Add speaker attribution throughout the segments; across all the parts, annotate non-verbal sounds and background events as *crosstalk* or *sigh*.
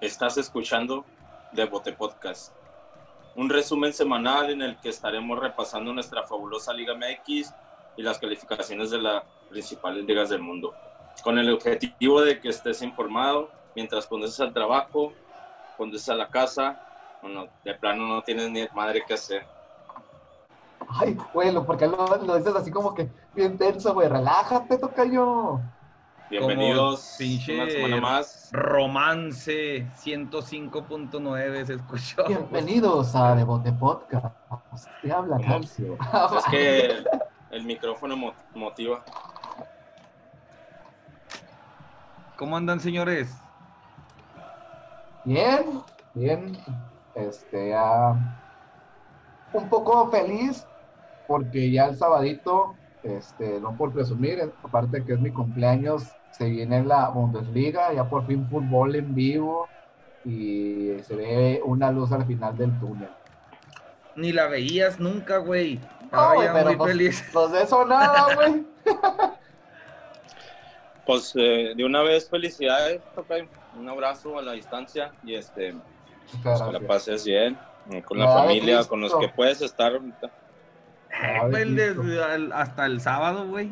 Speaker 1: Estás escuchando Devote Podcast, un resumen semanal en el que estaremos repasando nuestra fabulosa Liga MX y las calificaciones de las principales ligas del mundo, con el objetivo de que estés informado mientras conduces al trabajo, conduces a la casa, bueno, de plano no tienes ni madre que hacer.
Speaker 2: Ay, güey, porque lo, lo dices así como que bien tenso, güey. Relájate, tocayo.
Speaker 1: Bienvenidos
Speaker 3: pinche
Speaker 1: una semana más.
Speaker 3: Romance 105.9 se escuchó.
Speaker 2: Bienvenidos a Devote Podcast. Te habla
Speaker 1: ¿Cómo?
Speaker 2: Calcio.
Speaker 1: Es que el, *laughs* el micrófono mo- motiva.
Speaker 3: ¿Cómo andan, señores?
Speaker 2: Bien, bien. Este, ya un poco feliz porque ya el sabadito, este, no por presumir, aparte que es mi cumpleaños, se viene la Bundesliga, ya por fin fútbol en vivo y se ve una luz al final del túnel.
Speaker 3: Ni la veías nunca, güey.
Speaker 2: No,
Speaker 3: ya
Speaker 2: pero
Speaker 3: muy
Speaker 2: pues,
Speaker 3: feliz.
Speaker 2: pues de eso nada, güey. *laughs*
Speaker 1: Pues eh, de una vez felicidades, Tocayo. Un abrazo a la distancia y este, pues, que la pases bien, eh, con la
Speaker 2: Ay,
Speaker 1: familia,
Speaker 2: Cristo.
Speaker 1: con los que puedes estar ahorita.
Speaker 3: Eh, el de- al- hasta el sábado, güey.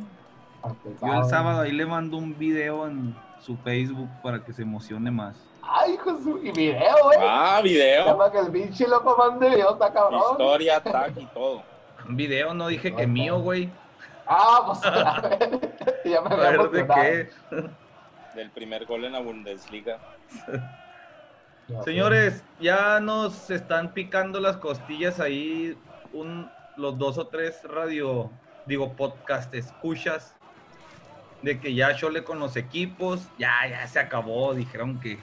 Speaker 3: Yo el sábado ahí le mando un video en su Facebook para que se emocione más.
Speaker 2: Ay, Josu, y video, güey.
Speaker 1: Ah, video,
Speaker 2: Llama que el pinche loco mande video, está cabrón.
Speaker 1: historia, tag y todo.
Speaker 3: Un video, no dije que mío, güey.
Speaker 2: Ah, pues a *laughs* ver, ya me
Speaker 3: A ver de qué.
Speaker 1: Del primer gol en la Bundesliga.
Speaker 3: Señores, ya nos están picando las costillas ahí un, los dos o tres radio, digo, podcast escuchas de que ya chole con los equipos, ya, ya se acabó, dijeron que,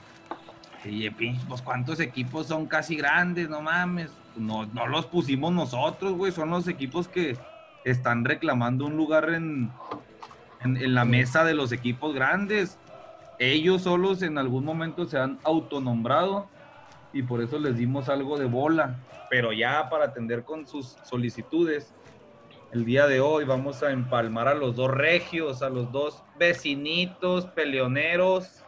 Speaker 3: que "Oye, pinche, pues cuántos equipos son casi grandes, no mames, no, no los pusimos nosotros, güey, son los equipos que están reclamando un lugar en, en, en la mesa de los equipos grandes. Ellos solos en algún momento se han autonombrado y por eso les dimos algo de bola. Pero ya para atender con sus solicitudes, el día de hoy vamos a empalmar a los dos regios, a los dos vecinitos, peleoneros,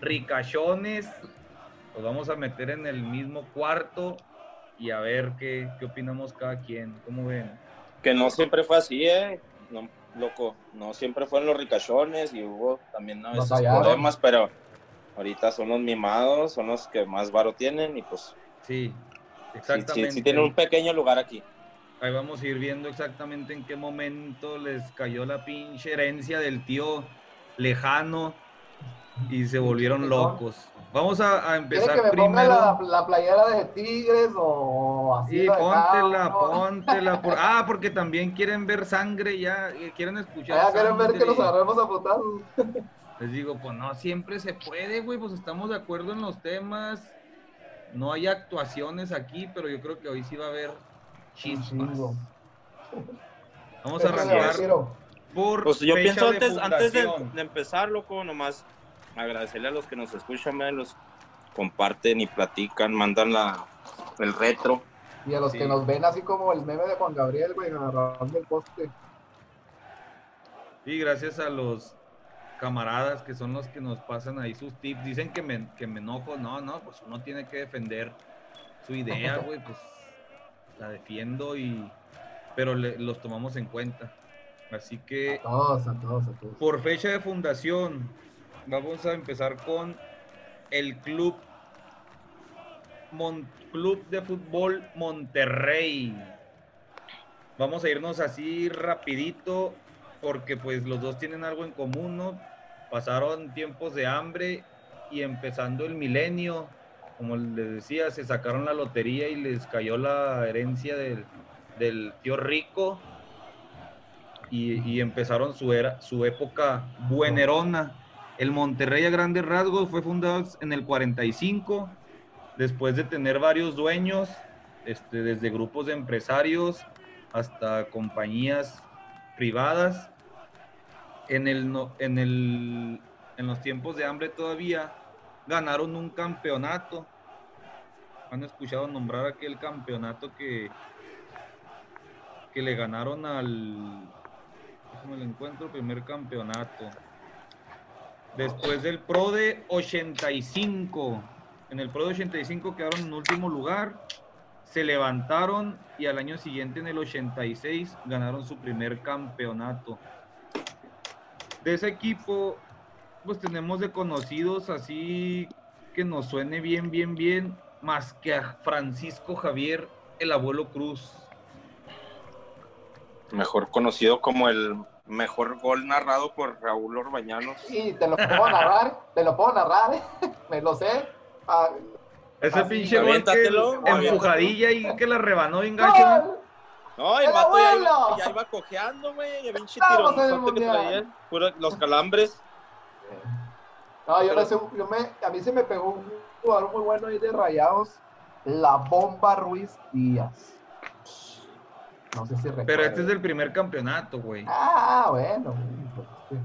Speaker 3: ricachones. Los vamos a meter en el mismo cuarto y a ver qué, qué opinamos cada quien. ¿Cómo ven?
Speaker 1: Que no siempre fue así, ¿eh? No, loco, no siempre fueron los ricachones y hubo también a veces problemas, pero ahorita son los mimados, son los que más varo tienen y pues
Speaker 3: Sí,
Speaker 1: sí,
Speaker 3: exactamente.
Speaker 1: sí, sí tienen un pequeño lugar aquí.
Speaker 3: Ahí vamos a ir viendo exactamente en qué momento les cayó la pinche herencia del tío lejano y se volvieron locos. Vamos a, a
Speaker 2: ¿Quieres
Speaker 3: empezar
Speaker 2: que me ponga
Speaker 3: primero.
Speaker 2: la, la playera de Tigres o así?
Speaker 3: Sí, póntela,
Speaker 2: campo?
Speaker 3: póntela. por- *laughs* Ah, porque también quieren ver sangre ya, eh, quieren escuchar.
Speaker 2: Ya quieren ver que nos agarremos a putazos. *laughs*
Speaker 3: Les digo, pues no siempre se puede, güey, pues estamos de acuerdo en los temas. No hay actuaciones aquí, pero yo creo que hoy sí va a haber chispas. Vamos a arrancar por
Speaker 1: Pues yo pienso
Speaker 3: de
Speaker 1: antes, antes de, de empezar, loco, nomás agradecerle a los que nos escuchan, los comparten y platican, mandan la, el retro.
Speaker 2: Y a los
Speaker 3: Sí.
Speaker 2: que nos ven así como el meme de Juan Gabriel, güey, agarrando el poste.
Speaker 3: Y gracias a los camaradas que son los que nos pasan ahí sus tips. Dicen que me, que me enojo. No, no, pues uno tiene que defender su idea, *laughs* güey. Pues la defiendo y... Pero le- los tomamos en cuenta. Así que
Speaker 2: A todos, a todos, a todos.
Speaker 3: por fecha de fundación, vamos a empezar con el club Mon- Club de Fútbol Monterrey. Vamos a irnos así rapidito porque pues los dos tienen algo en común, ¿no? Pasaron tiempos de hambre y empezando el milenio, como les decía, se sacaron la lotería y les cayó la herencia del, del tío rico y, y empezaron su, era, su época buenerona. El Monterrey a grandes rasgos fue fundado en el 45, después de tener varios dueños, este, desde grupos de empresarios hasta compañías privadas. En, el, en, el, en los tiempos de hambre todavía ganaron un campeonato. ¿Han escuchado nombrar aquel campeonato que, que le ganaron al... Déjame lo encuentro, primer campeonato. Después del Pro de 85. En el Pro de 85 quedaron en último lugar, se levantaron y al año siguiente, en el 86, ganaron su primer campeonato. De ese equipo, pues tenemos de conocidos así que nos suene bien, bien, bien, más que a Francisco Javier, el abuelo Cruz.
Speaker 1: Mejor conocido como el mejor gol narrado por Raúl Orbañanos.
Speaker 2: Sí, te lo puedo narrar, te lo puedo narrar, *laughs* me lo sé. Ah,
Speaker 3: Ese
Speaker 2: así,
Speaker 3: pinche gol que empujadilla y que la rebanó bien
Speaker 2: ¡Gol!
Speaker 3: gacho.
Speaker 1: No, el
Speaker 2: ¡El
Speaker 1: vato ya, ya iba cojeando, güey. El pinche que traía. puro- los calambres.
Speaker 2: No, yo
Speaker 1: Pero-
Speaker 2: no sé, yo me, a mí se me pegó un jugador muy bueno ahí de Rayados, la Bomba Ruiz Díaz. No sé si recuerdas.
Speaker 3: Pero este es el primer campeonato, güey.
Speaker 2: Ah, bueno. pues, sí.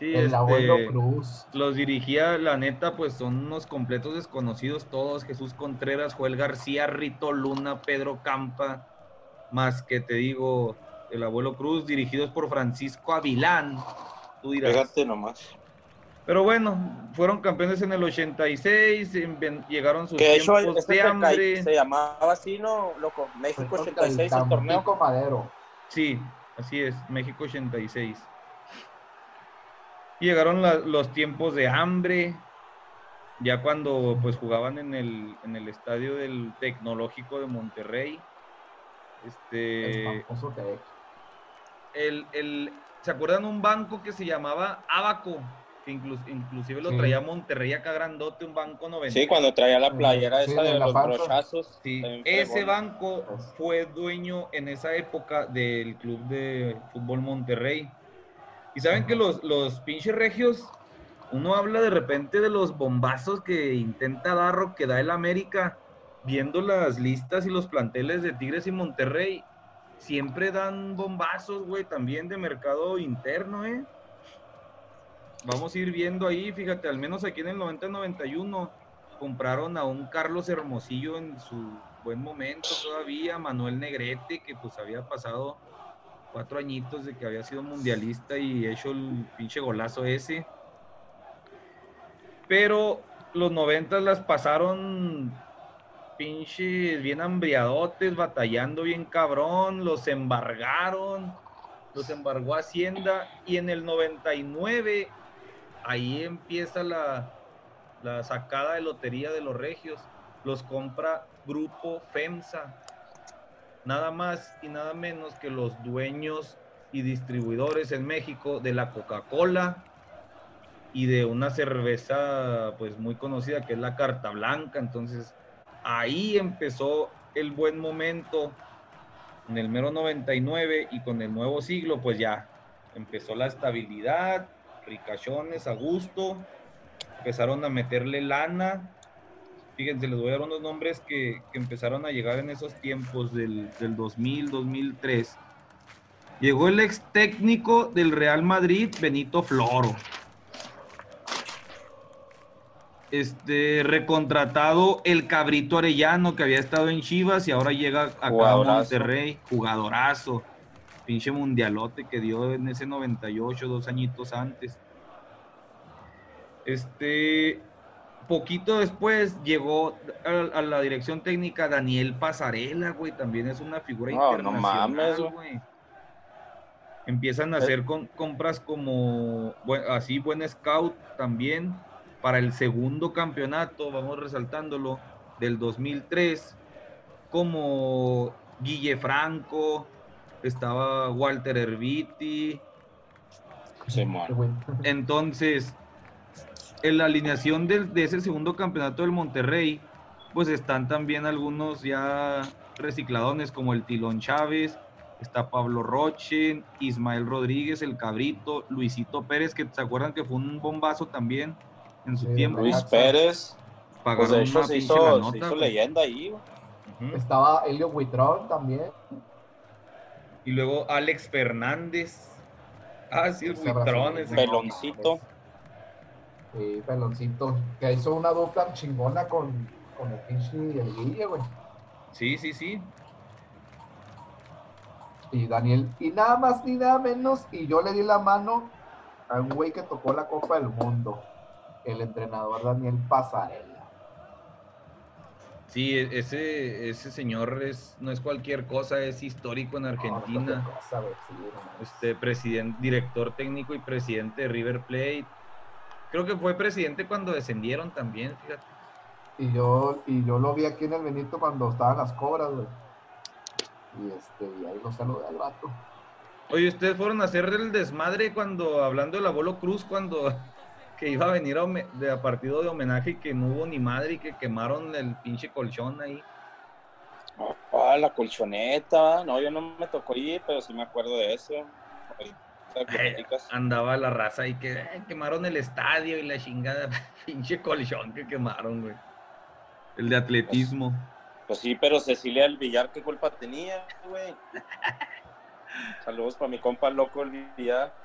Speaker 3: Sí,
Speaker 2: el
Speaker 3: este,
Speaker 2: abuelo Cruz.
Speaker 3: los dirigía, la neta, pues son unos completos desconocidos todos. Jesús Contreras, Joel García, Rito Luna, Pedro Campa, más que te digo, el abuelo Cruz, dirigidos por Francisco Avilán. Tú dirás.
Speaker 1: Fíjate nomás.
Speaker 3: Pero bueno, fueron campeones en el 86, en- llegaron sus
Speaker 1: Que de hecho
Speaker 3: tiempos
Speaker 1: este
Speaker 3: de hambre.
Speaker 1: se llamaba así, ¿no? Loco. México
Speaker 2: Fue contra
Speaker 1: 86 el torneo.
Speaker 2: Tampico Madero.
Speaker 3: Sí, así es, México 86. Y llegaron la- los tiempos de hambre, ya cuando pues jugaban en el, en el estadio del Tecnológico de Monterrey. Este,
Speaker 2: el,
Speaker 3: el- ¿se acuerdan un banco que se llamaba Abaco? Que inclusive lo
Speaker 2: Sí.
Speaker 3: traía Monterrey acá grandote, un banco 90.
Speaker 1: Sí, cuando traía la playera
Speaker 2: Sí,
Speaker 1: esa
Speaker 2: de
Speaker 1: los brochazos.
Speaker 3: Sí, ese banco fue dueño en esa época del club de fútbol Monterrey. Y saben
Speaker 2: Ajá.
Speaker 3: que los, los pinches regios, uno habla de repente de los bombazos que intenta dar o que da el América, viendo las listas y los planteles de Tigres y Monterrey, siempre dan bombazos, güey, también de mercado interno, ¿eh? Vamos a ir viendo ahí, fíjate, al menos aquí en el 90-91 compraron a un Carlos Hermosillo en su buen momento todavía, Manuel Negrete, que pues había pasado cuatro añitos de que había sido mundialista y hecho el pinche golazo ese. Pero los 90 las pasaron pinches bien hambriadotes, batallando bien cabrón, los embargaron, los embargó Hacienda y en el 99 ahí empieza la, sacada de lotería de los regios, los compra Grupo FEMSA, nada más y nada menos que los dueños y distribuidores en México de la Coca-Cola y de una cerveza pues muy conocida que es la Carta Blanca, entonces ahí empezó el buen momento. En el mero 99 y con el nuevo siglo pues ya empezó la estabilidad, ricachones a gusto, empezaron a meterle lana. Fíjense, les voy a dar unos nombres que, que empezaron a llegar en esos tiempos del, del 2000, 2003. Llegó el ex técnico del Real Madrid, Benito Floro. Este, recontratado el Cabrito Arellano, que había estado en Chivas y ahora llega acá a. Monterrey. Jugadorazo. Pinche mundialote que dio en ese 98, dos añitos antes. Este, poquito después llegó a, a la dirección técnica Daniel Pasarela, güey, también es una figura
Speaker 1: No, no
Speaker 3: internacional,
Speaker 1: mames, güey.
Speaker 3: Empiezan a
Speaker 1: Eh.
Speaker 3: hacer con- compras como, buen- así, buen scout también para el segundo campeonato, vamos resaltándolo, del 2003, como Guille Franco, estaba Walter Erviti, entonces, en la alineación del- de ese segundo campeonato del Monterrey, pues están también algunos ya recicladones como el Tilón Chávez, está Pablo Roche, Ismael Rodríguez, el Cabrito, Luisito Pérez, que se acuerdan que fue un bombazo también en su
Speaker 2: Sí,
Speaker 3: tiempo.
Speaker 1: Luis. Pérez. Pues
Speaker 3: Pagaron
Speaker 1: de hecho
Speaker 3: una
Speaker 1: se hizo, se hizo leyenda ahí.
Speaker 2: Estaba Elio Huitrón también.
Speaker 3: Y luego Alex Fernández. Ah, sí, el Buitrón,
Speaker 1: Peloncito.
Speaker 2: Sí, peloncito. Que hizo una dupla chingona con, con el pinche y el Guille, güey.
Speaker 3: Sí, sí, sí.
Speaker 2: Y Daniel, y nada más ni nada menos, y yo le di la mano a un güey que tocó la Copa del Mundo, el entrenador Daniel Pasarela.
Speaker 3: Sí, e, ese, ese señor es, no es cualquier cosa, es histórico en Argentina.
Speaker 2: No, cosa, güey, sí, no,
Speaker 3: este presidente, director técnico y presidente de River Plate. Creo que fue presidente cuando descendieron también, fíjate.
Speaker 2: Y yo, y yo lo vi aquí en el Benito cuando estaban las cobras, güey. Y este, y ahí lo saludé al vato.
Speaker 3: Oye, ustedes fueron a hacer el desmadre cuando, hablando del abuelo Cruz, cuando que iba a venir a, de, a partido de homenaje y que no hubo ni madre y que quemaron el pinche colchón ahí.
Speaker 1: Ah, la colchoneta. No, yo no me tocó ir, pero sí me acuerdo de eso.
Speaker 3: Ay, andaba la raza y que "Ay, quemaron el estadio y la chingada, *laughs* pinche colchón que quemaron, güey. El de atletismo.
Speaker 1: Pues sí, pero Cecilia del Villar, ¿qué culpa tenía, güey? *laughs* Saludos para mi compa loco el Villar.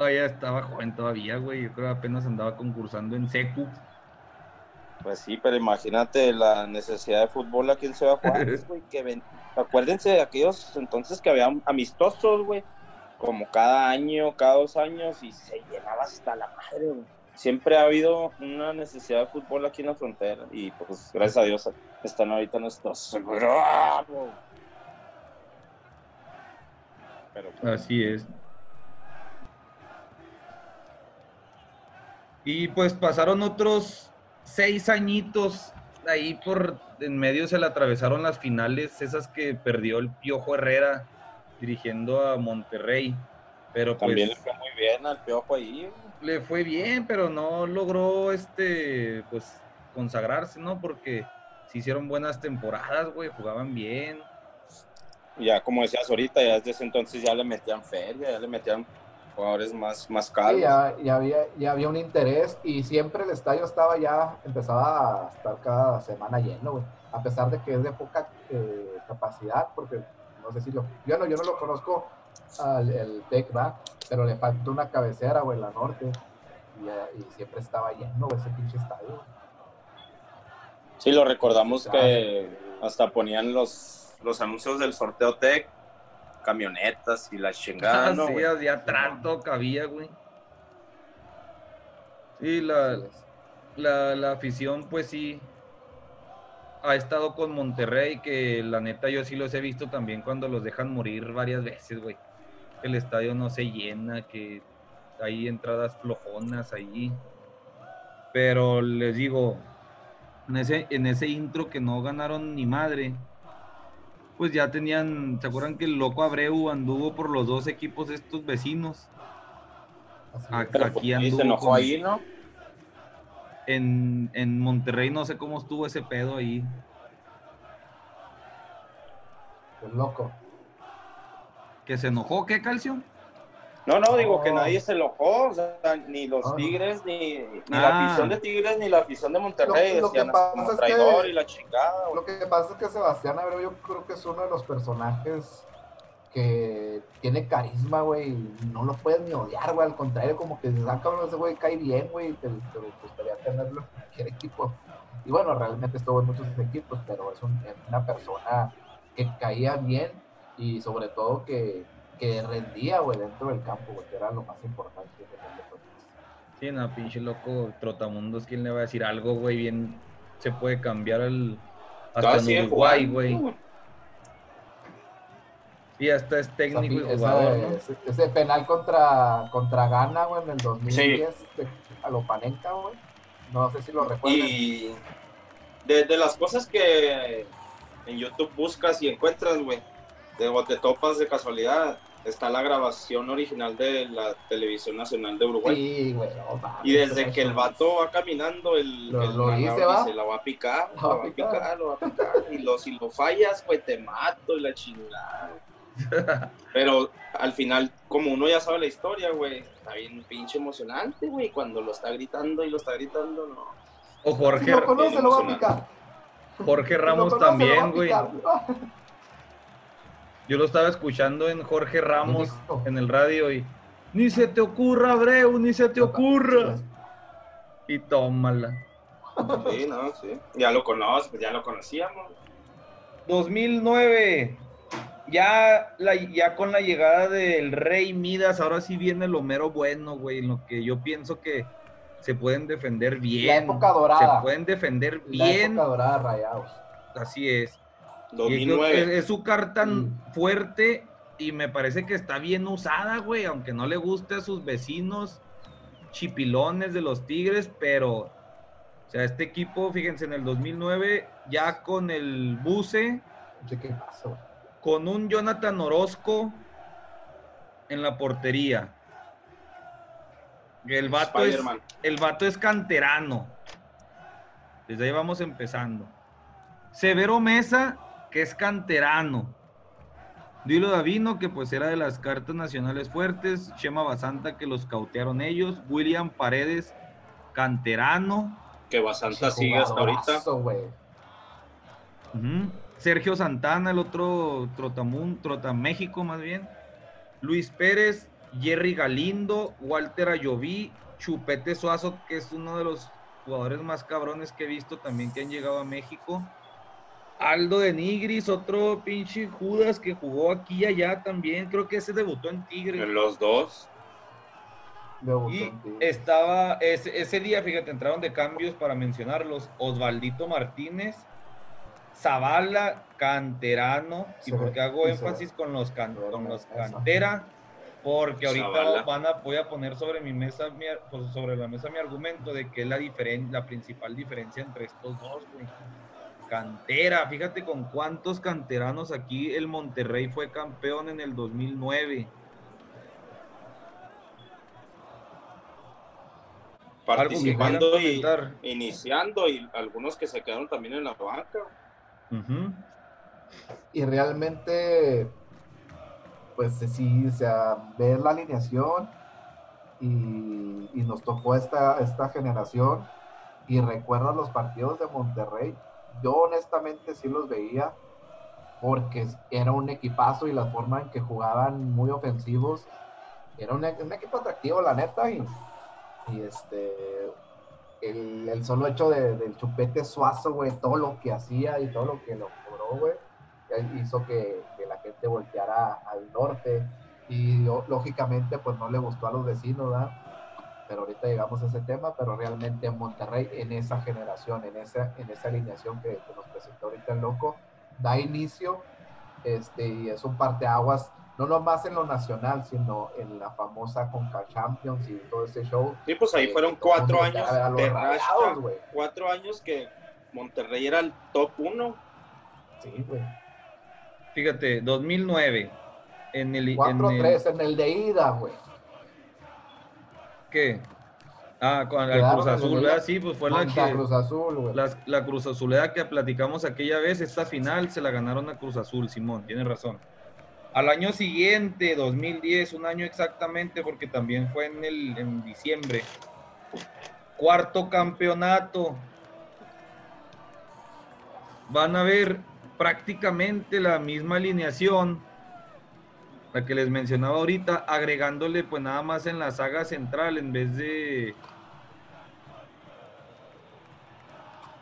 Speaker 3: Todavía estaba joven todavía, güey. Yo creo que apenas andaba concursando en secu.
Speaker 1: Pues sí, pero imagínate la necesidad de fútbol aquí en Ciudad Juárez, *laughs* güey, que ven... Acuérdense de aquellos entonces que había amistosos, güey, como cada año, cada dos años, y se llenaba hasta la madre, güey. Siempre ha habido una necesidad de fútbol aquí en la frontera, y pues gracias a Dios están ahorita nuestros bravos. Pero pues,
Speaker 3: Así es. Y pues pasaron otros seis añitos ahí por en medio se le atravesaron las finales, esas que perdió el Piojo Herrera dirigiendo a Monterrey. Pero pues
Speaker 1: también le fue muy bien al piojo ahí,
Speaker 3: le fue bien, pero no logró este pues consagrarse, ¿no? Porque se hicieron buenas temporadas, güey, jugaban bien.
Speaker 1: ya como decías ahorita, ya desde ese entonces ya le metían feria, ya le metían jugadores más, más caros.
Speaker 2: Sí, ya, ya había, ya había un interés y siempre el estadio estaba ya, empezaba a estar cada semana lleno, güey. A pesar de que es de poca eh, capacidad, porque no sé si lo. Yo no, yo no lo conozco al el TEC, ¿va? Pero le falta una cabecera, güey, la norte. Y, eh, y siempre estaba lleno, güey, ese pinche estadio. güey.
Speaker 1: Sí, lo recordamos que hasta ponían los, los anuncios del sorteo Tech, camionetas y la chingada,
Speaker 3: Ah,
Speaker 1: ¿no,
Speaker 3: sí, había todo cabía, güey. Sí, la, la, la afición, pues sí, ha estado con Monterrey, que la neta yo sí los he visto también cuando los dejan morir varias veces, güey. El estadio no se llena, que hay entradas flojonas ahí. Pero les digo, en ese, en ese intro que no ganaron ni madre, pues ya tenían, ¿se acuerdan que el loco Abreu anduvo por los dos equipos estos vecinos?
Speaker 1: Pero
Speaker 3: aquí
Speaker 1: pues, y
Speaker 3: anduvo
Speaker 1: se enojó
Speaker 3: con-
Speaker 1: ahí, ¿no?
Speaker 3: En, en Monterrey no sé cómo estuvo ese pedo ahí.
Speaker 2: El loco.
Speaker 3: ¿Que se enojó? ¿Qué, Calcio?
Speaker 1: No, no, digo que
Speaker 2: No.
Speaker 1: nadie se enojó, o sea, ni los
Speaker 2: no.
Speaker 1: Tigres, ni, ni
Speaker 3: Ah.
Speaker 1: la afición de Tigres, ni la afición de Monterrey
Speaker 2: Lo- lo que
Speaker 1: decían
Speaker 2: pasa
Speaker 1: como
Speaker 2: es
Speaker 1: traidor
Speaker 2: que-
Speaker 1: y la chingada.
Speaker 2: Lo que pasa es que Sebastián Abreu yo creo que es uno de los personajes que tiene carisma, güey, no lo puedes ni odiar, güey, al contrario, como que dices, ah, cabrón, ese güey cae bien, güey, y te, te gustaría tenerlo en cualquier equipo. Y bueno, realmente estuvo en muchos equipos, pero es, un- es una persona que caía bien y sobre todo que, que rendía, güey, dentro del campo, güey, que era lo más importante. de cuentas.
Speaker 3: Sí, no, pinche loco Trotamundos, ¿quién le va a decir algo, güey? Bien se puede cambiar el... Hasta en Uruguay, güey. Y hasta es técnico y
Speaker 2: Esa-
Speaker 3: jugador, ¿no?
Speaker 2: ese, ese penal contra, contra Ghana, güey, en el 2010, de- a lo Panenka, güey. No sé si lo recuerdan.
Speaker 1: Y de, de las cosas que en YouTube buscas y encuentras, güey, de, o te topas de casualidad, está la grabación original de la Televisión Nacional de Uruguay.
Speaker 2: Sí, güey. no
Speaker 1: Y desde que el vato va caminando, el,
Speaker 2: Lo-
Speaker 1: el
Speaker 2: lo hice, ¿va?
Speaker 1: dice, la va a picar,
Speaker 2: La
Speaker 1: la
Speaker 2: va a
Speaker 1: va a
Speaker 2: picar".
Speaker 1: picar, lo va a picar. Y lo, si lo fallas, pues te mato y la chingada. *laughs* Pero al final, como uno ya sabe la historia, güey, está bien pinche emocionante, güey, cuando lo está gritando y lo está gritando, no.
Speaker 3: O
Speaker 2: Si
Speaker 3: Jorge,
Speaker 2: lo conoce, lo va a
Speaker 1: emocionante.
Speaker 2: picar.
Speaker 3: Jorge
Speaker 2: Si lo
Speaker 3: Ramos
Speaker 2: conoce, lo va a
Speaker 3: también, güey. *laughs* Yo lo estaba escuchando en Jorge Ramos en el radio y... Ni se te ocurra, Abreu, ni se te ocurra. Y tómala.
Speaker 1: Sí, no, sí. Ya lo conoces, ya lo conocíamos.
Speaker 3: 2009. Ya, la, ya con la llegada del Rey Midas, ahora sí viene lo mero bueno, güey. En lo que yo pienso que se pueden defender
Speaker 2: La
Speaker 3: bien.
Speaker 2: época dorada.
Speaker 3: Se pueden defender
Speaker 2: La
Speaker 3: bien.
Speaker 2: época dorada Rayados.
Speaker 3: Así es. Y creo que
Speaker 1: 2009.
Speaker 3: es, es su carta
Speaker 2: Mm.
Speaker 3: fuerte y me parece que está bien usada, güey, aunque no le guste a sus vecinos chipilones de los Tigres, pero, o sea, este equipo, fíjense, en el 2009, ya con el Buce,
Speaker 2: qué güey.
Speaker 3: con un Jonathan Orozco en la portería. El vato, es, el vato es canterano. Desde ahí vamos empezando. Severo Mesa, que es canterano. Dilo Davino, que pues era de las cartas nacionales fuertes. Chema Basanta, que los cautearon ellos. William Paredes, canterano.
Speaker 1: Que Basanta sigue hasta ahorita.
Speaker 3: Sergio Santana, el otro Trotamún, Trota México más bien. Luis Pérez, Jerry Galindo, Walter Ayoví, Chupete Suazo, que es uno de los jugadores más cabrones que he visto también que han llegado a México. Aldo de Nigris, otro pinche Judas que jugó aquí y allá también. Creo que ese debutó en Tigres.
Speaker 1: En los dos.
Speaker 2: Debutó
Speaker 3: Y
Speaker 2: en
Speaker 3: estaba ese, ese día, fíjate, entraron de cambios para mencionarlos. Osvaldito Martínez, Zavala, canterano. ¿Y por qué hago
Speaker 2: sí,
Speaker 3: énfasis con los, can- con los cantera? Porque ahorita
Speaker 1: Zavala.
Speaker 3: van a, voy a poner sobre mi mesa, mi pues, sobre la mesa mi argumento de que es la, diferen- la principal diferencia entre estos dos, güey. Cantera, fíjate con cuántos canteranos aquí el Monterrey fue campeón en el 2009.
Speaker 1: Participando y iniciando y algunos que se quedaron también en la banca.
Speaker 2: Y realmente, pues sí, o sea, ver la alineación y, y nos tocó esta, esta generación y recuerdo los partidos de Monterrey. Yo honestamente sí los veía porque era un equipazo y la forma en que jugaban muy ofensivos. Era un, equipo atractivo, la neta, y, este, el, solo hecho de- del chupete suazo, güey, todo lo que hacía y todo lo que lo cobró, güey, hizo que, que la gente volteara al norte y lógicamente pues no le gustó a los vecinos, ¿verdad? Pero ahorita llegamos a ese tema, pero realmente en Monterrey, en esa generación, en esa, en esa alineación que, que nos presentó ahorita el loco, da inicio este, y es un parteaguas, no nomás en lo nacional, sino en la famosa Conca Champions y todo ese show.
Speaker 1: Sí, pues ahí
Speaker 2: Eh,
Speaker 1: fueron cuatro años de
Speaker 2: Rayados, güey.
Speaker 1: Cuatro años que Monterrey era el top uno.
Speaker 2: Sí, güey.
Speaker 3: Fíjate, 2009. En el, en el
Speaker 2: 4-3 en el de ida, güey.
Speaker 3: ¿Qué? Ah, con
Speaker 2: Quedaron
Speaker 3: Cruz Azul, ¿verdad? Sí, pues fue la que.
Speaker 2: Cruz Azul, güey.
Speaker 3: La, la Cruz Azuleda que platicamos aquella vez, esta final se la ganaron a Cruz Azul, Simón, tiene razón. Al año siguiente, 2010, un año exactamente, porque también fue en, el, en diciembre. Cuarto campeonato. Van a ver prácticamente la misma alineación, la que les mencionaba ahorita, agregándole pues nada más en la saga central en vez de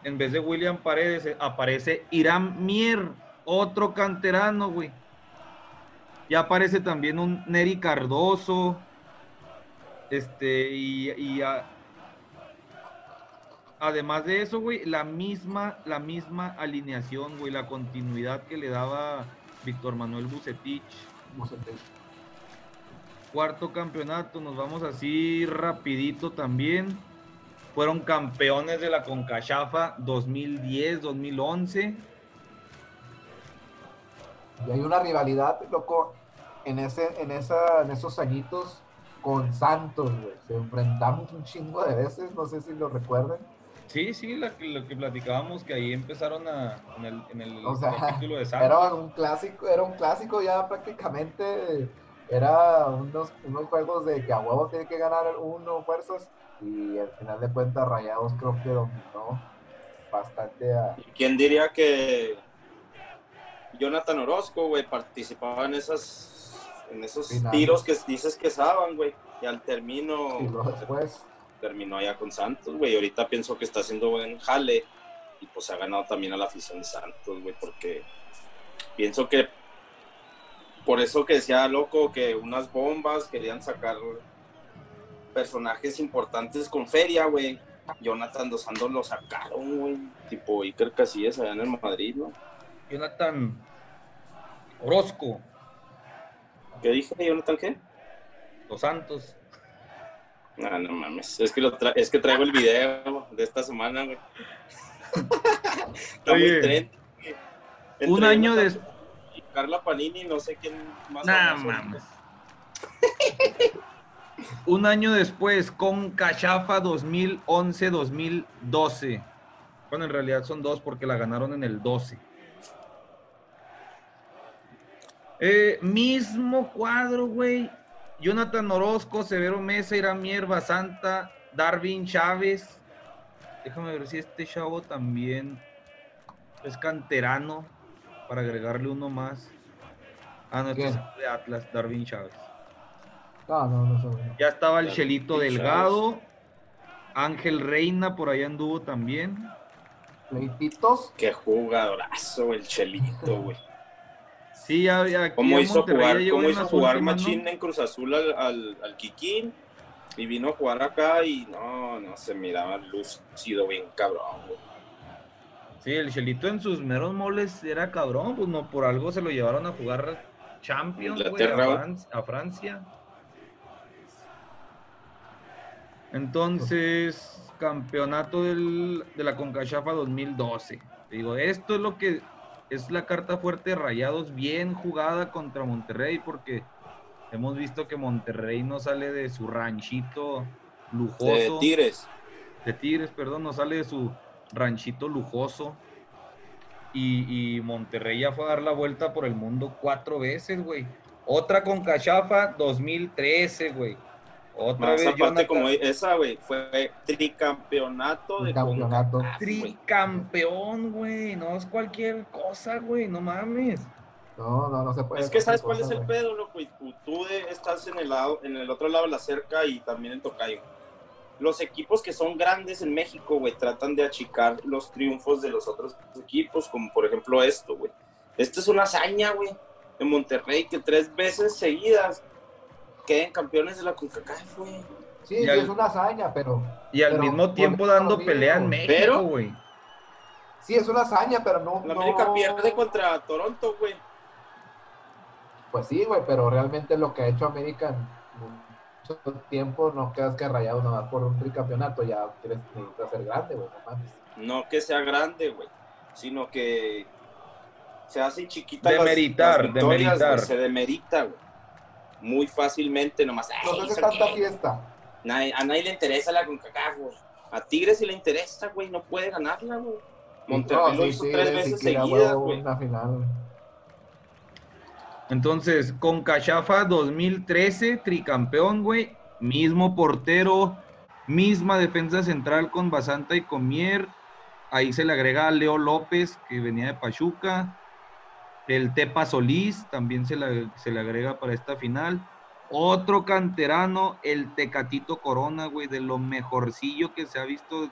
Speaker 3: en vez de William Paredes, eh, aparece Irán Mier, otro canterano, güey. Ya aparece también un Neri Cardoso. Este, y, además de eso, güey, la misma, la misma alineación, güey, la continuidad que le daba Víctor Manuel Bucetich. Cuarto campeonato, nos vamos así rapidito también. Fueron campeones de la Concachafa 2010, 2011.
Speaker 2: Y hay una rivalidad, loco, en, ese, en, esa, en esos añitos con Santos, güey. Se enfrentamos un chingo de veces, no sé si lo recuerden.
Speaker 3: Sí, sí, la- lo que platicábamos, que ahí empezaron a, en el, en el
Speaker 2: O sea,
Speaker 3: capítulo de *laughs* Santos.
Speaker 2: Era un clásico, era un clásico ya prácticamente. Era unos, unos juegos de que a huevo tiene que ganar uno fuerzas. Y al final de cuentas, Rayados creo que dominó bastante a.
Speaker 1: ¿Y ¿Quién diría que Jonathan Orozco, güey, participaba en esas en esos
Speaker 2: Finales.
Speaker 1: tiros que dices que saban, güey? Y al término
Speaker 2: Y luego después,
Speaker 1: terminó allá con Santos, güey. Ahorita pienso que está haciendo buen jale y pues ha ganado también a la afición de Santos, güey, porque pienso que por eso que decía loco que unas bombas querían sacar personajes importantes con feria, güey. Jonathan Dos Santos lo sacaron, güey. Tipo Iker Casillas allá en el Madrid, ¿no?
Speaker 3: Jonathan Orozco,
Speaker 1: ¿Qué dije, Jonathan qué?
Speaker 3: Los Santos.
Speaker 1: No, no mames. Es que, lo tra- es que traigo el video de esta semana, güey. Está muy trend, güey. Entre
Speaker 3: Un año
Speaker 1: Jonathan
Speaker 3: des-
Speaker 1: Y Carla Panini, no sé quién más.
Speaker 3: Nah, mames. Un año después, con Cachafa 2011-2012. Bueno, en realidad son dos porque la ganaron en el 12. Eh, mismo cuadro, güey. Jonathan Orozco, Severo Mesa, Iramier, Basanta, Darwin Chávez. Déjame ver si este chavo también es canterano para agregarle uno más. Ah, no, este es de Atlas, Darwin Chávez.
Speaker 2: No, no, no, no. no.
Speaker 3: Ya estaba el
Speaker 1: Darwin
Speaker 3: Chelito
Speaker 1: Chávez.
Speaker 3: Delgado. Ángel Reina por allá anduvo también.
Speaker 2: Pleititos.
Speaker 1: Qué jugadorazo, el Chelito, güey.
Speaker 3: Sí, ya, ya
Speaker 1: ¿Cómo hizo jugar, cómo hizo jugar. Machín en Cruz Azul al, al, al Kikín? Y vino a jugar acá y no, no se miraba lúcido, bien cabrón, güey.
Speaker 3: Sí, el Chelito en sus meros moles era cabrón, pues no, por algo se lo llevaron a jugar Champions, güey, a,
Speaker 1: Inglaterra, güey.
Speaker 3: Fran- a Francia. Entonces, campeonato del- de la Concachafa 2012. Digo, esto es lo que es la carta fuerte de Rayados, bien jugada contra Monterrey, porque hemos visto que Monterrey no sale de su ranchito lujoso
Speaker 1: De Tigres.
Speaker 3: de Tigres, perdón, no sale de su ranchito lujoso. Y, y Monterrey ya fue a dar la vuelta por el mundo cuatro veces, güey. Otra con Cachafa 2013, güey. Otra
Speaker 1: Más
Speaker 3: vez
Speaker 1: aparte,
Speaker 3: Jonathan,
Speaker 1: como esa, güey, fue tricampeonato de
Speaker 2: Campeonato.
Speaker 1: Güey.
Speaker 3: tricampeón, güey. No es cualquier cosa, güey. No mames.
Speaker 2: No, no, no se puede.
Speaker 1: Es que sabes cuál es el pedo, loco. Y tú, tú de- estás en el lado, en el otro lado de la cerca y también en Tocayo. Los equipos que son grandes en México, güey, tratan de achicar los triunfos de los otros equipos, como por ejemplo esto, güey. Esto es una hazaña, güey, en Monterrey, que tres veces seguidas queden campeones de la CONCACAF, güey.
Speaker 2: Sí,
Speaker 3: Y
Speaker 2: sí,
Speaker 3: al-
Speaker 2: es una hazaña, pero.
Speaker 3: Y al
Speaker 2: Pero
Speaker 3: mismo tiempo dando pelea en. México,
Speaker 1: Pero-
Speaker 3: güey.
Speaker 2: Sí, es una hazaña, pero no.
Speaker 1: La
Speaker 2: no-
Speaker 1: América pierde contra Toronto, güey.
Speaker 2: Pues sí, güey, pero realmente lo que ha hecho América en mucho tiempo no quedas que rayado nada más por un tricampeonato, ya quieres necesitas ser grande, güey, no mames.
Speaker 1: No que sea grande, güey, sino que se hacen chiquitas las-
Speaker 3: Demeritar,
Speaker 1: las
Speaker 3: demeritar.
Speaker 1: se demerita, güey. Muy fácilmente, nomás. "Ay,
Speaker 2: No se hace
Speaker 1: ¿eso
Speaker 2: tanta
Speaker 1: qué?".
Speaker 2: fiesta.
Speaker 1: Nadie- a nadie le interesa la CONCACAF, güey. A Tigres sí le interesa, güey, no puede ganarla, güey. Monterrey
Speaker 2: No,
Speaker 1: lo hizo
Speaker 2: sí,
Speaker 1: tres veces seguidas, güey.
Speaker 3: Entonces, con Cachafa 2013, tricampeón, güey. Mismo portero, misma defensa central con Basanta y Comier. Ahí se le agrega a Leo López, que venía de Pachuca. El Tepa Solís también se le, se le agrega para esta final. Otro canterano, el Tecatito Corona, güey, de lo mejorcillo que se ha visto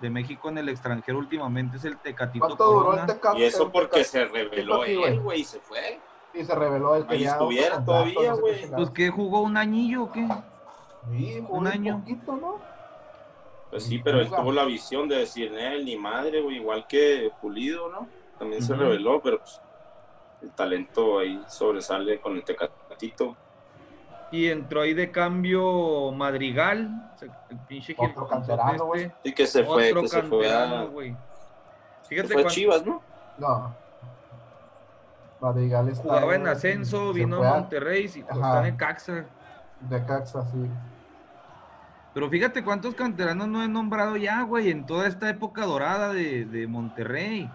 Speaker 3: de México en el extranjero últimamente es el Tecatito
Speaker 2: ¿Cuánto duró
Speaker 3: Corona.
Speaker 2: el Tecate?
Speaker 1: Y eso porque se reveló él, güey, y se fue.
Speaker 2: Y se reveló el que
Speaker 1: Ahí
Speaker 2: ya
Speaker 1: estuviera
Speaker 2: contrato,
Speaker 1: todavía, güey.
Speaker 3: Pues que jugó un añillo o qué?
Speaker 2: Sí, jugó
Speaker 3: un año.
Speaker 2: poquito, ¿no?
Speaker 1: Pues sí, pero él tuvo la visión de decir, él ni madre, güey, igual que Pulido, ¿no? También se reveló, pero pues el talento ahí sobresale con el Tecatito.
Speaker 3: Y entró ahí de cambio Madrigal, el pinche
Speaker 2: Otro canterano, güey.
Speaker 1: Y que se fue,
Speaker 3: Otro
Speaker 1: que se fue a,
Speaker 3: güey.
Speaker 1: se
Speaker 3: Fíjate
Speaker 1: fue
Speaker 3: cuando
Speaker 1: Chivas, ¿no?
Speaker 2: No. Madrigal está
Speaker 3: jugaba en ascenso, vino a Monterrey, y pues, está en Caxa.
Speaker 2: De Caxa, sí.
Speaker 3: Pero fíjate cuántos canteranos no he nombrado ya, güey, en toda esta época dorada de, de Monterrey.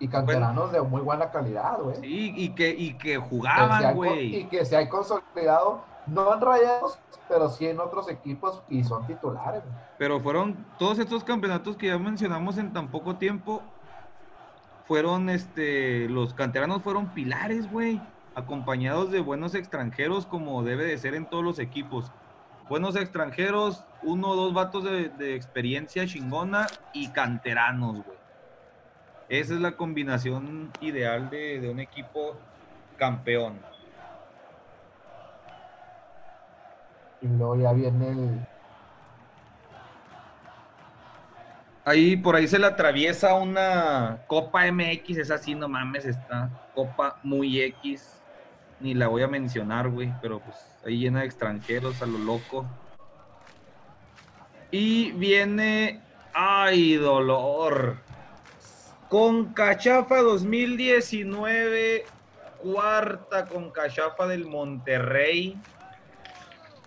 Speaker 2: Y canteranos de muy buena calidad, güey.
Speaker 3: Sí, y que, y que jugaban,
Speaker 2: han co- y
Speaker 3: güey.
Speaker 2: que se ha consolidado, no en rayados, pero sí en otros equipos y son titulares. güey.
Speaker 3: Pero fueron todos estos campeonatos que ya mencionamos en tan poco tiempo. Fueron, este, los canteranos fueron pilares, güey. Acompañados de buenos extranjeros, como debe de ser en todos los equipos. Buenos extranjeros, uno o dos vatos de, de experiencia chingona y canteranos, güey. Esa es la combinación ideal de, de un equipo campeón.
Speaker 2: Y luego ya viene el...
Speaker 3: Ahí por ahí se le atraviesa una Copa MX, es así, no mames, está Copa muy X. Ni la voy a mencionar, güey, pero pues ahí llena de extranjeros a lo loco. Y viene. ¡Ay, dolor! Con Cachafa 2019, cuarta con Cachafa del Monterrey.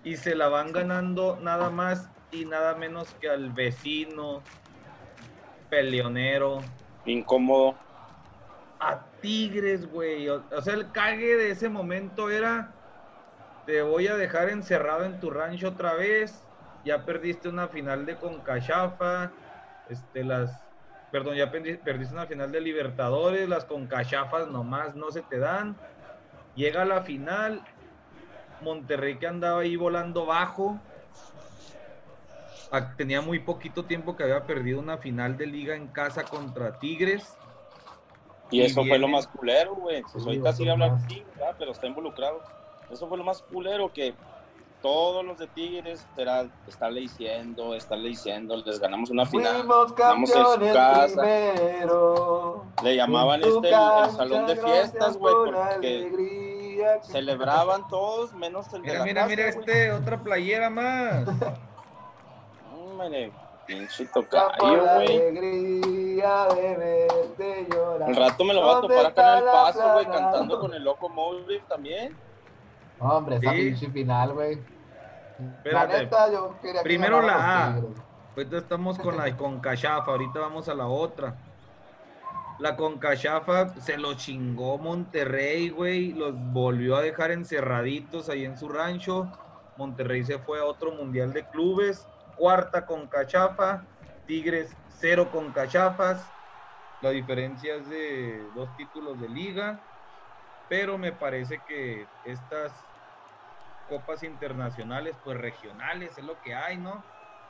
Speaker 3: Y se la van ganando nada más y nada menos que al vecino peleonero.
Speaker 1: Incómodo.
Speaker 3: A Tigres, güey. O, o sea, el cague de ese momento era. Te voy a dejar encerrado en tu rancho otra vez. Ya perdiste una final de Concachafa. Este, las. Perdón, ya perdi- perdiste una final de Libertadores. Las Concachafas nomás no se te dan. Llega la final. Monterrey que andaba ahí volando bajo. Ah, Tenía muy poquito tiempo que había perdido una final de liga en casa contra Tigres.
Speaker 1: Y
Speaker 3: Y
Speaker 1: eso fue lo más culero, güey. Pues
Speaker 2: Sí,
Speaker 1: ahorita sigue hablando sí, pero está involucrado. Eso fue lo más culero que todos los de Tigres era estarle diciendo, estarle diciendo, les ganamos una final.
Speaker 2: Fuimos
Speaker 1: ganamos en su casa.
Speaker 2: primero.
Speaker 1: Le llamaban este el, salón de fiestas, güey,
Speaker 2: por
Speaker 1: porque celebraban todos menos el de
Speaker 3: Mira,
Speaker 1: la
Speaker 3: mira,
Speaker 1: casa,
Speaker 3: mira este, otra playera más.
Speaker 1: Hombre, pinche tocayo, güey.
Speaker 2: alegría de verte llorar.
Speaker 1: Al rato me lo voy a
Speaker 2: ¿Dónde
Speaker 1: topar acá en el paso, güey, cantando con el loco Mowgli también.
Speaker 2: Hombre, esa
Speaker 3: Sí.
Speaker 2: pinche final, güey. La neta, yo quería que
Speaker 3: Primero la A. Ahorita estamos con la *laughs* Concachafa, ahorita vamos a la otra. La Concachafa se lo chingó Monterrey, güey, los volvió a dejar encerraditos ahí en su rancho. Monterrey se fue a otro mundial de clubes, cuarta Concachafa, Tigres cero Concachafas. La diferencia es de dos títulos de liga, pero me parece que estas copas internacionales, pues regionales, es lo que hay, ¿no?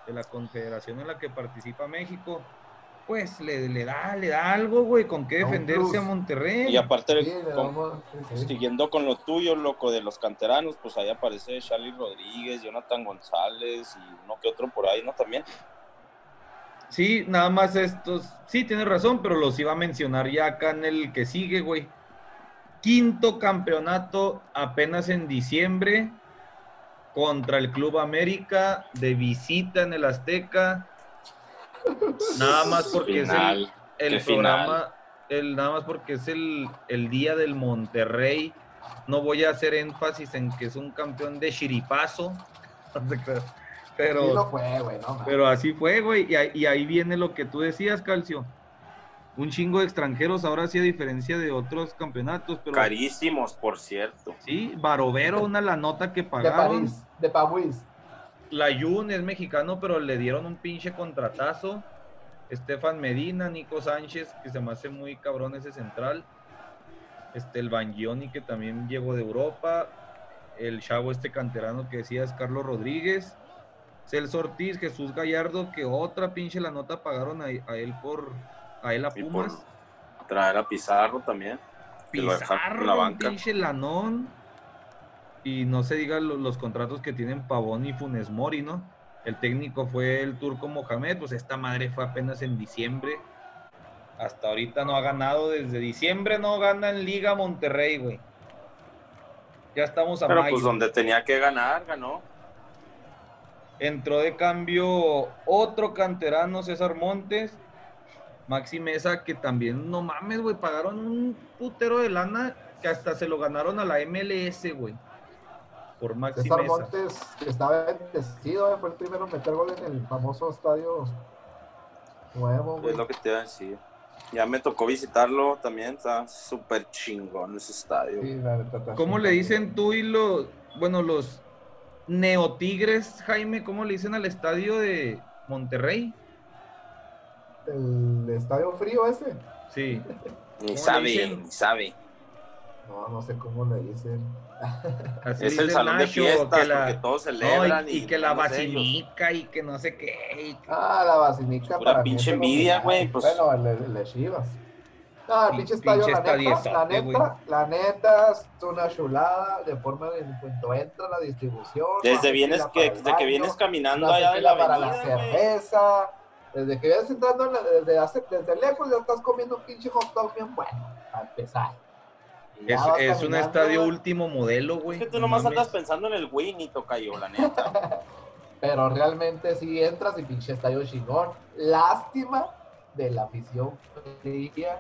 Speaker 3: de la confederación en la que participa México, pues le, le da, le da algo, güey, con qué defenderse a Monterrey.
Speaker 1: Y aparte,
Speaker 2: Sí,
Speaker 1: con-
Speaker 2: sí.
Speaker 1: siguiendo con lo tuyo, loco, de los canteranos, pues ahí aparece Charlie Rodríguez, Jonathan González y uno que otro por ahí, ¿no? También.
Speaker 3: Sí, nada más estos, sí, tienes razón, pero los iba a mencionar ya acá en el que sigue, güey. Quinto campeonato apenas en diciembre contra el Club América de visita en el Azteca. Nada más porque es el, programa, el, nada más porque es el, el día del Monterrey. No voy a hacer énfasis en que es un campeón de chiripazo. *laughs* No. Pero,
Speaker 2: Sí lo fue, güey, no mames.
Speaker 3: pero así fue, güey. Y, ahí- y ahí viene lo que tú decías, Calcio. Un chingo de extranjeros, ahora sí, a diferencia de otros campeonatos. Pero
Speaker 1: Carísimos, por cierto.
Speaker 3: sí, Barovero, una la nota que
Speaker 2: De
Speaker 3: pagaron.
Speaker 2: París, de París.
Speaker 3: La Jun es mexicano, pero le dieron un pinche contratazo. Estefan Medina, Nico Sánchez, que se me hace muy cabrón ese central. Este, el Bangioni, que también llegó de Europa. El chavo este canterano que decías, Carlos Rodríguez. Celso Ortiz, Jesús Gallardo, que otra pinche la nota pagaron a, a él por a él a
Speaker 1: Y por
Speaker 3: Pumas.
Speaker 1: traer a Pizarro también.
Speaker 3: Pizarro,
Speaker 1: la
Speaker 3: un
Speaker 1: banca.
Speaker 3: pinche lanón. Y no se diga lo- los, contratos que tienen Pavón y Funes Mori, ¿no? El técnico fue el turco Mohamed, pues esta madre fue apenas en diciembre. Hasta ahorita no ha ganado, desde diciembre no gana en Liga Monterrey, güey. Ya estamos a
Speaker 1: Pero
Speaker 3: mayo.
Speaker 1: pues donde tenía que ganar, ganó.
Speaker 3: Entró de cambio otro canterano, César Montes. Maxi Mesa, que también, no mames, güey, pagaron un putero de lana que hasta se lo ganaron a la MLS, güey. Por Maxi
Speaker 2: César
Speaker 3: Mesa.
Speaker 2: Montes, que estaba bendecido, eh, fue el primero en meter gol en el famoso estadio nuevo, güey.
Speaker 1: Es lo que te iba a decir. Ya me tocó visitarlo también, está súper chingón ese estadio.
Speaker 2: Sí, la
Speaker 3: ¿Cómo le dicen tú y los, bueno, los neotigres, Jaime, cómo le dicen al estadio de Monterrey?
Speaker 2: El estadio frío ese.
Speaker 3: Sí.
Speaker 1: Ni
Speaker 3: ¿Cómo le
Speaker 1: sabe, ni sabe.
Speaker 2: No, no sé cómo le dicen.
Speaker 3: Así
Speaker 1: Es el
Speaker 3: dice
Speaker 1: salón de
Speaker 3: Nacho,
Speaker 1: fiestas
Speaker 3: que la-
Speaker 1: porque todos
Speaker 3: No,
Speaker 1: celebran.
Speaker 3: y, y que la vacinica y que no sé qué. y que-
Speaker 2: Ah, la basinica
Speaker 1: Pura
Speaker 2: para
Speaker 1: pinche envidia, güey, pues.
Speaker 2: Bueno, el, el de Chivas. No, el
Speaker 3: Pin-
Speaker 2: pinche estadio, la neta, la
Speaker 3: estadiezote, güey.
Speaker 2: neta, la neta, es una chulada de forma de en cuanto entra la distribución.
Speaker 1: Desde vienes que,
Speaker 2: el
Speaker 1: desde que vienes caminando allá de la
Speaker 2: para la
Speaker 1: avenida, güey.
Speaker 2: cerveza, Desde que vienes entrando, en la- desde, hace, desde lejos ya estás comiendo un pinche hot dog bien bueno, para empezar.
Speaker 3: Es,
Speaker 2: vas
Speaker 3: es un estadio último modelo, güey.
Speaker 1: Es que tú
Speaker 3: no
Speaker 1: nomás
Speaker 3: mames.
Speaker 1: andas pensando en el Winnie, tocayo, la neta. *laughs*
Speaker 2: Pero realmente sí entras y pinche estadio chingón. Lástima de la afición fría,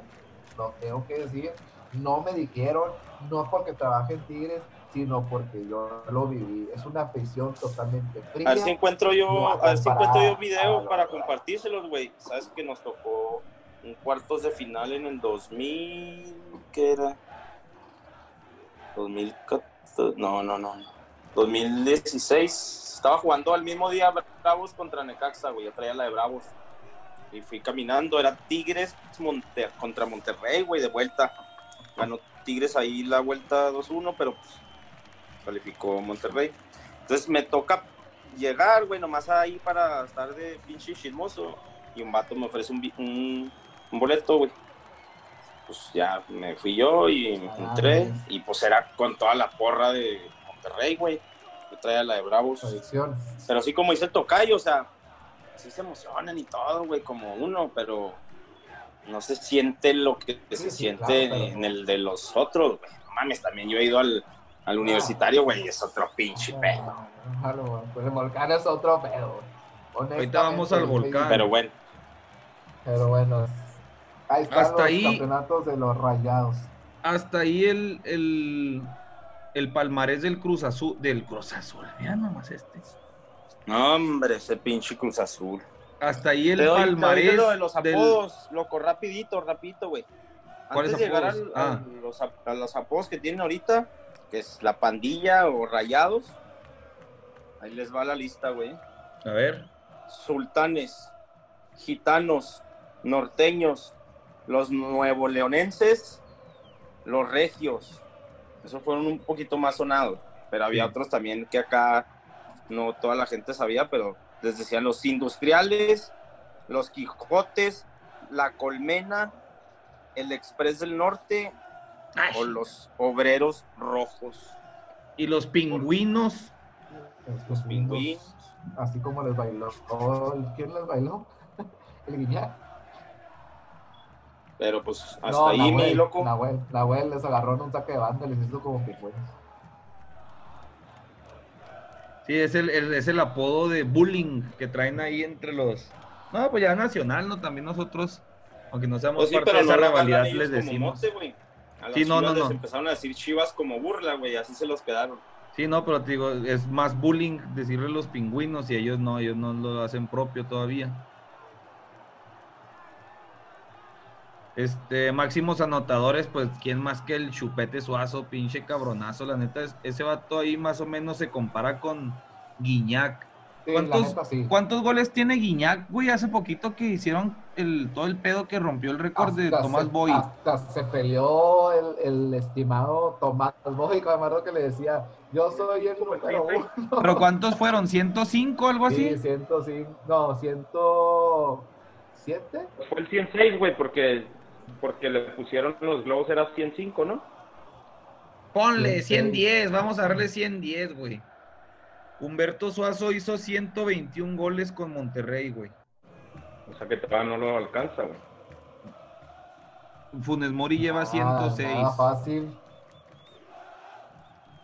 Speaker 2: lo tengo que decir. No me dijeron, no porque trabaje en Tigres, sino porque yo lo viví. Es una afición totalmente fría.
Speaker 1: A ver si encuentro yo,
Speaker 2: No,
Speaker 1: a ver si encuentro yo video para compartírselos, güey. Sabes que nos tocó un cuartos de final en el 2000, ¿qué era? 2014, no, no, no. 2016. Estaba jugando al mismo día Bravos contra Necaxa, güey. Yo traía la de Bravos. Y fui caminando, era Tigres contra Monterrey, güey, de vuelta. Ganó Tigres ahí la vuelta 2-1, pero pues calificó Monterrey. Entonces me toca llegar, güey, nomás ahí para estar de pinche chismoso. Y un vato me ofrece un, bi- un, un boleto, güey. Pues ya me fui yo y me
Speaker 2: Ah,
Speaker 1: entré.
Speaker 2: nice.
Speaker 1: Y pues era con toda la porra de Monterrey, güey. Yo traía la de Bravos.
Speaker 2: Adicción.
Speaker 1: Pero así como dice el tocayo, o sea, sí se emocionan y todo, güey, como uno, pero no se siente lo que
Speaker 2: Sí,
Speaker 1: se
Speaker 2: sí,
Speaker 1: siente
Speaker 2: claro, pero-
Speaker 1: en el de los otros, güey. No mames, también yo he ido al, al universitario, güey, es otro pinche pedo.
Speaker 2: Ah, güey. Pues el volcán es otro pedo.
Speaker 3: Ahorita vamos al volcán.
Speaker 1: Pero bueno,
Speaker 2: Pero bueno, ahí están
Speaker 3: Hasta
Speaker 2: los
Speaker 3: ahí-
Speaker 2: campeonatos de los rayados.
Speaker 3: Hasta ahí el, el, el palmarés del Cruz Azul. Del Cruz Azul, mira nomás este.
Speaker 1: no, hombre, ese pinche Cruz Azul.
Speaker 3: Hasta ahí el
Speaker 1: doy-
Speaker 3: palmarés.
Speaker 1: lo de los
Speaker 3: del-
Speaker 1: apodos, loco, rapidito, rapidito, güey.
Speaker 3: ¿Cuáles
Speaker 1: Antes de llegar
Speaker 3: apodos?
Speaker 1: al-
Speaker 3: Ah.
Speaker 1: a, los, ap- a los apodos que tienen ahorita, que es la pandilla o rayados, ahí les va la lista, güey.
Speaker 3: A ver.
Speaker 1: sultanes, gitanos, norteños, los nuevo leonenses, los regios. Esos fueron un poquito más sonados, pero había
Speaker 3: Sí.
Speaker 1: otros también que acá no toda la gente sabía, pero les decían los industriales, los quijotes, la colmena, el express del norte o los obreros rojos.
Speaker 3: Y los pingüinos.
Speaker 2: Estos
Speaker 1: pingüinos.
Speaker 2: Así como les bailó. Oh, ¿Quién les bailó? *laughs* El Guiñac.
Speaker 1: Pero pues hasta
Speaker 2: No,
Speaker 1: ahí,
Speaker 2: Nahuel,
Speaker 1: mi loco.
Speaker 2: Nahuel, Nahuel les agarró en un saque de banda y les hizo como pingüinos.
Speaker 3: Sí, es el, el- es el apodo de bullying que traen ahí entre los. No, pues ya nacional, ¿no? También nosotros, aunque no seamos
Speaker 1: Pues sí,
Speaker 3: parte
Speaker 1: pero
Speaker 3: de
Speaker 1: no
Speaker 3: esa rivalidad, les decimos.
Speaker 1: mote, güey. A las
Speaker 3: Sí, no, no,
Speaker 1: les
Speaker 3: no.
Speaker 1: empezaron a decir chivas como burla, güey, así se los quedaron.
Speaker 3: Sí, no, pero te digo, es más bullying decirle los pingüinos y ellos no, ellos no lo hacen propio todavía. Este, máximos anotadores, pues, ¿quién más que el Chupete Suazo, pinche cabronazo? La neta, es- ese vato ahí más o menos se compara con Guiñac.
Speaker 2: Sí,
Speaker 3: ¿Cuántos,
Speaker 2: neta, sí.
Speaker 3: ¿Cuántos goles tiene Guiñac, güey? Hace poquito que hicieron el, todo el pedo que rompió el récord de Tomás
Speaker 2: se-
Speaker 3: Boy.
Speaker 2: Hasta se peleó el, el estimado Tomás Boy, acuerdo que le decía, yo soy el número uno.
Speaker 3: ¿Pero *laughs* cuántos fueron? ¿105 algo así?
Speaker 2: Sí, 105, no, 107.
Speaker 4: Fue el 106, güey, porque, porque le pusieron los globos, era 105, ¿no?
Speaker 3: Ponle
Speaker 2: 106.
Speaker 3: 110, vamos a darle 110, güey. Humberto Suazo hizo 121 goles con Monterrey, güey.
Speaker 4: O sea que todavía no lo alcanza, güey.
Speaker 3: Funes Mori lleva
Speaker 2: Ah,
Speaker 3: 106.
Speaker 2: nada fácil.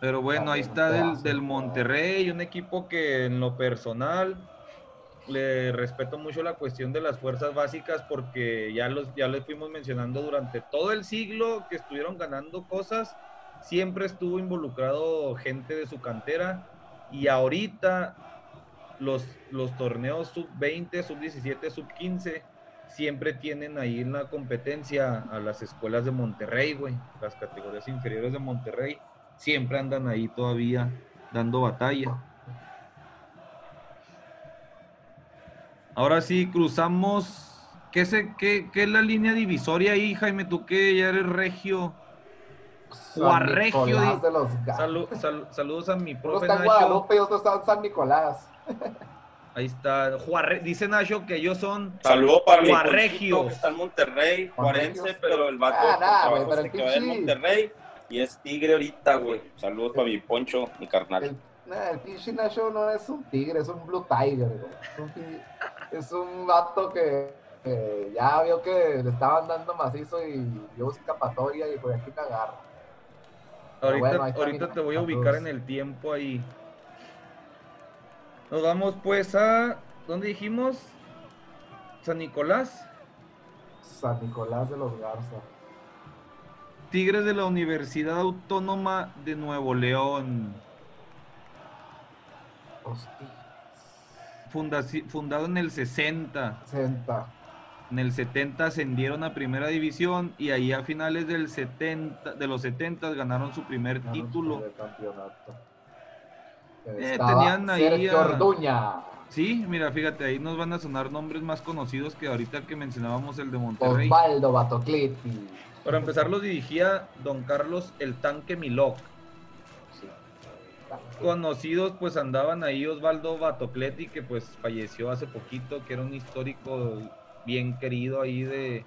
Speaker 3: Pero bueno, ahí
Speaker 2: Ah,
Speaker 3: está del, del Monterrey, un equipo que en lo personal le respeto mucho la cuestión de las fuerzas básicas porque ya los ya les fuimos mencionando durante todo el siglo que estuvieron ganando cosas, siempre estuvo involucrado gente de su cantera y ahorita los, los torneos sub-20, sub-17, sub-15 siempre tienen ahí la competencia a las escuelas de Monterrey, güey, las categorías inferiores de Monterrey siempre andan ahí todavía dando batalla. Ahora sí, cruzamos. ¿Qué, qué, qué es la línea divisoria ahí, Jaime? Tú que ya eres regio. Juarregio,
Speaker 2: de los Gallos.
Speaker 3: Salu- sal- saludos a mi
Speaker 2: Uno
Speaker 3: profe
Speaker 2: está en
Speaker 3: Nacho.
Speaker 2: Guadalupe y otro está en San Nicolás. *laughs*
Speaker 3: Ahí está. Juarre- Dice Nacho que ellos son.
Speaker 1: Saludos para mi que está en Monterrey. Juarense, pero el vato
Speaker 2: Ah,
Speaker 1: trabajo
Speaker 2: pero
Speaker 1: se quedó en Monterrey y es tigre ahorita, güey. Saludos para mi Poncho, mi carnal.
Speaker 2: El, nah, el pinche Nacho no es un tigre, es un Blue Tiger. güey. Es un pi- es un vato que eh, ya vio que le estaban dando macizo y dio escapatoria y por aquí. Pero
Speaker 3: Ahorita,
Speaker 2: bueno,
Speaker 3: ahorita te voy a ubicar en el tiempo ahí. Nos vamos pues a. ¿Dónde dijimos? San Nicolás.
Speaker 2: San Nicolás de los Garza.
Speaker 3: Tigres de la Universidad Autónoma de Nuevo León.
Speaker 2: Hostia.
Speaker 3: Fundaci- fundado en el 60.
Speaker 2: Senta.
Speaker 3: En el 70 ascendieron a primera división y ahí a finales del 70, de los 70 ganaron su primer
Speaker 2: Ganaron
Speaker 3: título.
Speaker 2: campeonato.
Speaker 3: Eh, tenían ahí a-
Speaker 2: Orduña,
Speaker 3: Sí, mira, fíjate, ahí nos van a sonar nombres más conocidos que ahorita que mencionábamos el de Monterrey.
Speaker 2: Osvaldo Batocliti.
Speaker 3: Para empezar los dirigía don Carlos el Tanque Milok.
Speaker 2: Sí.
Speaker 3: Conocidos pues andaban ahí Osvaldo Batocleti que pues falleció hace poquito, que era un histórico bien querido ahí de,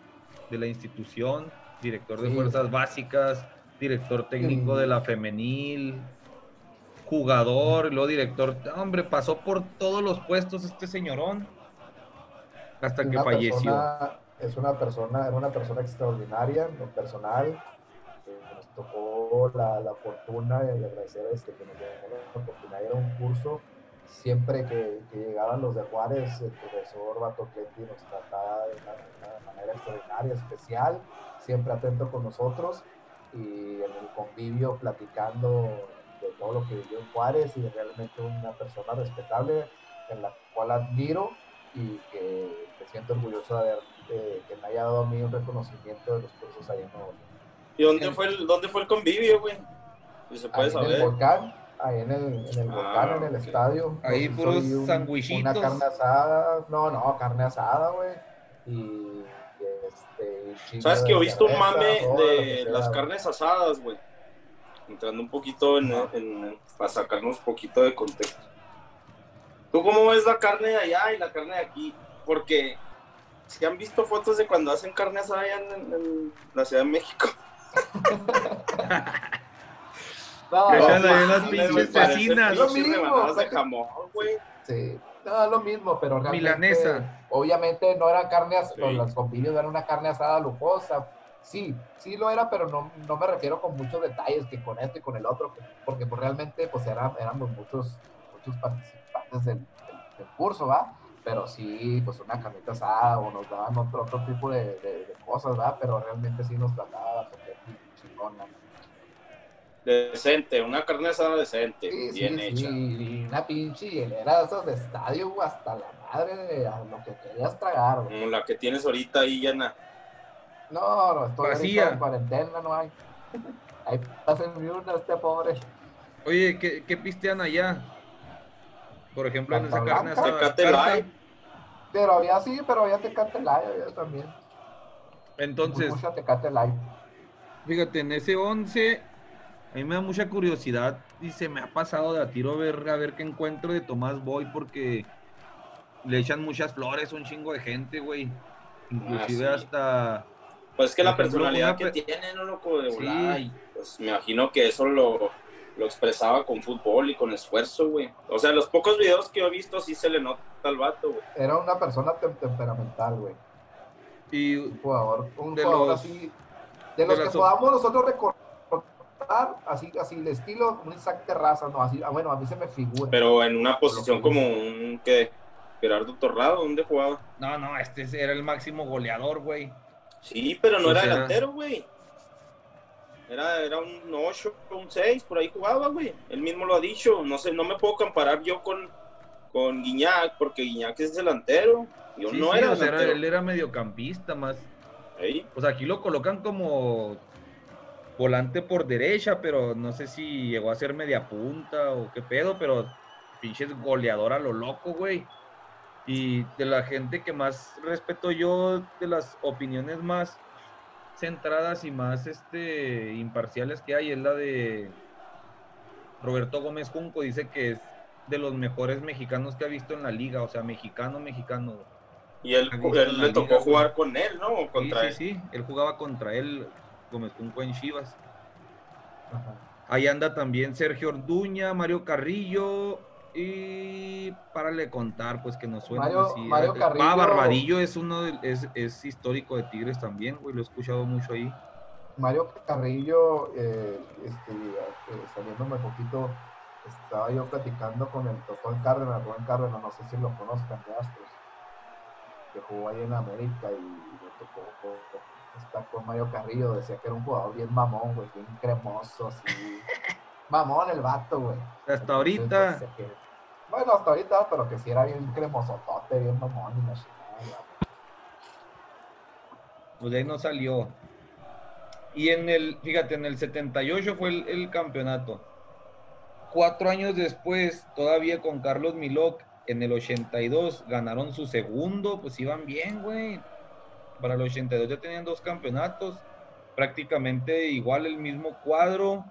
Speaker 3: de la institución, director de
Speaker 2: Sí.
Speaker 3: fuerzas básicas, director técnico de la femenil, jugador, luego director, hombre, pasó por todos los puestos este señorón hasta que
Speaker 2: Una
Speaker 3: falleció.
Speaker 2: persona- es una persona, era una persona extraordinaria en lo personal. eh, nos tocó la, la fortuna y agradecer este, que nos dio la oportunidad de ir a un curso. Siempre que, que llegaban los de Juárez, el profesor Batocletti nos trataba de una, manera extraordinaria, especial, siempre atento con nosotros y en el convivio platicando de todo lo que vivió en Juárez y realmente una persona respetable en la cual admiro y que me siento orgulloso de haber, eh, que me haya dado a mí un reconocimiento de los cursos ahí en Nuevo.
Speaker 1: ¿Y dónde fue el, dónde fue el convivio, güey? Si se puede
Speaker 2: Ahí en el
Speaker 1: saber.
Speaker 2: volcán, ahí en el, en el
Speaker 1: Ah,
Speaker 2: volcán, en el
Speaker 1: ok.
Speaker 2: estadio.
Speaker 3: Ahí puros sandwichitos.
Speaker 2: Una carne asada, no, no, carne asada, güey. Y este.
Speaker 1: ¿Sabes que he visto un mame de
Speaker 2: sea,
Speaker 1: las carnes asadas, güey? Entrando un poquito en,
Speaker 2: Ajá.
Speaker 1: en- para sacarnos un poquito de contexto. ¿Tú cómo ves la carne de allá y la carne de aquí? Porque si han visto fotos de cuando hacen carne asada allá en, en la Ciudad de México. *laughs*
Speaker 2: No,
Speaker 3: echan ahí unas pinches cecinas.
Speaker 2: Lo mismo,
Speaker 1: de jamón, güey.
Speaker 2: Sí, no, lo mismo, pero realmente.
Speaker 3: Milanesa.
Speaker 2: Obviamente no era carne asada,
Speaker 1: Sí.
Speaker 2: los convivios eran una carne asada lujosa. Sí, sí lo era, pero no, no me refiero con muchos detalles que con este y con el otro, porque pues realmente pues era, éramos muchos, muchos participantes del, del- del curso, ¿va? Pero sí, pues una carnita asada o nos daban otro, otro tipo de, de- de cosas, ¿va? Pero realmente sí nos trataba bastante chingona.
Speaker 1: Decente, una carne asada decente,
Speaker 2: Sí,
Speaker 1: bien
Speaker 2: sí,
Speaker 1: hecha.
Speaker 2: sí, y una pinche hielera de esas de estadio, hasta la madre de a lo que querías tragar, güey.
Speaker 1: Como la que tienes ahorita ahí, Yana.
Speaker 2: No, no, estoy
Speaker 3: Vacía.
Speaker 2: en cuarentena, no hay. Ahí pásenme una, este pobre.
Speaker 3: Oye, ¿qué, qué pistean allá? Por ejemplo, en esa carne asada.
Speaker 1: Tecate. Light.
Speaker 2: Pero había sí, pero había Tecate Light, había también.
Speaker 3: Entonces,
Speaker 2: Mucha Tecate Light.
Speaker 3: fíjate, en ese 11, a mí me da mucha curiosidad y se me ha pasado de a tiro ver a ver qué encuentro de Tomás Boy porque le echan muchas flores a un chingo de gente, güey. Inclusive
Speaker 1: Ah, sí.
Speaker 3: hasta...
Speaker 1: Pues es que la personalidad
Speaker 3: una
Speaker 1: que
Speaker 3: pe-
Speaker 1: tiene, ¿no, loco? De
Speaker 3: Sí.
Speaker 1: volada, y, pues me imagino que eso lo, lo expresaba con fútbol y con esfuerzo, güey. O sea, los pocos videos que he visto sí se le nota al vato, güey.
Speaker 2: Era una persona tem- temperamental, güey.
Speaker 3: Y
Speaker 2: Un jugador, un
Speaker 3: De
Speaker 2: jugador
Speaker 3: los-
Speaker 2: así. De los que podamos nosotros recordar, así, así, el estilo, como un Isaac Terraza, no, así, ah, bueno, a mí se me figura.
Speaker 1: Pero en una posición como un, que Gerardo Torrado, ¿dónde jugaba?
Speaker 3: no, no, este era el máximo goleador, güey.
Speaker 1: Sí, pero no era delantero, güey. Era, era un 8, un 6, por ahí jugaba, güey. Él mismo lo ha dicho. No sé, no me puedo comparar yo con, con Guiñac, porque Guiñac es delantero. Yo
Speaker 3: Sí,
Speaker 1: no
Speaker 3: sí,
Speaker 1: era
Speaker 3: o sea, era-
Speaker 1: delantero.
Speaker 3: él era mediocampista más.
Speaker 1: Ey,
Speaker 3: O sea, aquí lo colocan como volante por derecha, pero no sé si llegó a ser media punta o qué pedo, pero pinches goleador a lo loco, güey. Y de la gente que más respeto yo, de las opiniones más centradas y más este imparciales que hay, es la de Roberto Gómez Junco. Dice que es de los mejores mexicanos que ha visto en la liga, o sea, mexicano, mexicano.
Speaker 1: Y él, él le tocó
Speaker 3: liga,
Speaker 1: jugar con él, ¿no?
Speaker 3: Sí, sí, sí, él jugaba contra él, Gómez Junco en Chivas.
Speaker 2: Ajá.
Speaker 3: Ahí anda también Sergio Orduña, Mario Carrillo, Y párale de contar, pues que nos suena
Speaker 2: Mario-
Speaker 3: así.
Speaker 2: Mario
Speaker 3: Ah,
Speaker 2: Carrillo-
Speaker 3: Barbadillo es uno de- es, es histórico de Tigres también, güey. Lo he escuchado mucho ahí.
Speaker 2: Mario Carrillo, eh, este, eh, saliéndome poquito, estaba yo platicando con el doctor Cárdenas, Rubén Cárdenas, no sé si lo conozcan de Astros, que jugó ahí en América y me tocó tocó estar con Mario Carrillo, decía que era un jugador bien mamón, güey, bien cremoso, así. *laughs* mamón el vato, güey.
Speaker 3: Hasta ahorita.
Speaker 2: Entonces, que- bueno, hasta ahorita, pero que sí era bien cremosotote, bien mamón y la chingada.
Speaker 3: Pues de ahí no salió. Y en el, fíjate, en el 78 fue el, el campeonato. Cuatro años después, todavía con Carlos Milok, en el 82 ganaron su segundo, pues iban bien, güey. Para el 82 ya tenían dos campeonatos, prácticamente igual el mismo cuadro,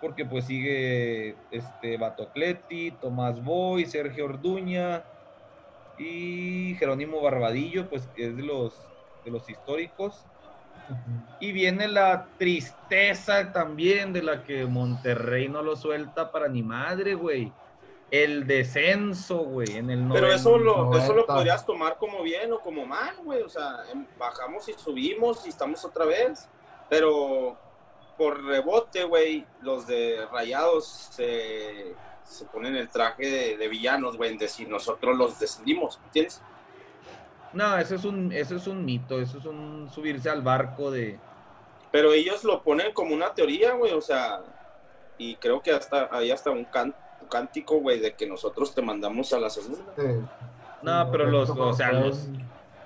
Speaker 3: porque pues sigue este Batocleti, Tomás Boy, Sergio Orduña y Jerónimo Barbadillo, pues que es de los, de los históricos. Y viene la tristeza también de la que Monterrey no lo suelta para ni madre, güey. El descenso, güey, en el
Speaker 1: Pero eso lo, eso lo podrías tomar como bien o como mal, güey. O sea, em- bajamos y subimos y estamos otra vez. Pero por rebote, güey, los de Rayados se, se ponen el traje de, de villanos, güey, en decir nosotros los descendimos, ¿entiendes?
Speaker 3: No, eso es un, eso es un mito, eso es un subirse al barco de.
Speaker 1: Pero ellos lo ponen como una teoría, güey, o sea, y creo que hasta hay hasta un, can- un cántico, güey, de que nosotros te mandamos a la segunda.
Speaker 2: Sí.
Speaker 3: No, pero los, o sea, los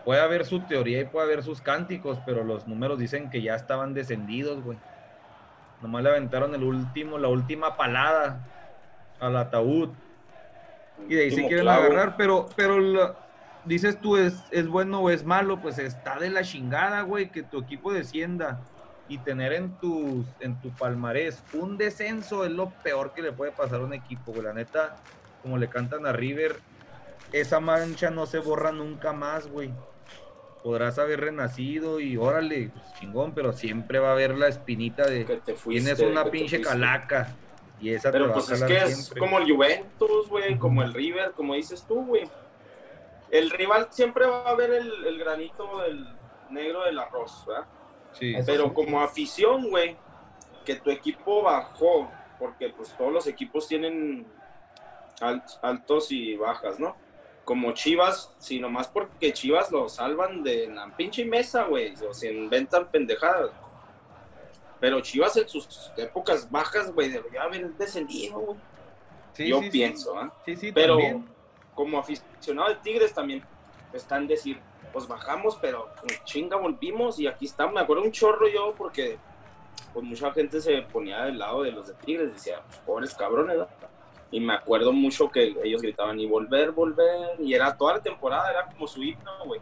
Speaker 3: puede haber su teoría y puede haber sus cánticos, pero los números dicen que ya estaban descendidos, güey. Nomás le aventaron el último, la última palada al ataúd. Y de ahí se
Speaker 1: Último
Speaker 3: quieren
Speaker 1: clavo.
Speaker 3: agarrar, pero, pero la- dices tú, ¿es, ¿es bueno o es malo? Pues está de la chingada, güey, que tu equipo descienda y tener en, tus, en tu palmarés un descenso es lo peor que le puede pasar a un equipo, güey. La neta, como le cantan a River, esa mancha no se borra nunca más, güey. Podrás haber renacido y órale, pues, chingón, pero siempre va a haber la espinita de
Speaker 1: Que te fuiste,
Speaker 3: tienes una
Speaker 1: que
Speaker 3: pinche calaca y esa te va
Speaker 1: pues
Speaker 3: a
Speaker 1: es
Speaker 3: calar
Speaker 1: que es
Speaker 3: siempre.
Speaker 1: como el Juventus, güey, como el River, como dices tú, güey. El rival siempre va a ver el, el granito del negro del arroz, ¿verdad?
Speaker 3: Sí.
Speaker 1: Pero
Speaker 2: sí.
Speaker 1: como afición, güey, que tu equipo bajó, porque pues todos los equipos tienen al- altos y bajas, ¿no? Como Chivas, si nomás porque Chivas lo salvan de la pinche mesa, güey, o se inventan pendejadas. Pero Chivas en sus épocas bajas, güey, debería haber descendido, güey.
Speaker 3: Sí,
Speaker 1: Yo
Speaker 3: sí,
Speaker 1: pienso, ¿ah?
Speaker 3: Sí, sí,
Speaker 1: Pero
Speaker 3: también.
Speaker 1: como aficionado de Tigres también están decir, pues bajamos, pero pues, chinga volvimos y aquí estamos. Me acuerdo un chorro yo porque pues mucha gente se ponía del lado de los de Tigres, decía, pues, pobres cabrones, ¿no? Y me acuerdo mucho que ellos gritaban, y volver, volver, y era toda la temporada, era como su himno, güey,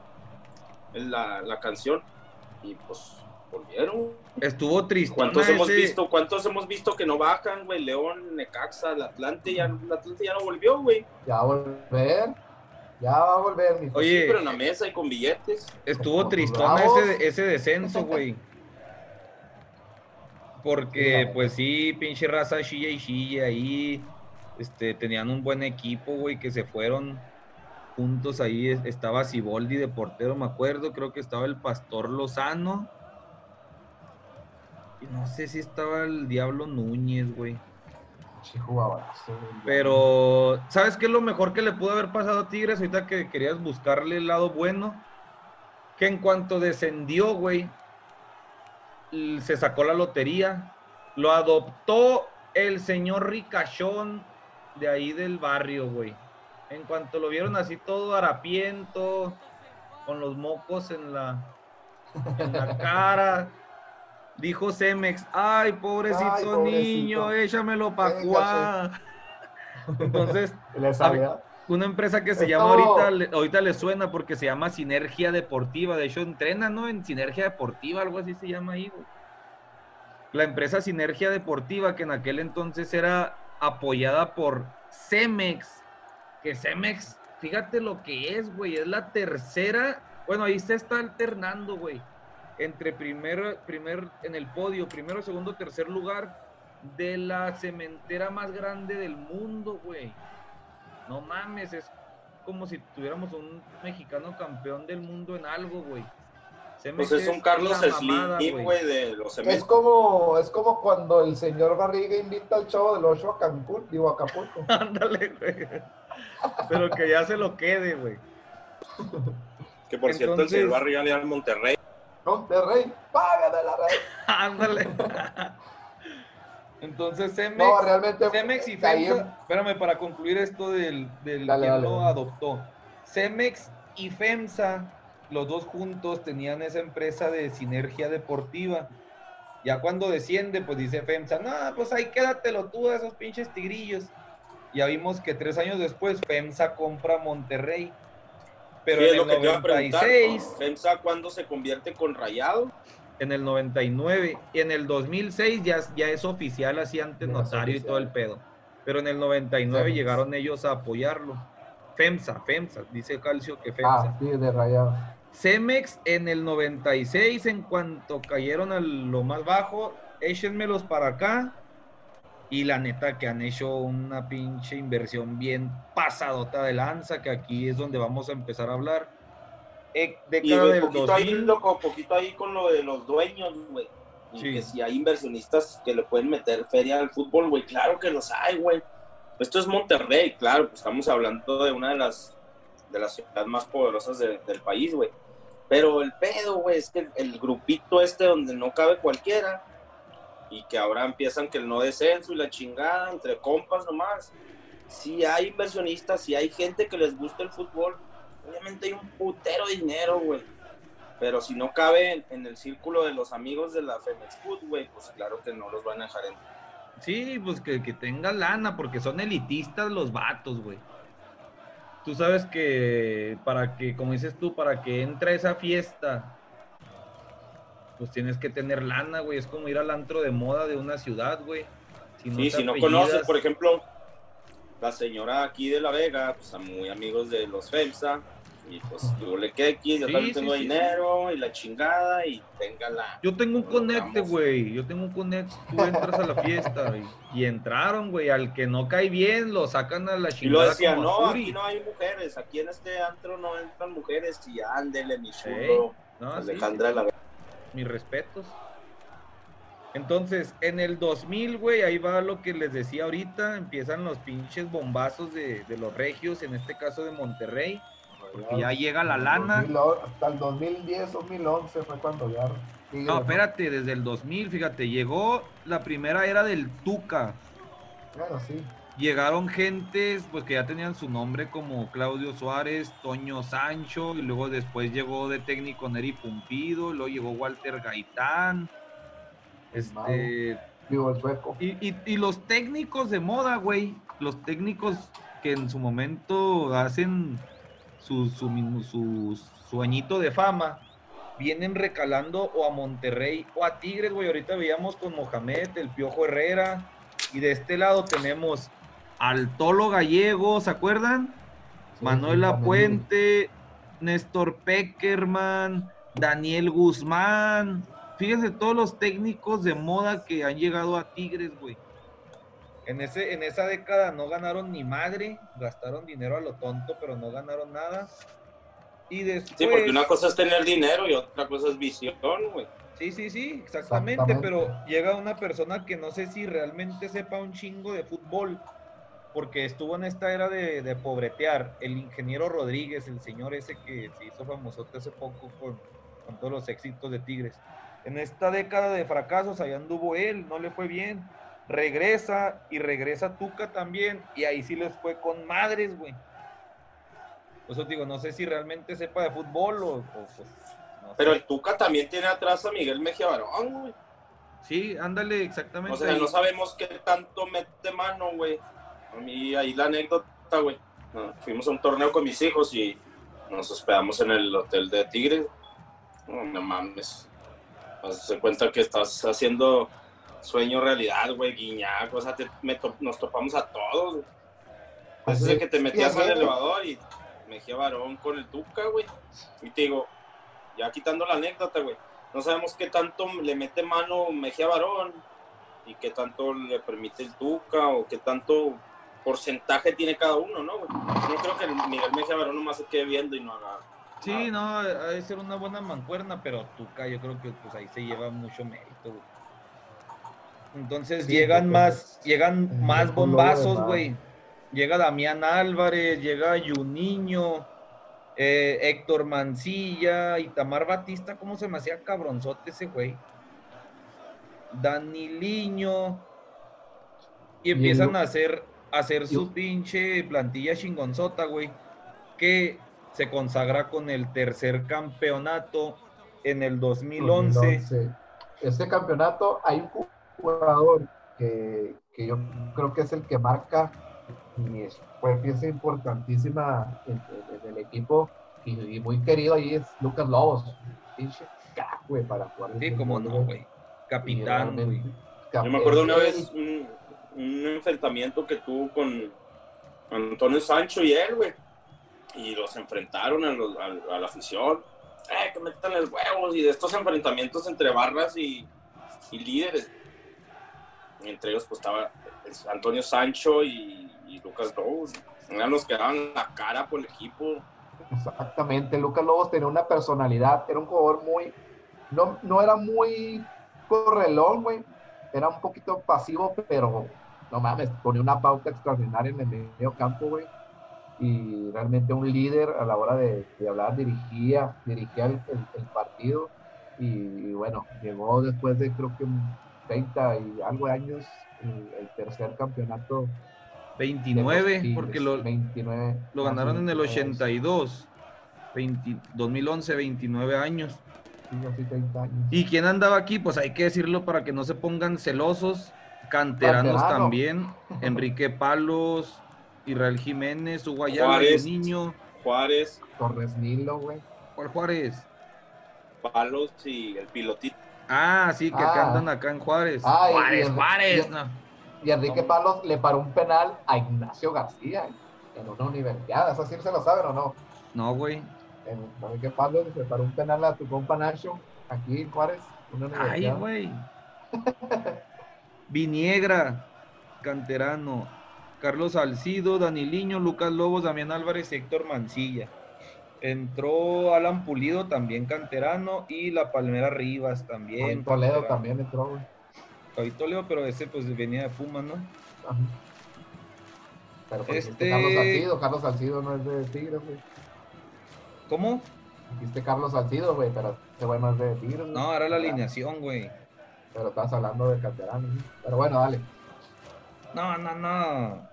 Speaker 1: la, la canción. Y pues volvieron.
Speaker 3: Estuvo triste.
Speaker 1: ¿Cuántos hemos visto? ¿Cuántos hemos visto que no bajan, güey? León, Necaxa, el Atlante, ya, el Atlante ya no volvió, güey.
Speaker 2: Ya volver. Ya va a volver, mi
Speaker 3: Oye,
Speaker 1: Pero en la mesa y con billetes.
Speaker 3: Estuvo
Speaker 2: bravos.
Speaker 3: ese, ese descenso, güey. Porque,
Speaker 2: Sí,
Speaker 3: pues sí, pinche raza chilla y chilla ahí. Este, tenían un buen equipo, güey, que se fueron juntos ahí. Es- Estaba Siboldi de portero, me acuerdo. Creo que estaba el Pastor Lozano. Y no sé si estaba el Diablo Núñez, güey.
Speaker 2: Güey.
Speaker 3: Pero, ¿sabes qué es lo mejor que le pudo haber pasado a Tigres ahorita que querías buscarle el lado bueno? Que en cuanto descendió, güey, se sacó la lotería, lo adoptó el señor Ricachón de ahí del barrio, güey. En cuanto lo vieron así todo harapiento, con los mocos en la cara, dijo Cemex, ay, pobrecito,
Speaker 2: Ay, pobrecito.
Speaker 3: niño, échamelo pa' cuá. Entonces, *laughs*
Speaker 2: Le sabía.
Speaker 3: una empresa que se llama ahorita, ahorita le suena porque se llama Sinergia Deportiva. De hecho, entrena, ¿no? En Sinergia Deportiva, algo así se llama ahí, güey. La empresa Sinergia Deportiva, que en aquel entonces era apoyada por Cemex. Que Cemex, fíjate lo que es, güey. Es la tercera. Bueno, ahí se está alternando, güey. Entre primero, primer, en el podio, primero, segundo, tercer lugar de la cementera más grande del mundo, güey. No mames, es como si tuviéramos un mexicano campeón del mundo en algo, güey.
Speaker 1: Pues es un Carlos Slim, güey, de los
Speaker 2: Es como, es como cuando el señor Barriga invita al chavo del 8 a Cancún, digo a Acapulco. *laughs*
Speaker 3: Ándale, güey. Pero que ya se lo quede, güey.
Speaker 1: Que por cierto el señor Barriga le al Monterrey.
Speaker 2: Monterrey, págame la red. *laughs*
Speaker 3: Ándale. Entonces Cemex,
Speaker 2: No, realmente
Speaker 3: Cemex y FEMSA, espérame para concluir esto del, del
Speaker 2: Dale, dale,
Speaker 3: lo adoptó. Cemex y FEMSA, los dos juntos tenían esa empresa de sinergia deportiva. Ya cuando desciende, pues dice FEMSA, no, pues ahí quédatelo tú a esos pinches tigrillos. Ya vimos que tres años después FEMSA compra Monterrey. Pero
Speaker 1: Sí, es
Speaker 3: en
Speaker 1: lo
Speaker 3: el
Speaker 1: que te iba a preguntar.
Speaker 3: 96,
Speaker 1: FEMSA cuándo se convierte con Rayado?
Speaker 3: en el 99 y en el 2006 ya, ya es oficial así ante
Speaker 2: es
Speaker 3: notario y todo el pedo. Pero en el 99
Speaker 2: Cemex.
Speaker 3: llegaron ellos a apoyarlo. FEMSA, FEMSA, dice Calcio que
Speaker 2: Ah,
Speaker 3: FEMSA.
Speaker 2: sí, de rayado.
Speaker 3: Cemex en el 96, en cuanto cayeron a lo más bajo, échenmelos para acá. Y la neta que han hecho una pinche inversión bien pasadota de lanza, que aquí es donde vamos a empezar a hablar. Eh,
Speaker 1: Y güey, poquito ahí,
Speaker 3: 2000,
Speaker 1: loco, poquito ahí con lo de los dueños, güey.
Speaker 3: Sí.
Speaker 1: que si hay inversionistas que le pueden meter feria al fútbol, güey, claro que los hay, güey. Esto es Monterrey, claro, pues estamos hablando de una de las de las ciudades más poderosas de- del país, güey. Pero el pedo, güey, es que el grupito este donde no cabe cualquiera y que ahora empiezan que el no descenso y la chingada entre compas nomás. Si hay inversionistas, si hay gente que les gusta el fútbol, obviamente hay un putero dinero, güey. Pero si no cabe en, el círculo de los amigos de la Femex Food, güey, pues claro que no los van a dejar en.
Speaker 3: Sí, pues que, que tenga lana, porque son elitistas los vatos, güey. Tú sabes que para que, como dices tú, para que entre esa fiesta, pues tienes que tener lana, güey. Es como ir al antro de moda de una ciudad, güey. Si
Speaker 1: Sí,
Speaker 3: te
Speaker 1: si no
Speaker 3: apellidas-
Speaker 1: conoces, por ejemplo, la señora aquí de La Vega, pues son muy amigos de los FEMSA. Y pues yo le que aquí, yo
Speaker 3: Sí,
Speaker 1: también
Speaker 3: sí,
Speaker 1: tengo
Speaker 3: sí,
Speaker 1: dinero y la chingada y tenga la.
Speaker 3: Yo tengo un conecte, güey. Yo tengo un conecte. Tú entras a la fiesta y, y entraron, güey. Al que no cae bien, lo sacan a la
Speaker 1: Y lo
Speaker 3: chingada.
Speaker 1: decía,
Speaker 3: a
Speaker 1: no,
Speaker 3: Fury".
Speaker 1: aquí no hay mujeres, aquí en este antro no entran mujeres y ándele, mi chulo.
Speaker 3: No, sí,
Speaker 1: Alejandra
Speaker 3: sí,
Speaker 1: de la Vega.
Speaker 3: Mis respetos. Entonces, en el 2000, güey, ahí va lo que les decía ahorita, empiezan los pinches bombazos de, de los regios, en este caso de Monterrey, porque ya llega la lana.
Speaker 2: 2000, hasta el 2010, 2011 fue cuando ya.
Speaker 3: No, espérate, desde el 2000, fíjate, llegó la primera era del Tuca.
Speaker 2: Bueno, sí.
Speaker 3: Llegaron gentes, pues que ya tenían su nombre como Claudio Suárez, Toño Sancho, y luego después llegó de técnico Neri Pumpido, luego llegó Walter Gaitán. Este,
Speaker 2: Digo, el sueco.
Speaker 3: Y, y- y los técnicos de moda, güey, los técnicos que en su momento hacen su, su, su, su añito de fama, vienen recalando o a Monterrey o a Tigres, güey. Ahorita veíamos con Mohamed, el Piojo Herrera, y de este lado tenemos al Tolo Gallego, ¿se acuerdan?
Speaker 2: Sí,
Speaker 3: Manuel
Speaker 2: sí,
Speaker 3: Lapuente, Néstor Peckerman, Daniel Guzmán. Fíjense todos los técnicos de moda que han llegado a Tigres, güey. En, ese, en esa década no ganaron ni madre, gastaron dinero a lo tonto, pero no ganaron nada. Y después...
Speaker 1: Sí, porque una cosa es tener dinero y otra cosa es visión, güey.
Speaker 3: Sí, sí, sí, exactamente,
Speaker 2: Exactamente.
Speaker 3: pero llega una persona que no sé si realmente sepa un chingo de fútbol, porque estuvo en esta era de, de pobretear, el ingeniero Rodríguez, el señor ese que se hizo famosote hace poco con, con todos los éxitos de Tigres. En esta década de fracasos, allá anduvo él, no le fue bien, regresa y regresa Tuca también, y ahí sí les fue con madres, güey. Por eso digo, no sé si realmente sepa de fútbol o... o, pues, no
Speaker 1: Pero
Speaker 3: sé.
Speaker 1: el Tuca también tiene atrás a Miguel Mejía Barón, güey.
Speaker 3: Sí, ándale, exactamente.
Speaker 1: O sea,
Speaker 3: ahí.
Speaker 1: no sabemos qué tanto mete mano, güey. A mí ahí la anécdota, güey. Fuimos a un torneo con mis hijos y nos hospedamos en el hotel de Tigres. No, no mames. Se cuenta que estás haciendo sueño realidad, güey, guiñac. O sea, te- me to- nos topamos a todos.
Speaker 2: Pues
Speaker 1: Desde
Speaker 2: sí,
Speaker 1: que te metías al elevador y Mejía Varón con el Tuca, güey. Y te digo, ya quitando la anécdota, güey. No sabemos qué tanto le mete mano Mejía Varón y qué tanto le permite el Tuca o qué tanto porcentaje tiene cada uno, ¿no? No creo que el Miguel Mejía Barón nomás se quede viendo y no haga.
Speaker 3: Sí, no, debe ser una buena mancuerna, pero Tuca yo creo que pues ahí se lleva mucho mérito, güey. Entonces
Speaker 2: Sí,
Speaker 3: llegan más, llegan
Speaker 2: el
Speaker 3: más
Speaker 2: de
Speaker 3: bombazos, güey. Llega Damián Álvarez, llega Juninho, eh, Héctor Mancilla, Itamar Batista, ¿cómo se me hacía cabronzote ese güey? Daniliño. Y
Speaker 2: Y el
Speaker 3: empiezan a hacer, hacer su pinche plantilla chingonzota, güey. Que se consagra con el tercer campeonato en el 2011.
Speaker 2: 2011. Este campeonato hay un jugador que, que yo creo que es el que marca y es- fue pieza importantísima en, en- en el equipo y, y muy querido ahí es Lucas Lobos. Pinche güey, para jugar.
Speaker 3: Sí, como no, güey. Capitán, güey.
Speaker 1: Yo me acuerdo una vez un, un enfrentamiento que tuvo con Antonio Sancho y él, güey. Y los enfrentaron a, la afición. Eh, que metan los huevos. Y de estos enfrentamientos entre barras y, líderes. Entre ellos, pues estaba Antonio Sancho y, y Lucas Lobos. Eran los que la cara por el equipo.
Speaker 2: Exactamente, Lucas Lobos tenía una personalidad, era un jugador muy, no, no era muy correlón, güey, era un poquito pasivo, pero no mames, ponía una pauta extraordinaria en el medio campo, güey, y realmente un líder a la hora de, de hablar, dirigía, dirigía el, el- el partido, y, bueno, llegó después de creo que un 30 y algo de años, el, el tercer campeonato. de los
Speaker 3: 29,
Speaker 2: Tigres,
Speaker 3: porque lo,
Speaker 2: 29,
Speaker 3: lo ganaron en el
Speaker 2: 29,
Speaker 3: 82. 20 2011, 29 años.
Speaker 2: sí, así 30 años.
Speaker 3: ¿Y quién andaba aquí? Pues hay que decirlo para que no se pongan celosos. Canteranos
Speaker 2: Canterano.
Speaker 3: también. Enrique Palos, Israel Jiménez, Hugo Ayala,
Speaker 1: Juárez.
Speaker 3: Niño.
Speaker 1: Juárez,
Speaker 2: Torres Nilo, güey.
Speaker 3: ¿Cuál Juárez?
Speaker 1: Palos y el pilotito.
Speaker 3: Ah, sí, que acá
Speaker 2: Ah.
Speaker 3: acá en Juárez.
Speaker 2: Ah,
Speaker 3: Juárez,
Speaker 2: y-
Speaker 3: Juárez.
Speaker 2: y-
Speaker 3: no.
Speaker 2: Y Enrique Palos le paró un penal a Ignacio García en una universidad. ¿Eso sí se lo saben o no?
Speaker 3: No, güey.
Speaker 2: En Enrique Palos le paró un penal a tu compa Nacho, aquí en Juárez, una
Speaker 3: Ay,
Speaker 2: universidad.
Speaker 3: güey. *laughs* Viniegra, Canterano, Carlos Salcido, Daniliño, Lucas Lobos, Damián Álvarez, Héctor Mancilla. Entró Alan Pulido, también canterano, y la Palmera Rivas también.
Speaker 2: Toledo
Speaker 3: canterano.
Speaker 2: también entró, güey.
Speaker 3: Hoy Toledo, pero ese pues venía de Puma, ¿no?
Speaker 2: Ajá. Pero pues dijiste
Speaker 3: Este-
Speaker 2: Carlos Salcido, Carlos Salcido no es de Tigres, güey.
Speaker 3: ¿Cómo?
Speaker 2: Dijiste Carlos Salcido, güey, pero este güey no es de Tigres.
Speaker 3: No, era la alineación, güey.
Speaker 2: Pero estás hablando de Caterano. Pero bueno, dale.
Speaker 3: No, no, no.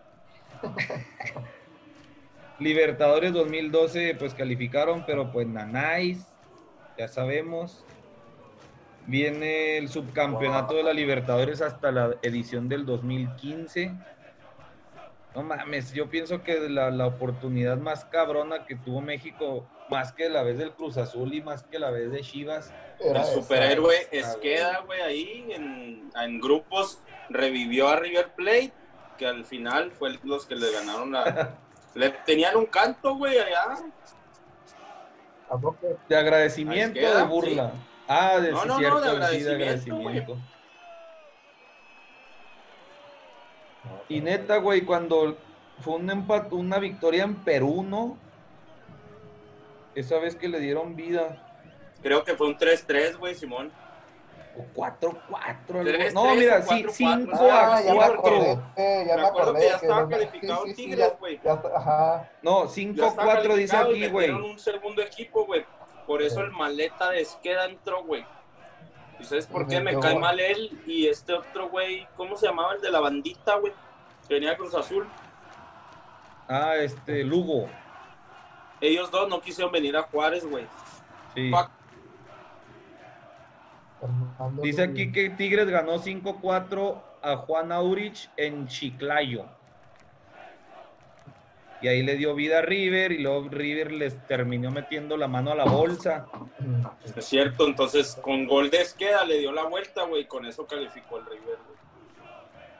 Speaker 3: *laughs* Libertadores 2012, pues calificaron, pero pues nanáis, ya sabemos. Viene el subcampeonato de la Libertadores hasta la edición del 2015. No mames, yo pienso que la, la oportunidad más cabrona que tuvo México, más que la vez del Cruz Azul y más que la vez de Chivas,
Speaker 2: Era
Speaker 1: El superhéroe
Speaker 3: esa,
Speaker 1: Esqueda, güey, ahí en, en grupos revivió a River Plate, que al final fue los que le ganaron la... *laughs* le tenían un canto, güey, allá.
Speaker 2: ¿A poco?
Speaker 3: de agradecimiento
Speaker 1: Ahí queda,
Speaker 3: de burla. Ah, de
Speaker 1: No,
Speaker 3: sí,
Speaker 1: no, no,
Speaker 3: cierto,
Speaker 1: de
Speaker 3: sí, de
Speaker 1: agradecimiento,
Speaker 3: agradecimiento. Y neta, güey, cuando fue un empate, una victoria en Perú, ¿no? Esa vez que le dieron vida.
Speaker 1: Creo que fue un 3-3, güey, Simón.
Speaker 3: O 4-4. algo-
Speaker 1: Tres,
Speaker 3: No, mira, sí,
Speaker 1: cuatro,
Speaker 3: 5
Speaker 1: cuatro.
Speaker 2: Ah,
Speaker 3: a
Speaker 2: ya me
Speaker 3: 4.
Speaker 2: acordé. eh, ya
Speaker 1: Me
Speaker 2: me
Speaker 1: acuerdo
Speaker 2: acordé.
Speaker 1: que ya estaba
Speaker 2: no-
Speaker 1: calificado
Speaker 2: sí, sí, sí,
Speaker 1: Tigres, güey.
Speaker 2: ya está- Ajá.
Speaker 3: No,
Speaker 1: Ya está
Speaker 3: 5-4 dice aquí, güey.
Speaker 1: un segundo equipo, güey. Por eso el maleta de Esqueda entró, güey. ¿Y sabes por qué me cae mal él y este otro güey? ¿Cómo se llamaba el de la bandita, güey? Que venía de Cruz Azul.
Speaker 3: Ah, este, Lugo.
Speaker 1: Ellos dos no quisieron venir a Juárez, güey.
Speaker 3: Sí.
Speaker 1: Fuck.
Speaker 3: Dice aquí que Tigres ganó 5-4 a Juan Aurich en Chiclayo. Y ahí le dio vida a River y luego River les terminó metiendo la mano a la bolsa.
Speaker 1: Es cierto, entonces con gol de Esqueda le dio la vuelta, güey. Con eso calificó el River.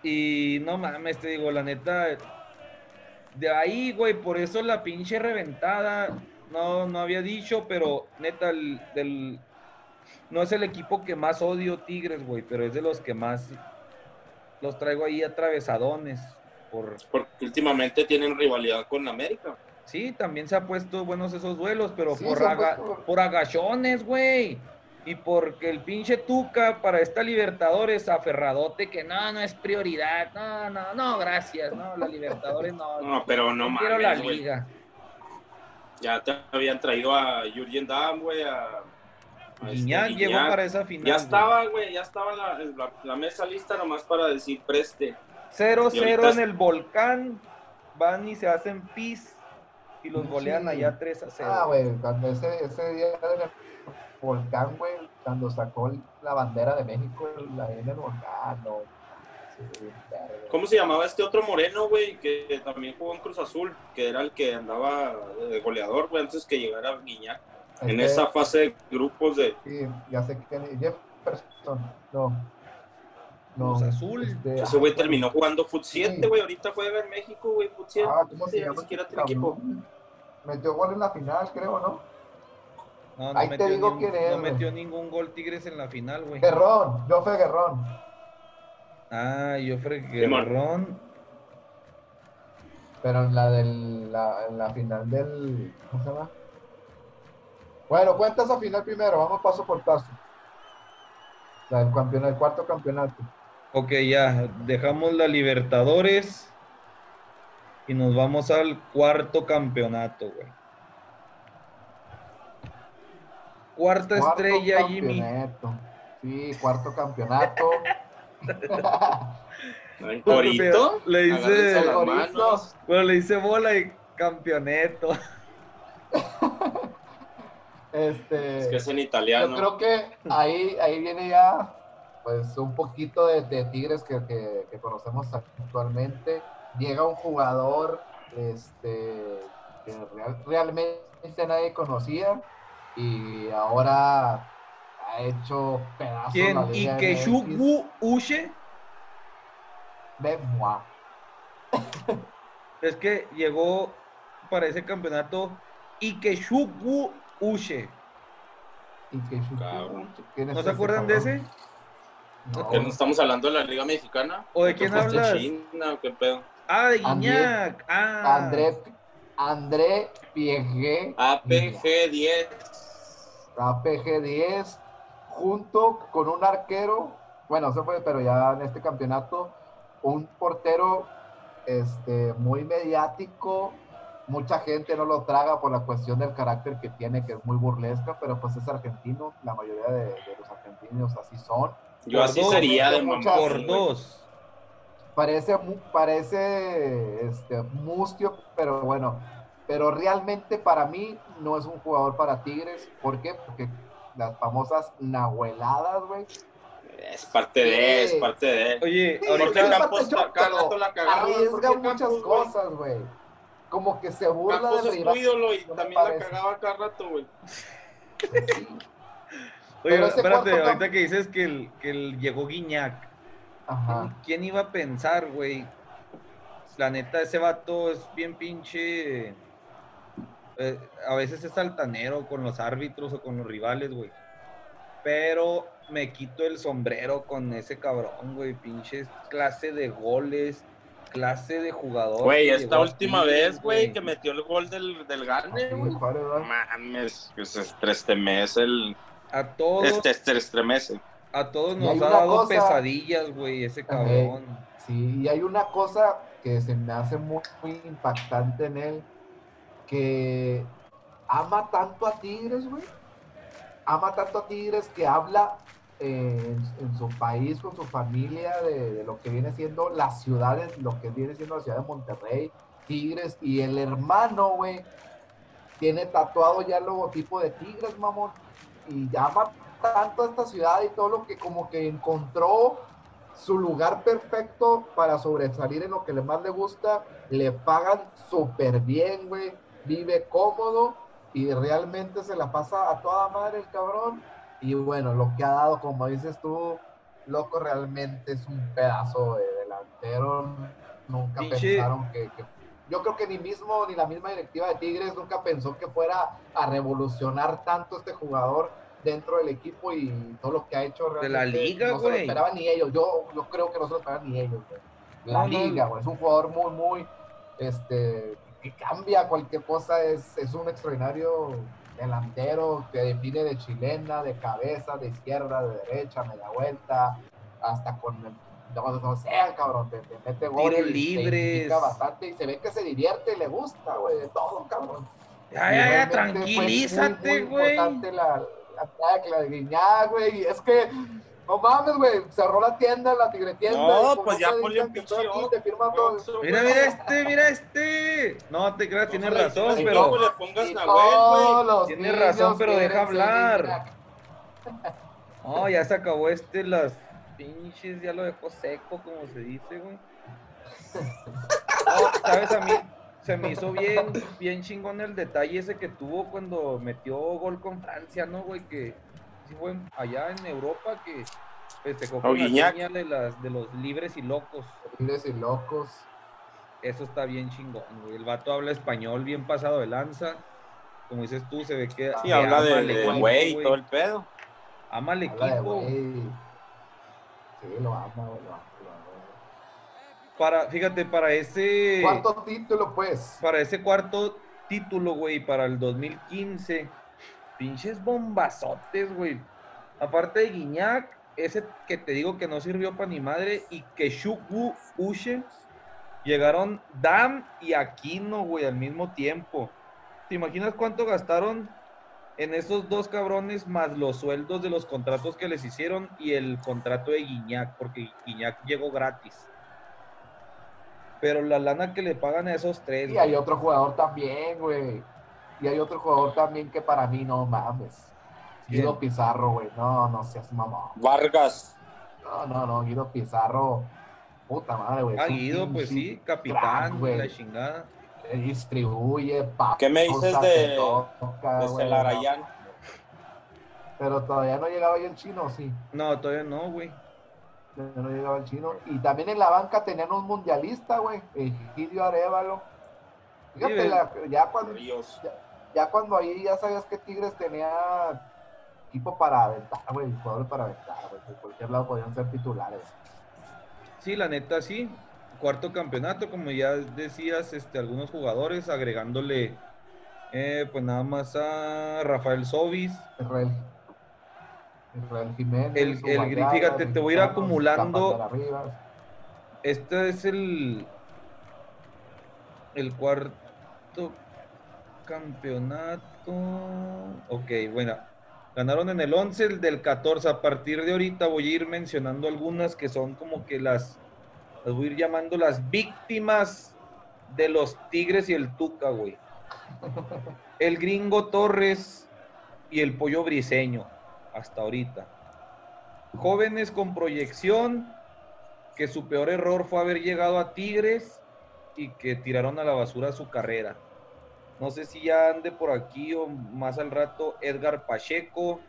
Speaker 3: Y no mames, te digo, la neta, de ahí, güey, por eso la pinche reventada, no, no había dicho, pero neta, el- del, no es el equipo que más odio Tigres, güey, pero es de los que más los traigo ahí atravesadones, Por,
Speaker 1: Porque últimamente tienen rivalidad con América.
Speaker 3: sí, también se ha puesto buenos esos duelos, pero
Speaker 2: Sí,
Speaker 3: por, aga-
Speaker 2: puesto-
Speaker 3: por agachones, güey. Y porque el pinche Tuca para esta Libertadores aferradote que no, no es prioridad. No, no, no, gracias. No, la Libertadores no. *laughs*
Speaker 1: No, pero no
Speaker 3: Yo quiero la
Speaker 1: mames,
Speaker 3: liga.
Speaker 1: Ya te habían traído a Jurgen Damm, güey, a... este
Speaker 3: Guiñac llegó
Speaker 1: Guiñac.
Speaker 3: para esa final.
Speaker 1: Ya estaba, güey, ya estaba la, la- la mesa lista nomás para decir preste.
Speaker 3: 0-0
Speaker 1: Y ahorita
Speaker 3: en el volcán. Van y se hacen pis. Y los
Speaker 2: Sí.
Speaker 3: golean allá 3 a 0.
Speaker 2: Ah, güey, cuando ese, ese día del volcán, güey, cuando sacó la bandera de México la en el volcán, no. Sí.
Speaker 1: ¿Cómo se llamaba este otro moreno, güey, que también jugó en Cruz Azul, que era el que andaba de goleador, güey, antes que llegara Guiñac? En esa fase de grupos de...
Speaker 2: Sí, ya sé que Jefferson, no. No.
Speaker 3: Cruz Azul.
Speaker 2: este,
Speaker 1: Ese güey
Speaker 2: ah,
Speaker 1: terminó jugando Foot 7,
Speaker 2: Sí.
Speaker 1: güey, ahorita juega en México, güey, Foot 7.
Speaker 2: Ah, ¿cómo se llama?
Speaker 1: Siquiera
Speaker 2: este
Speaker 1: tiene equipo.
Speaker 2: Metió gol en la final, creo, ¿no?
Speaker 3: No, no
Speaker 2: Ahí te
Speaker 3: metió,
Speaker 2: digo
Speaker 3: ni-
Speaker 2: quién es,
Speaker 3: no
Speaker 2: güey.
Speaker 3: metió ningún gol Tigres en la final, güey.
Speaker 2: Guerrón, Jofe Guerrón.
Speaker 3: Ah, Jofre. Guerrón.
Speaker 2: Pero en la del la, en la final del ¿cómo se llama? Bueno, cuenta esa final primero, vamos paso por paso. La del campeonato, el cuarto campeonato.
Speaker 3: Ok, ya, dejamos la Libertadores y nos vamos al cuarto campeonato, güey. Cuarta
Speaker 2: Cuarto
Speaker 3: estrella, Jimmy.
Speaker 2: campeonato. Sí, cuarto campeonato.
Speaker 1: ¿En Corito?
Speaker 3: Le dice-. Bueno, le dice bola y campeonato. *laughs*
Speaker 2: este
Speaker 1: Es que es en
Speaker 2: Yo
Speaker 1: italiano.
Speaker 2: creo que ahí, ahí viene ya pues un poquito de, de Tigres que, que- que conocemos actualmente. Llega un jugador este, que real- realmente nadie conocía y ahora ha hecho pedazos
Speaker 3: ¿Quién?
Speaker 2: la Liga MX.
Speaker 3: Ikechukwu Uche.
Speaker 2: Ve, mua. *laughs*
Speaker 3: Es que llegó para ese campeonato Ikechukwu Uche.
Speaker 2: Ikechukwu.
Speaker 1: Cabrón.
Speaker 2: ¿Quién es
Speaker 3: ¿No se acuerdan de ese?
Speaker 2: No,
Speaker 1: ¿Que no estamos hablando de la Liga Mexicana?
Speaker 3: ¿O de
Speaker 1: ¿Qué
Speaker 3: quién hablas?
Speaker 1: China o qué pedo?
Speaker 3: Ah, de
Speaker 2: André-
Speaker 3: Guiñac. Ah.
Speaker 2: André, André Piegué.
Speaker 1: APG 10.
Speaker 2: APG 10, junto con un arquero, bueno, se fue, pero ya en este campeonato, un portero este, muy mediático, mucha gente no lo traga por la cuestión del carácter que tiene, que es muy burlesca, pero pues es argentino, la mayoría de, de los argentinos así son.
Speaker 1: Yo así
Speaker 3: dos,
Speaker 1: sería de
Speaker 2: muchas-
Speaker 1: mamá.
Speaker 3: Por dos.
Speaker 2: Parece, parece este, mustio, pero bueno, pero realmente para mí no es un jugador para Tigres, ¿por qué? Porque las famosas nahueladas, güey,
Speaker 1: Es parte de, es
Speaker 2: Sí.
Speaker 1: parte de.
Speaker 3: Oye,
Speaker 2: Sí,
Speaker 1: Porque
Speaker 3: ahorita
Speaker 2: es
Speaker 1: Campos
Speaker 2: pero
Speaker 1: rato la cagaba, ¿por
Speaker 2: arriesga muchas
Speaker 1: Campos,
Speaker 2: cosas, güey. Como que se burla
Speaker 1: Campos
Speaker 2: del
Speaker 1: es
Speaker 2: rival.
Speaker 1: tu ídolo y
Speaker 2: no
Speaker 1: también la cagaba cada rato, güey.
Speaker 3: Oye,
Speaker 2: Pero
Speaker 3: espérate,
Speaker 2: cuarto
Speaker 3: ahorita que dices que, el, que el llegó Guiñac.
Speaker 2: Ajá.
Speaker 3: ¿Quién iba a pensar, güey? La neta, ese vato es bien pinche. eh, a veces es altanero con los árbitros o con los rivales, güey. Pero me quito el sombrero con ese cabrón, güey. Pinche clase de goles, clase de jugador.
Speaker 1: Güey, esta última vez, güey, que metió el gol del, del
Speaker 2: Así,
Speaker 1: güey. Mames, que se estremece el.
Speaker 3: A todos,
Speaker 1: Este se estremece.
Speaker 3: a todos nos ha
Speaker 2: una
Speaker 3: dado
Speaker 2: cosa-
Speaker 3: pesadillas, güey, ese cabrón.
Speaker 2: Sí, y hay una cosa que se me hace muy, muy impactante en él, que ama tanto a Tigres, güey. Ama tanto a Tigres que habla eh, en, en su país, con su familia, de, de lo que viene siendo las ciudades, lo que viene siendo la ciudad de Monterrey, Tigres, y el hermano, güey, tiene tatuado ya el logotipo de Tigres, mamón, y ama tanto a esta ciudad y todo lo que como que encontró su lugar perfecto para sobresalir en lo que le más le gusta, le pagan súper bien, güey, vive cómodo y realmente se la pasa a toda madre el cabrón. Y bueno, lo que ha dado, como dices tú, loco, realmente es un pedazo de delantero. Nunca
Speaker 3: Pinche-
Speaker 2: pensaron que, que- Yo creo que ni mismo, ni la misma directiva de Tigres nunca pensó que fuera a revolucionar tanto este jugador dentro del equipo y todo lo que ha hecho
Speaker 3: De la
Speaker 2: realmente
Speaker 3: liga,
Speaker 2: no se lo
Speaker 3: güey.
Speaker 2: esperaban ni ellos. Yo, yo creo que no se lo esperaban ni ellos, güey. la
Speaker 3: No, no.
Speaker 2: liga, güey. Es un jugador muy, muy, este, que cambia cualquier cosa. Es, es un extraordinario delantero que define de chilena, de cabeza, de izquierda, de derecha, media vuelta, hasta con el, no, no sé, cabrón, te, te mete gol te
Speaker 3: libres.
Speaker 2: bastante y se ve que se divierte y le gusta, güey, de todo, cabrón.
Speaker 3: Ya, ya, ya, tranquilízate, güey.
Speaker 2: importante la, la tacla de Guiñac, güey. y Es que, no mames, güey. Cerró la tienda, la tigre tienda.
Speaker 1: No, pues ya ponle un pinche
Speaker 2: te todo.
Speaker 3: Mira, mira este, mira este. No te creas, tienes razón, pero.
Speaker 1: no le pongas Nahuel, güey.
Speaker 3: Tienes razón, pero deja hablar. No, ya se acabó este, las pinches, ya lo dejó seco, como se dice, güey. No, sabes, a mí se me hizo bien, bien chingón el detalle ese que tuvo cuando metió gol con Francia, ¿no, güey? Que sí fue allá en Europa que festejó con la seña de, las, de los libres y locos.
Speaker 2: Libres y locos.
Speaker 3: Eso está bien chingón, güey. El vato habla español bien pasado de lanza. Como dices tú, se ve que.
Speaker 1: Sí, habla de, güey y todo el pedo.
Speaker 3: Ama al
Speaker 2: Habla de
Speaker 3: equipo.
Speaker 2: Sí, lo ama, güey. Lo ama, lo ama.
Speaker 3: Para, fíjate, para ese.
Speaker 2: Cuarto título, pues.
Speaker 3: Para ese cuarto título, güey, para el 2015. Pinches bombazotes, güey. Aparte de Guiñac, ese que te digo que no sirvió para ni madre, y que Shuku Ushe, llegaron Dam y Aquino, güey, al mismo tiempo. ¿Te imaginas cuánto gastaron en esos dos cabrones más los sueldos de los contratos que les hicieron y el contrato de Guiñac? Porque Guiñac llegó gratis. Pero la lana que le pagan a esos tres.
Speaker 2: Y
Speaker 3: güey.
Speaker 2: hay otro jugador también, güey. Y hay otro jugador también que para mí no mames. Guido. Pizarro, güey. No, no seas mamón.
Speaker 1: Vargas.
Speaker 2: No, no, no. Guido Pizarro. Puta madre, güey.
Speaker 3: Ah, Guido, pues sí, capitán,
Speaker 2: crack, güey.
Speaker 3: la chingada.
Speaker 2: Eh, Distribuye, pa.
Speaker 1: ¿Qué me dices de-
Speaker 2: toca,
Speaker 1: De
Speaker 2: güey,
Speaker 1: Celarayán.
Speaker 2: no. Pero todavía no llegaba ahí el chino, sí.
Speaker 3: No, todavía no, güey.
Speaker 2: Todavía no llegaba el chino. Y también en la banca tenían un mundialista, güey. Egidio Arevalo. Fíjate,
Speaker 3: Sí,
Speaker 2: la- ya cuando
Speaker 1: Ríos.
Speaker 2: ya cuando ahí ya sabías que Tigres tenía equipo para aventar, güey, jugadores para aventar, güey, por cualquier lado podían ser titulares.
Speaker 3: Sí, la neta, sí. Cuarto campeonato, como ya decías, este, algunos jugadores agregándole, eh, pues nada más a Rafael Sobis.
Speaker 2: Israel, Israel Jiménez.
Speaker 3: El- el fíjate, te voy a ir acumulando-. Este es el, el cuarto campeonato. Ok, bueno. Ganaron en el 11, el del 14. A partir de ahorita voy a ir mencionando algunas que son como que las, las voy a ir llamando las víctimas de los Tigres y el Tuca, güey. El gringo Torres y el pollo briseño, hasta ahorita. Jóvenes con proyección, que su peor error fue haber llegado a Tigres y que tiraron a la basura su carrera. No sé si ya ande por aquí o más al rato Edgar Pacheco.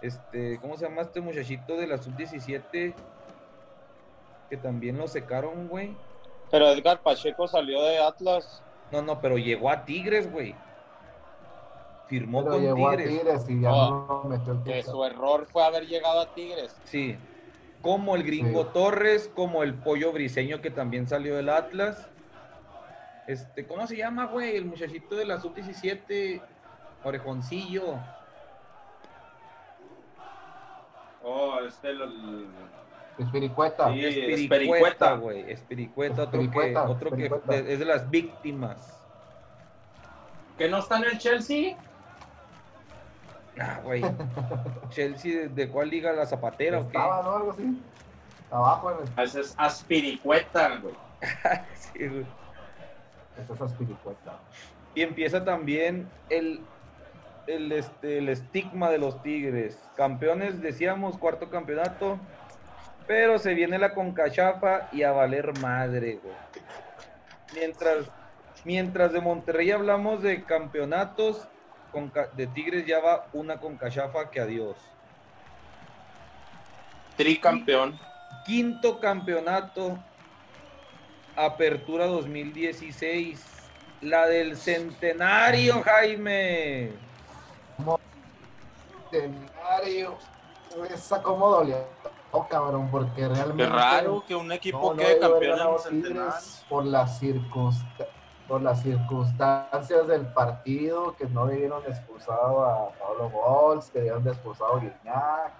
Speaker 3: Este, ¿cómo se llama este muchachito de la sub-17? Que también lo secaron, güey.
Speaker 1: Pero Edgar Pacheco salió de Atlas.
Speaker 3: No, no, pero llegó a Tigres, güey. Firmó
Speaker 2: Pero
Speaker 3: con
Speaker 2: llegó a
Speaker 3: Tigres.
Speaker 2: Tigres y ya
Speaker 1: Oh,
Speaker 2: no metió el
Speaker 1: Que su error fue haber llegado a Tigres.
Speaker 3: Sí. Como el gringo
Speaker 2: Sí.
Speaker 3: Torres, como el pollo briseño que también salió del Atlas. Este, ¿cómo se llama, güey? El muchachito de la sub-17, Orejoncillo.
Speaker 1: Oh, este el, el-
Speaker 2: Espiricueta.
Speaker 1: Sí.
Speaker 3: Espiricueta,
Speaker 1: Espericueta.
Speaker 3: güey. Espiricueta, otro,
Speaker 2: Espiricueta,
Speaker 3: que, otro que
Speaker 2: Espiricueta.
Speaker 3: es de las víctimas.
Speaker 1: que no está en el Chelsea.
Speaker 3: Ah, güey. *laughs* Chelsea, ¿de, de cuál liga? ¿La Zapatera o qué?
Speaker 2: Estaba, ¿no? Algo así. Abajo el...
Speaker 1: Ese es Aspiricueta, güey. *laughs*
Speaker 3: Sí, güey.
Speaker 2: Esa es Espiricueta.
Speaker 3: Y empieza también el, el, este, el estigma de los Tigres. Campeones, decíamos, cuarto campeonato. Pero se viene la concachafa y a valer madre, güey. Mientras, mientras de Monterrey hablamos de campeonatos, de Tigres ya va una concachafa que adiós.
Speaker 1: Tricampeón.
Speaker 3: Quinto campeonato, Apertura 2016. La del centenario, Jaime.
Speaker 2: Centenario. Esa como cabrón, porque realmente.
Speaker 1: Qué raro que un equipo
Speaker 2: no,
Speaker 1: quede campeón en centenar.
Speaker 2: Por las, circunsta- por las circunstancias del partido, que no debieron expulsado a Pablo Bols, que debieron de expulsado a Guiñac.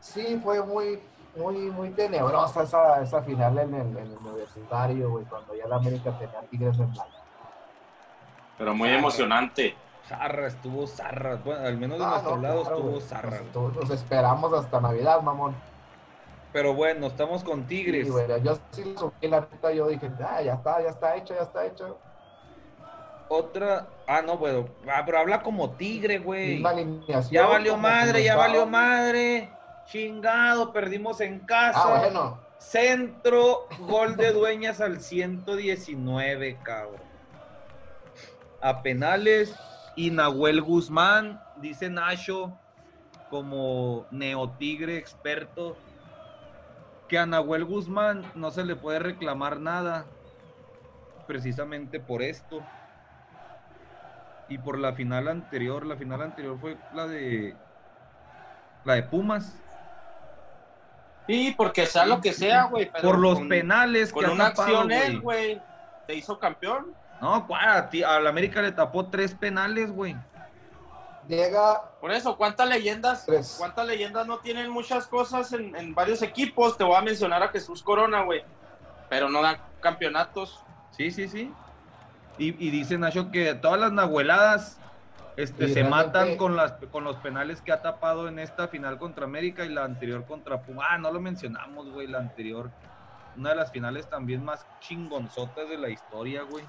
Speaker 2: Sí, fue muy, muy, muy tenebrosa esa, esa final en el, en el universitario, güey, cuando ya la América tenía Tigres en la.
Speaker 1: Pero muy emocionante.
Speaker 3: Zarra, estuvo zarra. Bueno, al menos de
Speaker 2: Ah,
Speaker 3: nuestro
Speaker 2: no,
Speaker 3: lado
Speaker 2: claro,
Speaker 3: estuvo zarra.
Speaker 2: Nos, nos esperamos hasta Navidad, mamón.
Speaker 3: Pero bueno, estamos con Tigres.
Speaker 2: Sí, yo sí subí, la neta, yo dije, ah, ya está, ya está hecho, ya está hecho.
Speaker 3: Otra. Ah, no, bueno. Ah, pero habla como Tigre, güey. Ya valió madre, ya valió madre. Chingado, perdimos en casa.
Speaker 2: Ah, bueno.
Speaker 3: Centro, gol de dueñas al 119, cabrón. A penales, y Nahuel Guzmán, dice Nacho, como neotigre experto, que a Nahuel Guzmán no se le puede reclamar nada, precisamente por esto. Y por la final anterior, la final anterior fue la de la de Pumas.
Speaker 1: Sí, porque sea lo que sea, güey.
Speaker 3: por los
Speaker 1: con-
Speaker 3: penales
Speaker 1: Con
Speaker 3: que
Speaker 1: una
Speaker 3: tapado,
Speaker 1: acción
Speaker 3: güey.
Speaker 1: te hizo campeón.
Speaker 3: No, ¿cuál? A ti- al América le tapó tres penales, güey.
Speaker 2: Llega
Speaker 1: Por eso, ¿cuántas leyendas?
Speaker 2: Tres.
Speaker 1: ¿Cuántas leyendas no tienen muchas cosas en, en varios equipos? Te voy a mencionar a Jesús Corona, güey. Pero no da campeonatos.
Speaker 3: Sí, sí, sí. Y, y dice Nacho que todas las nahueladas este, se matan con, las, con los penales que ha tapado en esta final contra América y la anterior contra Puma. Ah, no lo mencionamos, güey, la anterior. Una de las finales también más chingonzotas de la historia, güey.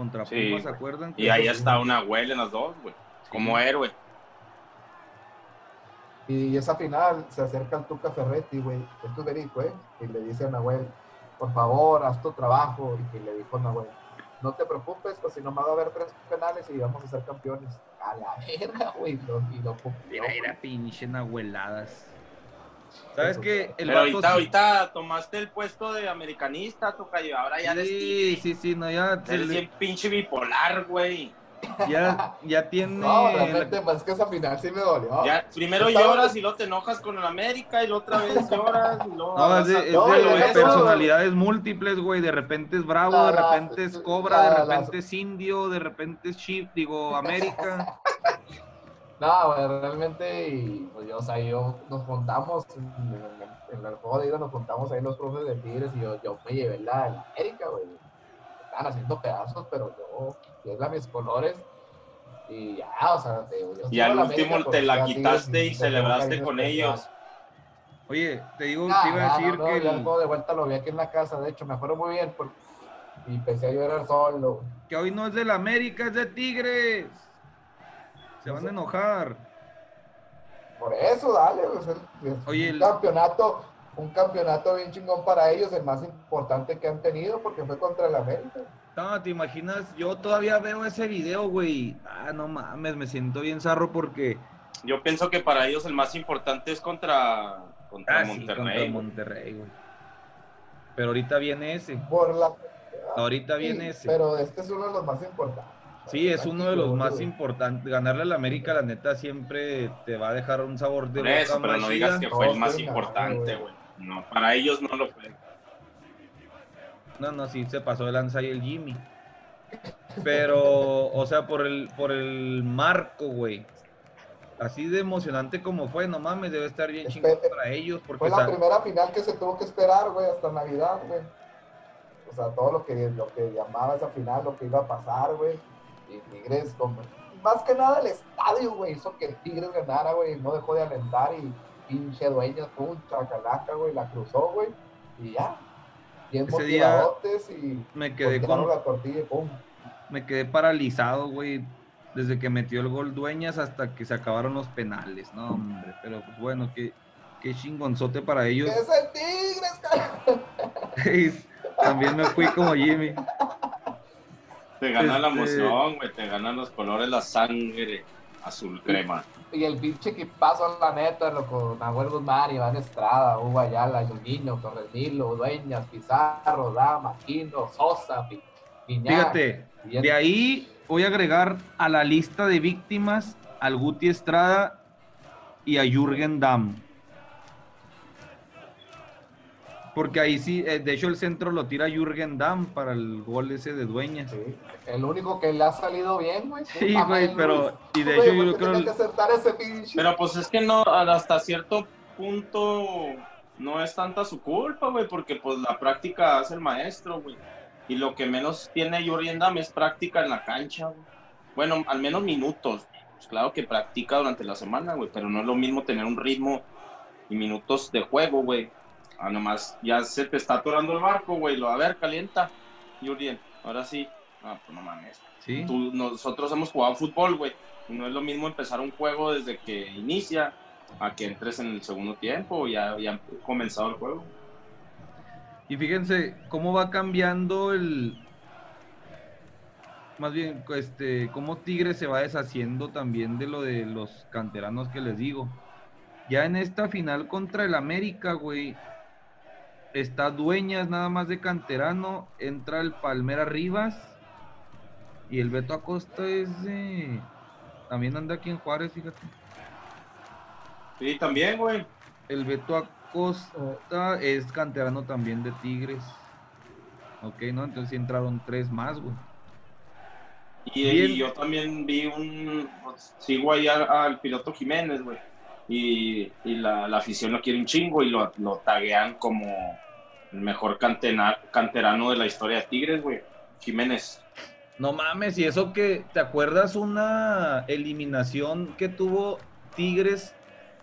Speaker 3: Contra
Speaker 1: Sí,
Speaker 3: ¿se acuerdan?
Speaker 1: Y ahí está una abuela en las dos, güey. Como héroe.
Speaker 2: y esa final se acerca al Tuca Ferretti, güey. Esto es verídico, ¿eh? Y le dice a Nahuel, por favor, haz tu trabajo. Y que le dijo a Nahuel, no te preocupes, pues si nomás va a haber tres penales y vamos a ser campeones. A la verga, güey. lo- Y lo cumplió,
Speaker 3: Mira, era pinche nahueladas. ¿Sabes qué? El
Speaker 1: Pero
Speaker 3: vato
Speaker 1: ahorita,
Speaker 3: sí-
Speaker 1: ahorita tomaste el puesto de americanista, Tocayo. Ahora ya eres
Speaker 3: Sí, sí, sí, no, ya,
Speaker 1: Eres
Speaker 3: le-
Speaker 1: bien pinche bipolar, güey.
Speaker 3: ya, ya tiene.
Speaker 2: No,
Speaker 3: la-
Speaker 2: realmente, pues es que esa final sí me dolió.
Speaker 1: Ya, primero
Speaker 2: Estaba-
Speaker 1: lloras y luego te enojas con el América y la otra vez *laughs* lloras y luego...
Speaker 3: No, es de, es
Speaker 2: No,
Speaker 3: de
Speaker 2: eso-
Speaker 3: personalidades múltiples, güey. De repente es bravo,
Speaker 2: La-
Speaker 3: de
Speaker 2: la-
Speaker 3: repente es cobra,
Speaker 2: la-
Speaker 3: de
Speaker 2: la-
Speaker 3: repente es indio, de repente es chip, digo, América.
Speaker 2: No, realmente, y pues yo, o sea, yo nos juntamos en, en- en el juego de ida, nos juntamos ahí los profes de Tigres y yo, yo me llevé la, la América, güey. Estaban haciendo pedazos, pero yo, yo es la mis colores. Y ya, o sea, te digo, yo
Speaker 1: Y al
Speaker 2: la
Speaker 1: último
Speaker 2: América
Speaker 1: te la
Speaker 2: Tigres
Speaker 1: quitaste y celebraste con
Speaker 2: especial.
Speaker 1: ellos.
Speaker 3: Oye, te digo,
Speaker 2: Ah,
Speaker 3: te iba a decir
Speaker 2: no,
Speaker 3: que
Speaker 2: el juego de vuelta lo vi aquí en la casa, de hecho, me acuerdo muy bien porque, y empecé a llorar solo.
Speaker 3: que hoy no es del América, es de Tigres. Se van a enojar.
Speaker 2: Por eso, dale, pues, el- el-
Speaker 3: Oye,
Speaker 2: un
Speaker 3: el-
Speaker 2: campeonato, un campeonato bien chingón para ellos, el más importante que han tenido, porque fue contra el América.
Speaker 3: No, te imaginas, yo todavía veo ese video, güey. Ah, no mames, me siento bien zarro porque.
Speaker 1: Yo pienso que para ellos el más importante es contra, contra
Speaker 3: Ah, sí,
Speaker 1: Monterrey.
Speaker 3: contra. Monterrey, güey. Pero ahorita viene ese.
Speaker 2: Por la,
Speaker 3: Ahorita
Speaker 2: sí,
Speaker 3: viene ese.
Speaker 2: Pero este es uno de los más importantes.
Speaker 3: Sí, es uno de los más importantes. Ganarle al América, la neta, siempre te va a dejar un sabor de
Speaker 1: Por
Speaker 3: boca
Speaker 1: eso, pero no digas que fue el más importante, güey. No, para ellos no lo fue.
Speaker 3: No, no, sí, se pasó de lanza ahí el Jimmy. Pero, o sea, por el, por el marco, güey. Así de emocionante como fue, no mames, debe estar bien chingón para ellos. Porque
Speaker 2: Fue la primera final que se tuvo que esperar, güey, hasta Navidad, güey. O sea, todo lo que, lo que llamaba esa final, lo que iba a pasar, güey. Y Tigres, como... Más que nada el estadio, güey, hizo que Tigres ganara, güey. No dejó de alentar y pinche dueñas, pum, chacalaca, güey, la cruzó, güey. Y ya. Bien
Speaker 3: Ese día
Speaker 2: y
Speaker 3: me quedé con,
Speaker 2: la tortilla y pum.
Speaker 3: me quedé paralizado, güey. Desde que metió el gol Dueñas hasta que se acabaron los penales. No, hombre. Pero pues bueno, qué, qué chingonzote para ellos.
Speaker 2: ¡Es el Tigres! *laughs*
Speaker 3: También me fui como Jimmy.
Speaker 1: Te gana la
Speaker 3: Este-
Speaker 1: emoción, güey. Te ganan los colores, la sangre azul crema.
Speaker 2: Y el pinche equipazo, la neta, lo con Nahuel Guzmán, Iván Estrada, Hugo Ayala, Juninho, Torres Nilo, Dueñas, Pizarro, Dama, Quino, Sosa, Pi- Piñar.
Speaker 3: Fíjate, de ahí voy a agregar a la lista de víctimas al Guti Estrada y a Jürgen Damm. Porque ahí sí, eh, de hecho el centro lo tira Jürgen Damm para el gol ese de Dueñas.
Speaker 2: Sí, El único que le ha salido bien, güey.
Speaker 3: Sí, güey, pero- y de hecho yo
Speaker 2: ¿por qué
Speaker 3: creo-
Speaker 2: que ese.
Speaker 1: Pero pues es que no, hasta cierto punto no es tanta su culpa, güey, porque pues la práctica hace el maestro, güey. Y lo que menos tiene Jurgen Damm es práctica en la cancha, güey. Bueno, al menos minutos. Pues claro que practica durante la semana, güey, pero no es lo mismo tener un ritmo y minutos de juego, güey. Ah, nomás ya se te está atorando el barco, güey. Lo a ver, calienta. Jurgen, ahora sí. Ah, pues no mames.
Speaker 3: Sí.
Speaker 1: Tú- nosotros hemos jugado fútbol, güey. y No es lo mismo empezar un juego desde que inicia a que entres en el segundo tiempo y ya, ya ha comenzado el juego.
Speaker 3: Y fíjense cómo va cambiando el. Más bien, este, cómo Tigres se va deshaciendo también de lo de los canteranos que les digo. Ya en esta final contra el América, güey, está Dueñas nada más de canterano, entra el Palmera Rivas y el Beto Acosta es de. También anda aquí en Juárez, fíjate.
Speaker 1: Sí, también, güey.
Speaker 3: El Beto Acosta es canterano también de Tigres. Ok, ¿no? Entonces sí entraron tres más, güey.
Speaker 1: Y, yo también vi un. sigo ahí al, al piloto Jiménez, güey. Y, y la, la afición lo quiere un chingo y lo, lo taguean como el mejor cantena- canterano de la historia de Tigres, güey. Jiménez.
Speaker 3: No mames, y eso que, ¿te acuerdas una eliminación que tuvo Tigres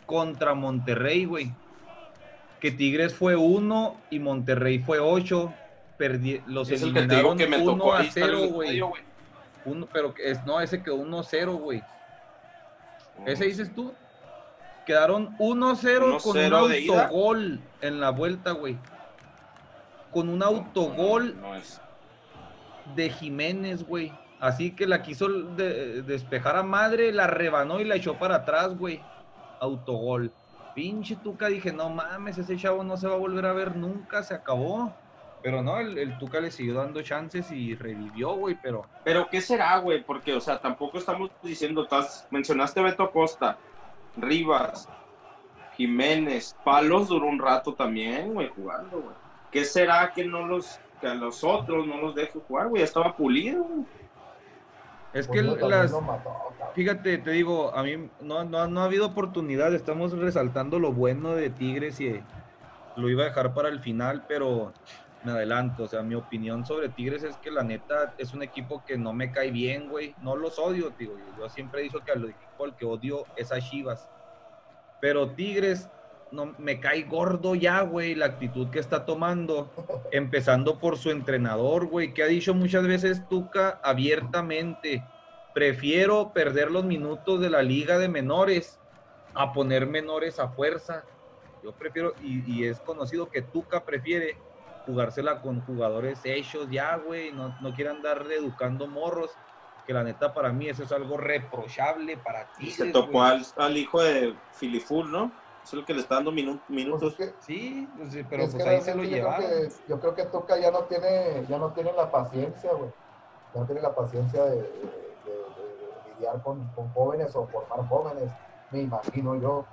Speaker 3: contra Monterrey, güey? Que Tigres fue uno y Monterrey fue ocho. Perdi- los
Speaker 1: es el que te digo que me
Speaker 3: 1
Speaker 1: tocó
Speaker 3: a
Speaker 1: ahí estar en
Speaker 3: 0,
Speaker 1: el
Speaker 3: güey. Uno- pero que es, no, ese quedó 1-0, güey. ¿Ese dices tú? Quedaron 1-0 con un
Speaker 1: 1-0 de ida.
Speaker 3: autogol en la vuelta, güey. Con un autogol
Speaker 1: no, no es.
Speaker 3: de Jiménez, güey. Así que la quiso de- despejar a madre, la rebanó y la echó para atrás, güey. Autogol. Pinche Tuca, dije, no mames, ese chavo no se va a volver a ver nunca, se acabó. Pero no, el, el Tuca le siguió dando chances y revivió, güey, pero...
Speaker 1: Pero ¿qué será, güey? Porque, o sea, tampoco estamos diciendo, mencionaste a Beto Acosta, Rivas, Jiménez, Palos duró un rato también, güey, jugando, güey. ¿Qué será que no los, que a los otros no los deje jugar, güey? Estaba pulido, güey.
Speaker 3: Es que
Speaker 2: Pues, también
Speaker 3: las...
Speaker 2: mató.
Speaker 3: Fíjate, te digo, a mí no, no, no ha habido oportunidad, estamos resaltando lo bueno de Tigres y lo iba a dejar para el final, pero me adelanto, o sea, mi opinión sobre Tigres es que la neta es un equipo que no me cae bien, güey, no los odio, digo, yo siempre he dicho que al equipo al que odio es a Chivas, pero Tigres no me cae gordo ya, güey, la actitud que está tomando, *laughs* empezando por su entrenador, güey, que ha dicho muchas veces Tuca abiertamente, prefiero perder los minutos de la liga de menores a poner menores a fuerza. Yo prefiero, y, y es conocido que Tuca prefiere jugársela con jugadores hechos ya, güey, no, no quiere andar educando morros, que la neta para mí eso es algo reprochable para ti.
Speaker 1: Se tocó al, al hijo de Filiful, ¿no? Es el que le está dando minu-
Speaker 2: Pues
Speaker 1: minutos.
Speaker 2: es que,
Speaker 3: Sí, pues pero
Speaker 2: es
Speaker 3: pues
Speaker 2: que
Speaker 3: ahí se lo
Speaker 2: realmente yo creo
Speaker 3: llevaron.
Speaker 2: que- Yo creo que Tuca ya no tiene, ya no tiene la paciencia, güey. Ya no tiene la paciencia de, de- de- de lidiar con, con jóvenes o formar jóvenes, me imagino yo.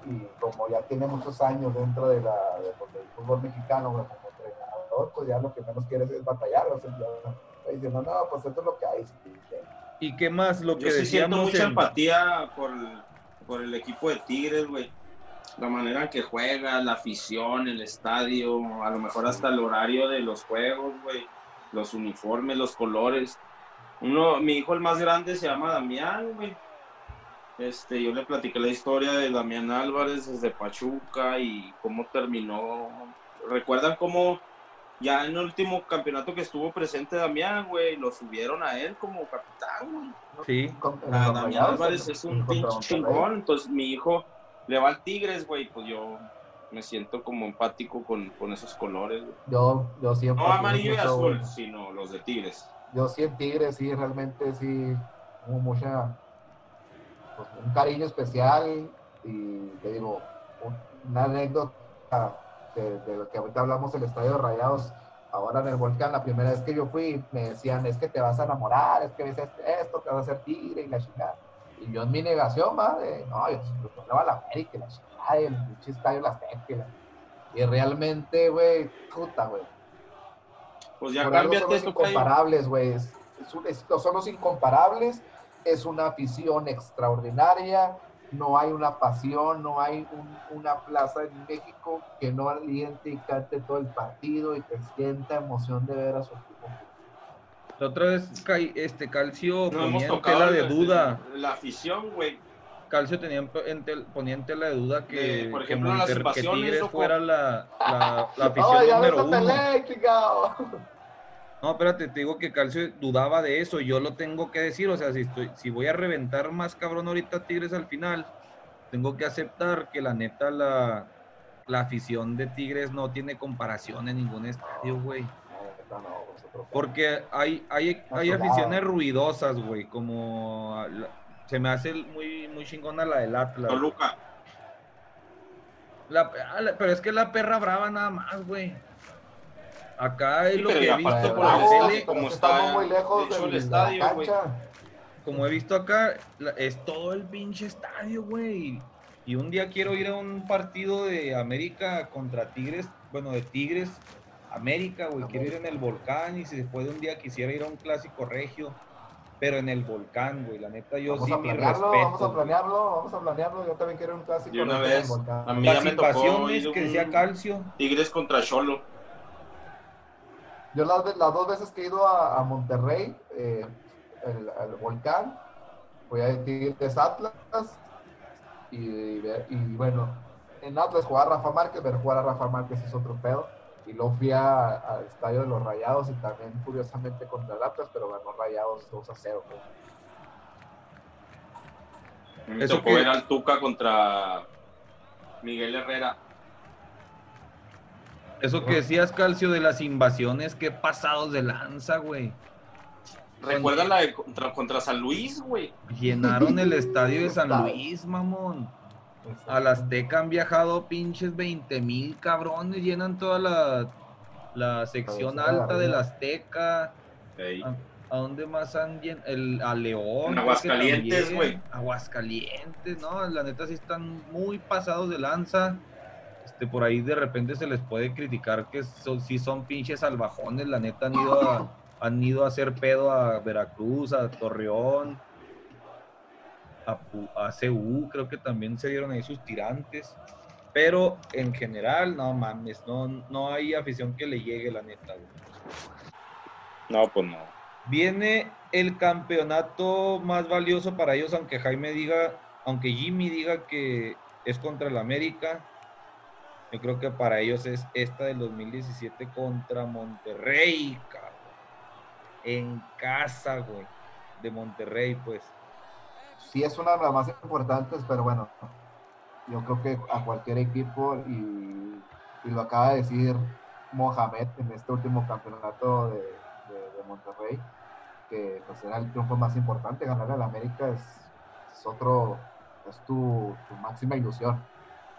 Speaker 2: Y como ya tiene muchos años dentro de la, de- pues, del fútbol mexicano, güey, como pues ya lo que menos quiere es batallar. O sea, ya está diciendo, no, pues esto es lo que hay. sí, sí".
Speaker 3: ¿Y qué más? Lo que
Speaker 1: Yo sí siento mucha
Speaker 3: en-
Speaker 1: empatía por el, por el equipo de Tigres, güey. La manera en que juega, la afición, el estadio, a lo mejor hasta el horario de los juegos, güey. Los uniformes, los colores. Uno, mi hijo el más grande se llama Damián, güey. Este, yo le platiqué la historia de Damián Álvarez desde Pachuca y cómo terminó. ¿Recuerdan cómo ya en el último campeonato que estuvo presente Damián, güey, lo subieron a él como capitán, güey?
Speaker 3: Sí,
Speaker 2: los
Speaker 1: Damián Álvarez es un pinche chingón. Entonces, mi hijo le va al Tigres, güey. Pues yo me siento como empático con, con esos colores. güey.
Speaker 2: Yo, yo siempre.
Speaker 1: No amarillo y azul,
Speaker 2: güey.
Speaker 1: sino los de Tigres.
Speaker 2: yo sí en Tigres, sí, realmente sí, hubo mucha, pues, un cariño especial y te digo, un- una anécdota de, de lo que ahorita hablamos del Estadio de Rayados, ahora en el Volcán, la primera vez que yo fui, me decían, es que te vas a enamorar, es que ves esto, te vas a hacer tigre y la chingada. Y yo en mi negación, de, no, yo, yo le voy a la América y la chingada, y el pinche estadio la Azteca, y realmente, güey, puta, güey.
Speaker 1: Pues ya
Speaker 2: algo son los incomparables, güey. Es- es- son los incomparables. Es una afición extraordinaria. No hay una pasión, no hay un- una plaza en México que no aliente y cante todo el partido y que sienta emoción de ver a su equipo.
Speaker 3: La otra vez este Calcio
Speaker 1: No
Speaker 3: ponía en tela de duda.
Speaker 1: la afición, güey.
Speaker 3: Calcio tenía en, tel- ponía en tela de duda que,
Speaker 1: De, por
Speaker 3: que
Speaker 1: ejemplo, las
Speaker 3: Monter- que Tigres fuera la, la, la afición
Speaker 2: ¡Ay, ya ves
Speaker 3: número uno. No, espérate, te digo que Calcio dudaba de eso, yo lo tengo que decir, o sea, si, estoy, si voy a reventar más cabrón ahorita Tigres al final, tengo que aceptar que la neta la, la afición de Tigres no tiene comparación en ningún estadio, güey.
Speaker 2: No, no, nosotros-
Speaker 3: Porque hay, hay, hay aficiones ruidosas, güey, como la- se me hace muy, muy chingona la del Atlas.
Speaker 1: Toluca.
Speaker 3: Ah, la- pero es que la perra brava nada más, güey. Acá es
Speaker 1: Sí,
Speaker 3: lo que
Speaker 1: y
Speaker 3: he visto
Speaker 1: por
Speaker 3: la tele,
Speaker 1: como está
Speaker 2: muy lejos
Speaker 1: hecho el
Speaker 2: del- de
Speaker 1: estadio, güey.
Speaker 3: como he visto acá, es todo el pinche estadio, güey. Y un día quiero ir a un partido de América contra Tigres, bueno, de Tigres, América, güey. Quiero ir en el volcán y si después de un día quisiera ir a un clásico regio, pero en el volcán, güey. La neta, yo
Speaker 2: Vamos
Speaker 3: sí
Speaker 2: a
Speaker 3: mi respeto.
Speaker 2: vamos a
Speaker 3: güey.
Speaker 2: planearlo, vamos a planearlo. Yo también quiero un clásico.
Speaker 1: De una
Speaker 2: regio en el
Speaker 1: vez,
Speaker 2: volcán.
Speaker 1: a mí ya me tocó ir
Speaker 3: que decía Calcio.
Speaker 1: Tigres contra Cholo.
Speaker 2: Yo las, ve- las dos veces que he ido a, a Monterrey, eh, el- al volcán, voy a Tigres Atlas. Y, y bueno, en Atlas jugar a Rafa Márquez, pero jugar a Rafa Márquez es otro pedo. Y luego fui a- al estadio de los Rayados y también curiosamente contra el Atlas, pero ganó Rayados 2 a 0. güey.
Speaker 1: Me
Speaker 3: Eso
Speaker 1: tocó
Speaker 3: que-
Speaker 1: ver al Tuca contra Miguel Herrera.
Speaker 3: Eso que decías, Calcio, de las invasiones, qué pasados de lanza, güey.
Speaker 1: ¿Recuerda la de contra, contra San Luis, güey?
Speaker 3: Llenaron el *laughs* estadio de San. Luis, mamón. A la Azteca han viajado pinches 20 mil cabrones, llenan toda la, la sección alta de la
Speaker 2: arriba.
Speaker 3: Azteca. ¿A, a dónde más han llenado? El, a León.
Speaker 1: En Aguascalientes, güey.
Speaker 3: Aguascalientes, no, la neta sí están muy pasados de lanza. Este, por ahí de repente se les puede criticar que son, sí son pinches salvajones, la neta han ido a, han ido a hacer pedo a Veracruz, a Torreón, a, a CU, creo que también se dieron ahí sus tirantes. Pero en general, no mames, no, no hay afición que le llegue, la neta. güey.
Speaker 1: No, pues no.
Speaker 3: Viene el campeonato más valioso para ellos, aunque Jaime diga, aunque Jimmy diga que es contra el América. Yo creo que para ellos es esta del 2017 contra Monterrey, cabrón. En casa, güey. De Monterrey, pues.
Speaker 2: sí es una de las más importantes, pero bueno, yo creo que a cualquier equipo, y, y lo acaba de decir Mohamed en este último campeonato de, de- Monterrey, que pues era el triunfo más importante, ganar al América es, es otro, es tu, tu máxima ilusión.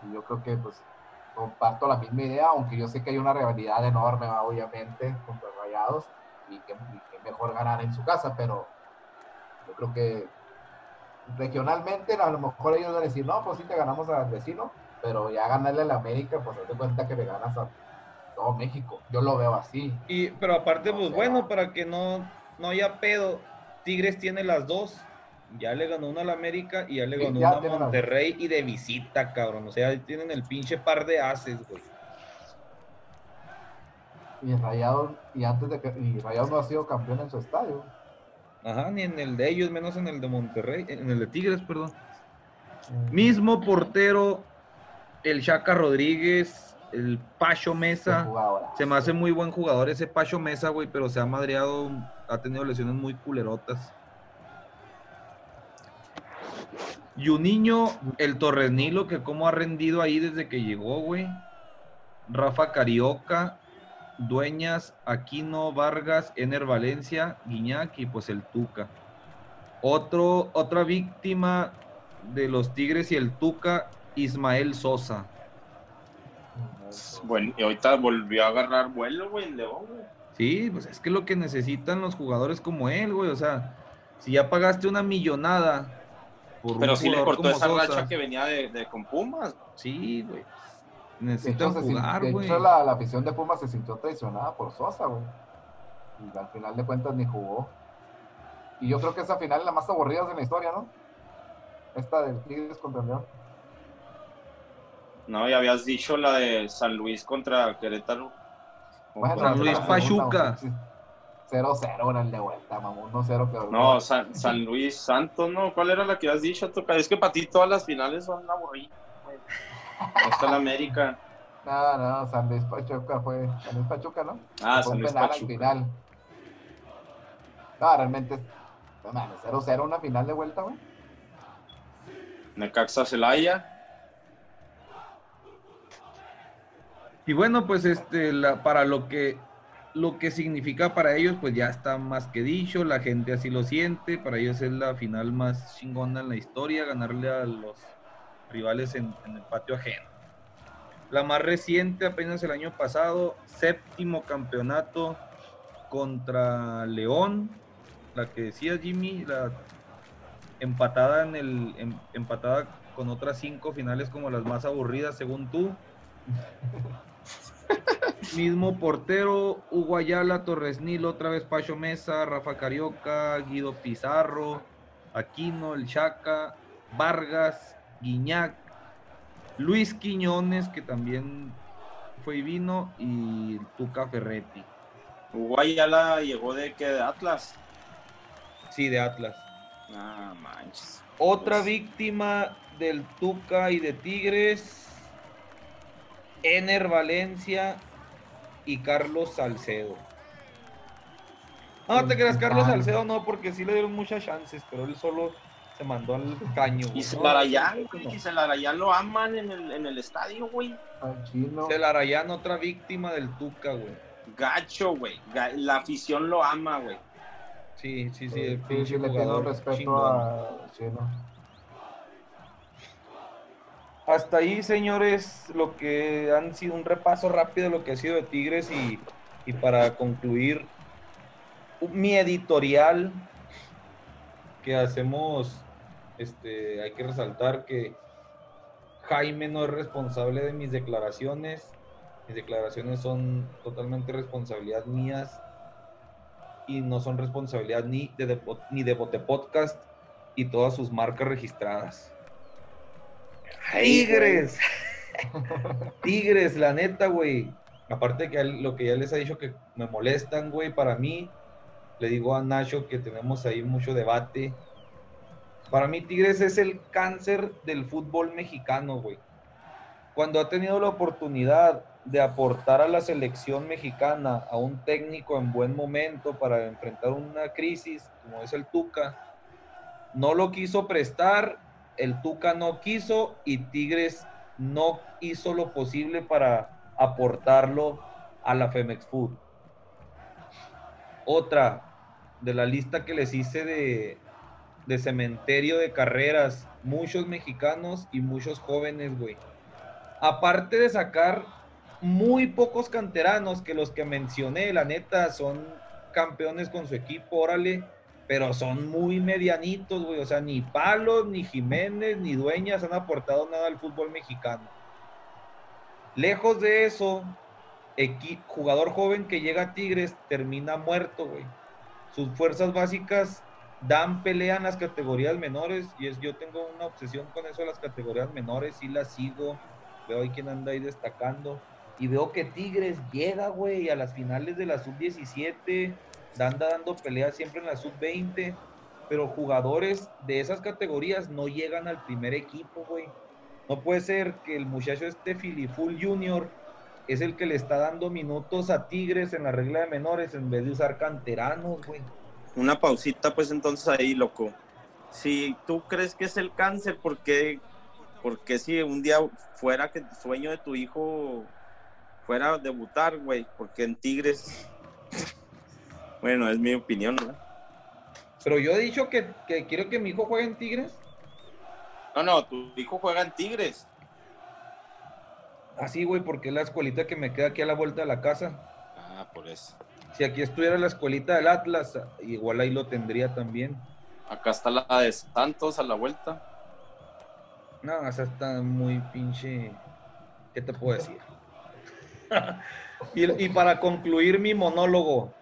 Speaker 2: Y yo creo que pues comparto la misma idea, aunque yo sé que hay una rivalidad enorme, obviamente, contra Rayados, y que, y que mejor ganar en su casa, pero yo creo que regionalmente a lo mejor ellos van a decir, no, pues sí te ganamos al vecino, pero ya ganarle a la América, pues de cuenta que le ganas a todo México. Yo lo veo así.
Speaker 3: Y, pero aparte,
Speaker 2: O
Speaker 3: pues
Speaker 2: sea-
Speaker 3: bueno, para que no, no haya pedo, Tigres tiene las dos. Ya le ganó una al América y ya le ganó
Speaker 2: ya
Speaker 3: una a. Monterrey y de visita, cabrón. O sea, tienen el pinche par de haces, güey.
Speaker 2: Y Rayados, y antes de que, y Rayados no ha sido campeón en su estadio.
Speaker 3: Ajá, ni en el de ellos, menos en el de Monterrey, en el de Tigres, perdón. Mismo portero, el Chaca Rodríguez, el Pacho Mesa. Se me hace muy buen jugador ese Pacho Mesa, güey, pero se ha madreado, ha tenido lesiones muy culerotas. Y un niño, el Torres Nilo, que cómo ha rendido ahí desde que llegó, güey. Rafa Carioca, Dueñas, Aquino, Vargas, Ener Valencia, Guiñac y pues el Tuca. Otro, otra víctima de los Tigres y el Tuca, Ismael Sosa.
Speaker 1: Bueno, y ahorita volvió a agarrar vuelo, güey, el León, güey.
Speaker 3: Sí, pues es que lo que necesitan los jugadores como él, güey. O sea, si ya pagaste una millonada por
Speaker 1: Pero sí le cortó esa
Speaker 3: Sosa,
Speaker 1: racha que venía de, de con Pumas.
Speaker 3: Sí, güey. Necesitan jugar,
Speaker 2: de hecho, la, la afición de Pumas se sintió traicionada por Sosa, güey. Y al final de cuentas ni jugó. Y yo creo que esa final es la más aburrida de la historia, ¿no? Esta del Tigres contra el León.
Speaker 1: No, y habías dicho la de San Luis contra Querétaro.
Speaker 2: Bueno,
Speaker 3: San Luis Pachuca.
Speaker 2: 0-0 era el de vuelta, mamón. 1-0 quedó.
Speaker 1: No, San, San Luis Santos, ¿no? ¿Cuál era la que has dicho, Toca? Es que para ti todas las finales son aburridas. está la América. *laughs*
Speaker 2: No, no, San Luis Pachuca fue. San Luis Pachuca, ¿no?
Speaker 1: Ah,
Speaker 2: Fue
Speaker 1: San
Speaker 2: un
Speaker 1: Luis
Speaker 2: penal al
Speaker 1: Pachuca.
Speaker 2: final. No, realmente. No mames, 0-0 una final de vuelta, güey.
Speaker 1: Necaxa Celaya.
Speaker 3: Y bueno, pues este, la, para lo que, lo que significa para ellos, pues ya está más que dicho, la gente así lo siente, para ellos es la final más chingona en la historia, ganarle a los rivales en, el patio ajeno. La más reciente, apenas el año pasado, séptimo campeonato contra León, la que decía Jimmy, la empatada en el em- empatada con otras cinco finales como las más aburridas según tú. *laughs* Mismo portero, Hugo Ayala, Torres Nil, otra vez Pacho Mesa, Rafa Carioca, Guido Pizarro, Aquino, El Chaca, Vargas, Guiñac, Luis Quiñones, que también fue y vino, y Tuca Ferretti.
Speaker 1: Uruguay ya la llegó de que de Atlas.
Speaker 3: Sí, de Atlas.
Speaker 1: Ah, manches.
Speaker 3: Otra
Speaker 1: Pues-
Speaker 3: víctima del Tuca y de Tigres, Ener Valencia y Carlos Salcedo. No te creas, Carlos. Salcedo no, porque sí le dieron muchas chances, pero él solo se mandó al caño. güey.
Speaker 1: Y
Speaker 3: No,
Speaker 1: Celarayán,
Speaker 3: no.
Speaker 1: güey. Y Celarayán lo aman en el, en el estadio, güey.
Speaker 3: Celarayán, otra víctima del Tuca, güey.
Speaker 1: Gacho, güey. La afición lo ama, güey.
Speaker 3: Sí, sí, sí,
Speaker 2: Sí,
Speaker 3: el
Speaker 2: sí,
Speaker 3: pinche
Speaker 2: sí, le respeto
Speaker 3: chingón.
Speaker 2: a chino.
Speaker 3: Hasta ahí, señores, lo que han sido un repaso rápido de lo que ha sido de Tigres y, y para concluir mi editorial que hacemos, este, hay que resaltar que Jaime no es responsable de mis declaraciones, mis declaraciones son totalmente responsabilidad mías y no son responsabilidad ni de, ni de Bote Podcast y todas sus marcas registradas. Tigres. *laughs* Tigres, la neta, güey. Aparte que lo que ya les ha dicho que me molestan, güey, para mí, le digo a Nacho que tenemos ahí mucho debate. Para mí, Tigres es el cáncer del fútbol mexicano, güey. Cuando ha tenido la oportunidad de aportar a la selección mexicana a un técnico en buen momento para enfrentar una crisis, como es el Tuca, no lo quiso prestar, el Tuca no quiso y Tigres no hizo lo posible para aportarlo a la Femex Food. Otra de la lista que les hice de, de cementerio de carreras, muchos mexicanos y muchos jóvenes, güey. Aparte de sacar muy pocos canteranos que los que mencioné, la neta, son campeones con su equipo, órale, pero son muy medianitos, güey. O sea, ni Palos, ni Jiménez, ni Dueñas han aportado nada al fútbol mexicano. Lejos de eso, jugador joven que llega a Tigres termina muerto, güey. Sus fuerzas básicas dan pelea en las categorías menores y es yo tengo una obsesión con eso las categorías menores y las sigo. Veo ahí quién anda ahí destacando y veo que Tigres llega, güey, a las finales de la sub-17, anda dando pelea siempre en la sub-20, pero jugadores de esas categorías no llegan al primer equipo, güey. No puede ser que el muchacho este Filiful Junior es el que le está dando minutos a Tigres en la regla de menores en vez de usar canteranos, güey.
Speaker 1: Una pausita, pues entonces ahí, loco. Si tú crees que es el cáncer, ¿por qué, por qué si un día fuera que el sueño de tu hijo fuera debutar, güey? Porque en Tigres. Bueno, es mi opinión, ¿no?
Speaker 3: Pero yo he dicho que, que quiero que mi hijo juegue en Tigres.
Speaker 1: No, no, tu hijo juega en Tigres.
Speaker 3: Así, güey, porque es la escuelita que me queda aquí a la vuelta de la casa.
Speaker 1: Ah, por eso.
Speaker 3: Si aquí estuviera la escuelita del Atlas, igual ahí lo tendría también.
Speaker 1: Acá está la de Santos a la vuelta.
Speaker 3: No, esa está muy pinche. ¿Qué te puedo decir? *laughs* y, y para concluir mi monólogo,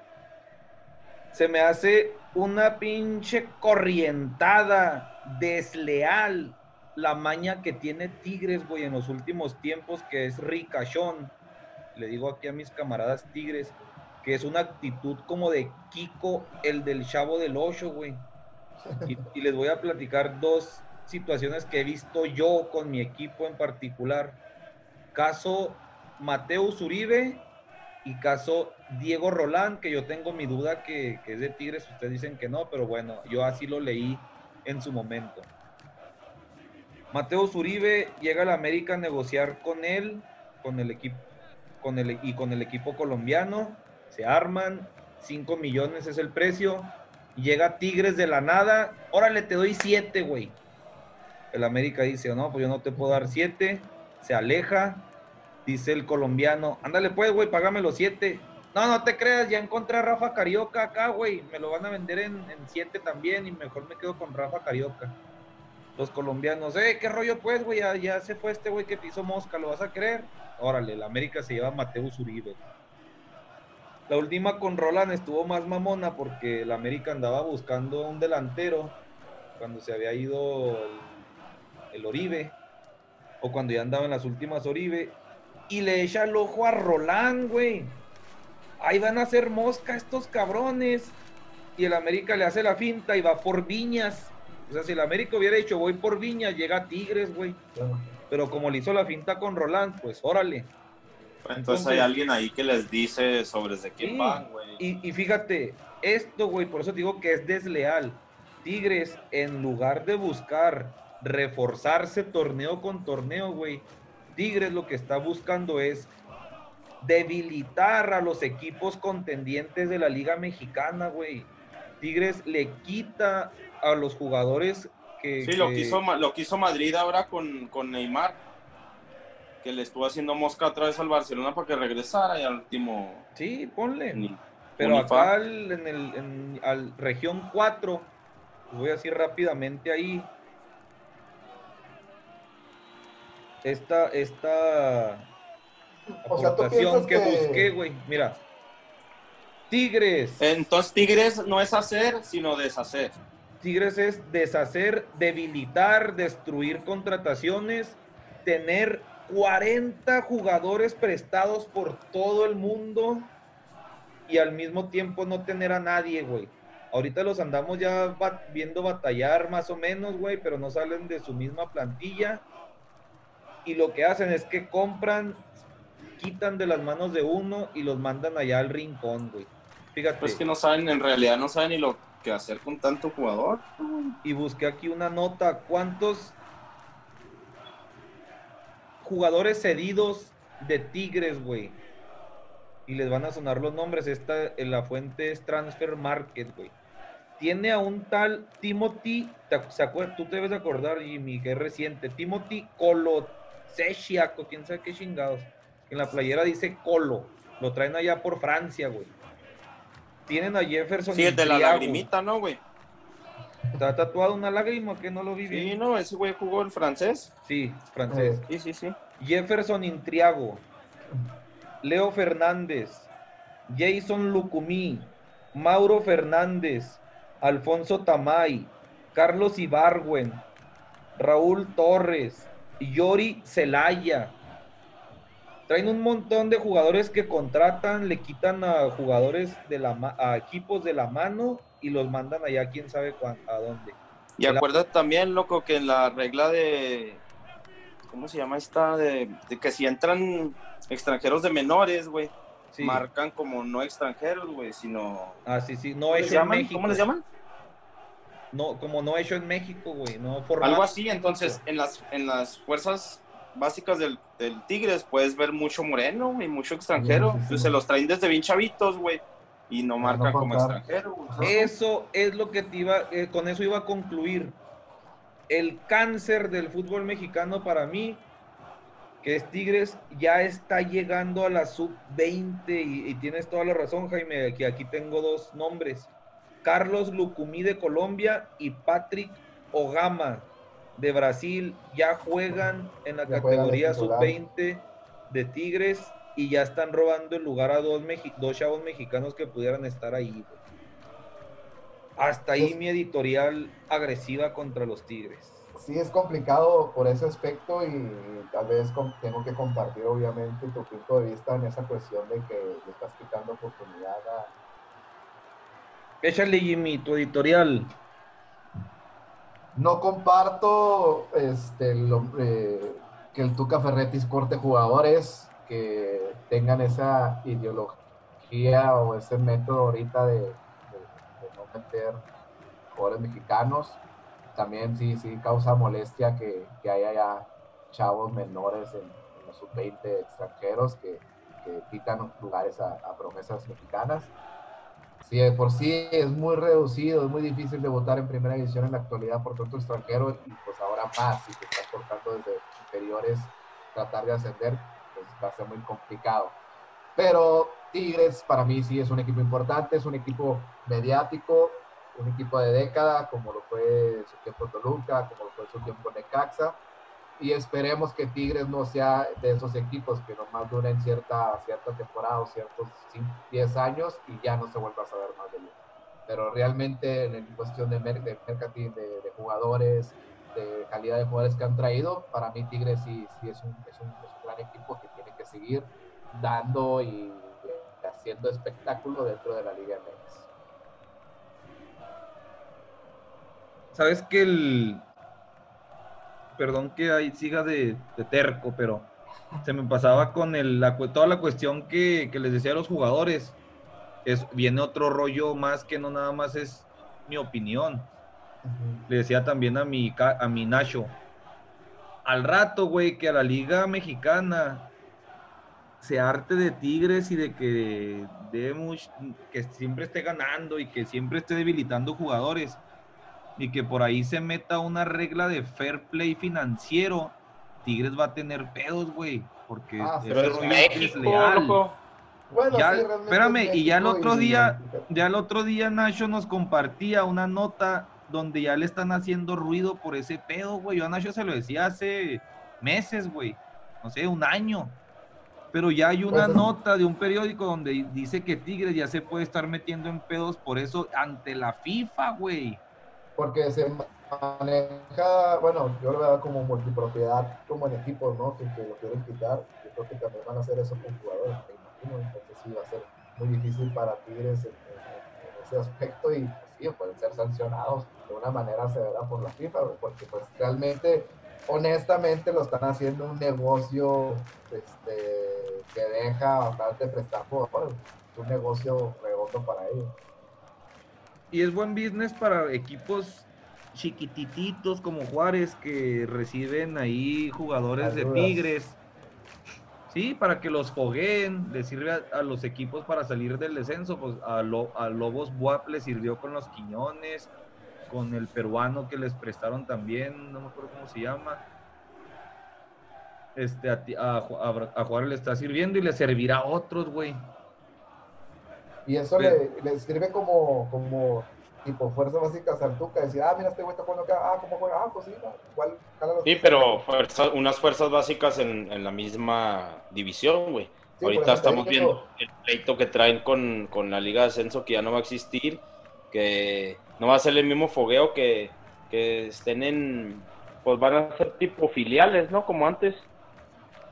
Speaker 3: se me hace una pinche corrientada desleal la maña que tiene Tigres, güey, en los últimos tiempos, que es ricachón. Le digo aquí a mis camaradas Tigres, que es una actitud como de Kiko, el del chavo del Ocho, güey. Y, les voy a platicar dos situaciones que he visto yo con mi equipo en particular. Caso Mateus Uribe y caso Diego Rolán, que yo tengo mi duda que, es de Tigres, ustedes dicen que no, pero bueno, yo así lo leí en su momento. Mateo Zuribe llega a la América a negociar con él, con el equipo, con el, y con el equipo colombiano. Se arman, 5 millones es el precio. Llega Tigres de la nada. Órale, te doy 7, güey. El América dice, no, pues yo no te puedo dar 7. Se aleja. Dice el colombiano, ándale pues, güey, págame los 7. No, no te creas, ya encontré a Rafa Carioca acá, güey. Me lo van a vender en 7 también y mejor me quedo con Rafa Carioca los colombianos, eh, qué rollo pues, güey, ya, se fue este güey que hizo mosca, ¿lo vas a creer? Órale, la América se lleva a Mateus Uribe. La última con Roland estuvo más mamona porque la América andaba buscando un delantero cuando se había ido el, el Oribe, o cuando ya andaba en las últimas Oribe, y le echa el ojo a Roland, güey. Ahí van a hacer mosca estos cabrones. Y el América le hace la finta y va por Viñas o sea, si el América hubiera dicho voy por Viña, llega a Tigres, güey. Pero como le hizo la finta con Roland, pues órale.
Speaker 1: Entonces, hay alguien ahí que les dice sobre de quién van, güey.
Speaker 3: Y, y, fíjate, esto, güey, por eso digo que es desleal. Tigres, en lugar de buscar reforzarse torneo con torneo, güey, Tigres lo que está buscando es debilitar a los equipos contendientes de la Liga Mexicana, güey. Tigres le quita a los jugadores que...
Speaker 1: Sí, Lo, quiso, lo quiso Madrid ahora con, con Neymar, que le estuvo haciendo mosca otra vez al Barcelona para que regresara y al último...
Speaker 3: Sí, ponle. Pero acá en el en, al región 4, voy a decir rápidamente ahí, esta, esta aportación que, busqué, güey. Mira, Tigres.
Speaker 1: Entonces Tigres no es hacer, sino deshacer.
Speaker 3: Tigres es deshacer, debilitar, destruir contrataciones, tener 40 jugadores prestados por todo el mundo y al mismo tiempo no tener a nadie, güey. Ahorita los andamos ya viendo batallar más o menos, güey, pero no salen de su misma plantilla. Y lo que hacen es que compran, quitan de las manos de uno y los mandan allá al rincón, güey.
Speaker 1: Fíjate. Pues que no saben, en realidad no saben ni lo que hacer con tanto jugador.
Speaker 3: Y busqué aquí una nota. ¿Cuántos jugadores cedidos de Tigres, güey? Y les van a sonar los nombres. Esta en la fuente es Transfer Market, güey. Tiene a un tal Timothy, ¿se tú te debes acordar, Jimmy, que es reciente. Timothy Colosesiaco, quién sabe qué chingados. En la playera dice Colo. Lo traen allá por Francia, güey. Tienen a Jefferson.
Speaker 1: Sí, el de la lagrimita, ¿no, güey?
Speaker 3: Está tatuado una lágrima que no lo vi
Speaker 1: Sí, no, ese güey jugó el francés.
Speaker 3: Sí, francés.
Speaker 1: Sí, sí, sí.
Speaker 3: Jefferson Intriago, Leo Fernández, Jason Lucumí, Mauro Fernández, Alfonso Tamay, Carlos Ibargüen, Raúl Torres, Yori Celaya, traen un montón de jugadores que contratan, le quitan a jugadores de la a equipos de la mano y los mandan allá quién sabe a dónde.
Speaker 1: Y acuérdate también, loco, que en la regla de ¿cómo se llama esta? De, que si entran extranjeros de menores, güey, marcan como no extranjeros, güey, sino
Speaker 3: Ah, sí, sí, no hecho en México.
Speaker 1: ¿Cómo les llaman?
Speaker 3: No, como no hecho en México, güey, no
Speaker 1: Algo así, entonces en las en las fuerzas básicas del, Tigres puedes ver mucho moreno y mucho extranjero. se los traen desde bien chavitos, güey. Y no marcan como extranjero.
Speaker 3: Eso es lo que te iba, eh, con eso iba a concluir. El cáncer del fútbol mexicano para mí, que es Tigres, ya está llegando a la sub-20 y, y, tienes toda la razón, Jaime, que aquí tengo dos nombres. Carlos Lucumí de Colombia y Patrick Ogama de Brasil ya juegan en la categoría sub-20 de Tigres y ya están robando el lugar a dos, dos chavos mexicanos que pudieran estar ahí. Hasta ahí
Speaker 2: Es-
Speaker 3: mi editorial agresiva contra los Tigres.
Speaker 2: Sí, es complicado por ese aspecto y tal vez tengo que compartir obviamente tu punto de vista en esa cuestión de que le estás quitando oportunidad a,
Speaker 3: Échale, Jimmy, tu editorial.
Speaker 2: No comparto este, eh, que el Tuca Ferretti corte jugadores que tengan esa ideología o ese método ahorita de, no meter jugadores mexicanos. También sí, sí causa molestia que, que haya ya chavos menores en, los sub-20 extranjeros que, que quitan lugares a promesas mexicanas. Sí, de por sí es muy reducido, es muy difícil debutar en primera división en la actualidad por tanto extranjero y pues ahora más, si te están cortando desde inferiores, tratar de ascender, pues va a ser muy complicado. Pero Tigres para mí sí es un equipo importante, es un equipo mediático, un equipo de década, como lo fue su tiempo Toluca, como lo fue su tiempo Necaxa, y esperemos que Tigres no sea de esos equipos que nomás duren cierta, cierta temporada o ciertos 10 años y ya no se vuelva a saber más de ellos. Pero realmente en cuestión de, mer de de, de, jugadores, de calidad de jugadores que han traído, para mí Tigres sí, sí es, un, es, un, es un gran equipo que tiene que seguir dando y haciendo espectáculo dentro de la Liga MX.
Speaker 3: Sabes que el, perdón que ahí siga de, de, terco, pero se me pasaba con el, la, toda la cuestión que, que, les decía a los jugadores. Es, viene otro rollo más que no nada más es mi opinión. Uh -huh. Le decía también a mi, a mi Nacho. Al rato, güey, que a la liga mexicana se arte de Tigres y de que, de much, que siempre esté ganando y que siempre esté debilitando jugadores y que por ahí se meta una regla de fair play financiero, Tigres va a tener pedos, güey, porque
Speaker 4: ah, ese rollo es leal.
Speaker 3: Bueno, ya, sí, espérame, y ya el otro y... día, ya el otro día Nacho nos compartía una nota donde ya le están haciendo ruido por ese pedo, güey. Yo a Nacho se lo decía hace meses, güey. No sé, un año. Pero ya hay una pues, nota de un periódico donde dice que Tigres ya se puede estar metiendo en pedos por eso ante la FIFA, güey
Speaker 2: porque se maneja, bueno, yo lo veo como multipropiedad, como en equipos, ¿no? Que, lo quieren quitar. Yo creo que también van a hacer eso con jugadores, me imagino. Entonces sí va a ser muy difícil para Tigres en, en, en ese aspecto y pues, sí, pueden ser sancionados de una manera severa por la FIFA, porque pues realmente, honestamente, lo están haciendo un negocio este, que deja bastante prestar jugadores. Es un negocio redondo para ellos
Speaker 3: y es buen business para equipos chiquitititos como Juárez que reciben ahí jugadores de Tigres. Sí, para que los fogueen, le sirve a, a, los equipos para salir del descenso, pues a, Lo, a Lobos Buap le sirvió con los Quiñones, con el peruano que les prestaron también, no me acuerdo cómo se llama. Este, a, a, a Juárez le está sirviendo y le servirá a otros, güey.
Speaker 2: Y eso le, le, sirve como, como tipo fuerza básica Santuca, decir, ah, mira, este güey está jugando acá, ah, ¿cómo juega? Ah, pues sí, igual,
Speaker 1: Sí, pero fuerza, unas fuerzas básicas en, en la misma división, güey. Sí, Ahorita estamos viendo el pleito que traen con, con, la Liga de Ascenso, que ya no va a existir, que no va a ser el mismo fogueo que, que estén en, pues van a ser tipo filiales, ¿no? Como antes.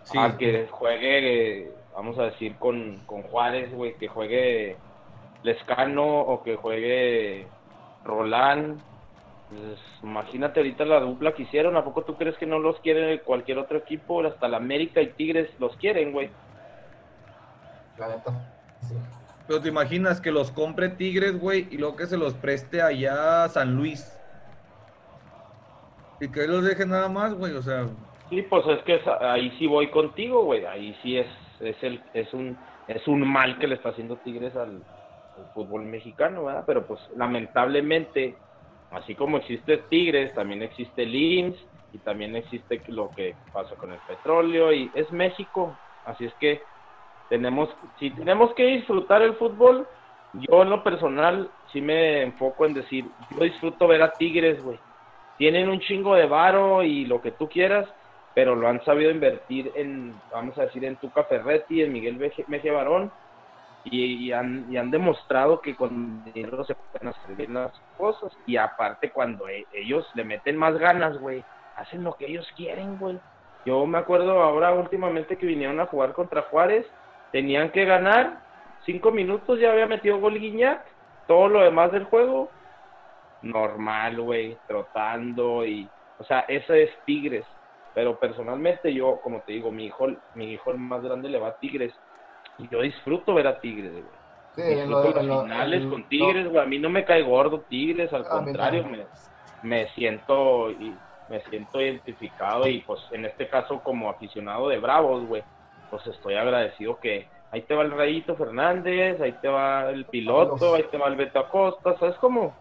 Speaker 1: Sí. Al que juegue, vamos a decir, con, con Juárez, güey, que juegue Lescano o que juegue Roland. Pues, imagínate ahorita la dupla que hicieron. ¿A poco tú crees que no los quiere cualquier otro equipo? Hasta la América y Tigres los quieren, güey.
Speaker 2: La neta, sí.
Speaker 3: Pero te imaginas que los compre Tigres, güey, y luego que se los preste allá a San Luis. Y que los deje nada más, güey, o sea.
Speaker 1: Sí, pues es que ahí sí voy contigo, güey. Ahí sí es, es, el, es, un, es un mal que le está haciendo Tigres al, al fútbol mexicano, ¿verdad? Pero pues lamentablemente, así como existe Tigres, también existe Lins y también existe lo que pasa con el petróleo y es México, así es que tenemos, si tenemos que disfrutar el fútbol, yo en lo personal sí me enfoco en decir, yo disfruto ver a Tigres, güey. Tienen un chingo de varo y lo que tú quieras, pero lo han sabido invertir en, vamos a decir, en Tuca Ferretti, en Miguel Mejía Barón, y, han, y han demostrado que con dinero se pueden hacer bien las cosas. Y aparte, cuando e- ellos le meten más ganas, güey, hacen lo que ellos quieren, güey. Yo me acuerdo ahora últimamente que vinieron a jugar contra Juárez, tenían que ganar, cinco minutos ya había metido gol Guiñac, todo lo demás del juego, normal, güey, trotando y, o sea, eso es Tigres. Pero personalmente yo, como te digo, mi hijo, mi hijo el más grande le va a Tigres yo disfruto ver a Tigres, güey.
Speaker 2: Sí, en lo-
Speaker 1: Disfruto
Speaker 2: en
Speaker 1: las
Speaker 2: lo-
Speaker 1: finales
Speaker 2: en-
Speaker 1: con Tigres, güey. A mí no me cae gordo Tigres, al
Speaker 2: A
Speaker 1: contrario, me, me siento y me siento identificado y pues en este caso como aficionado de Bravos, güey, pues estoy agradecido que ahí te va el Rayito Fernández, ahí te va el piloto, ahí te va el Beto Acosta, ¿sabes cómo?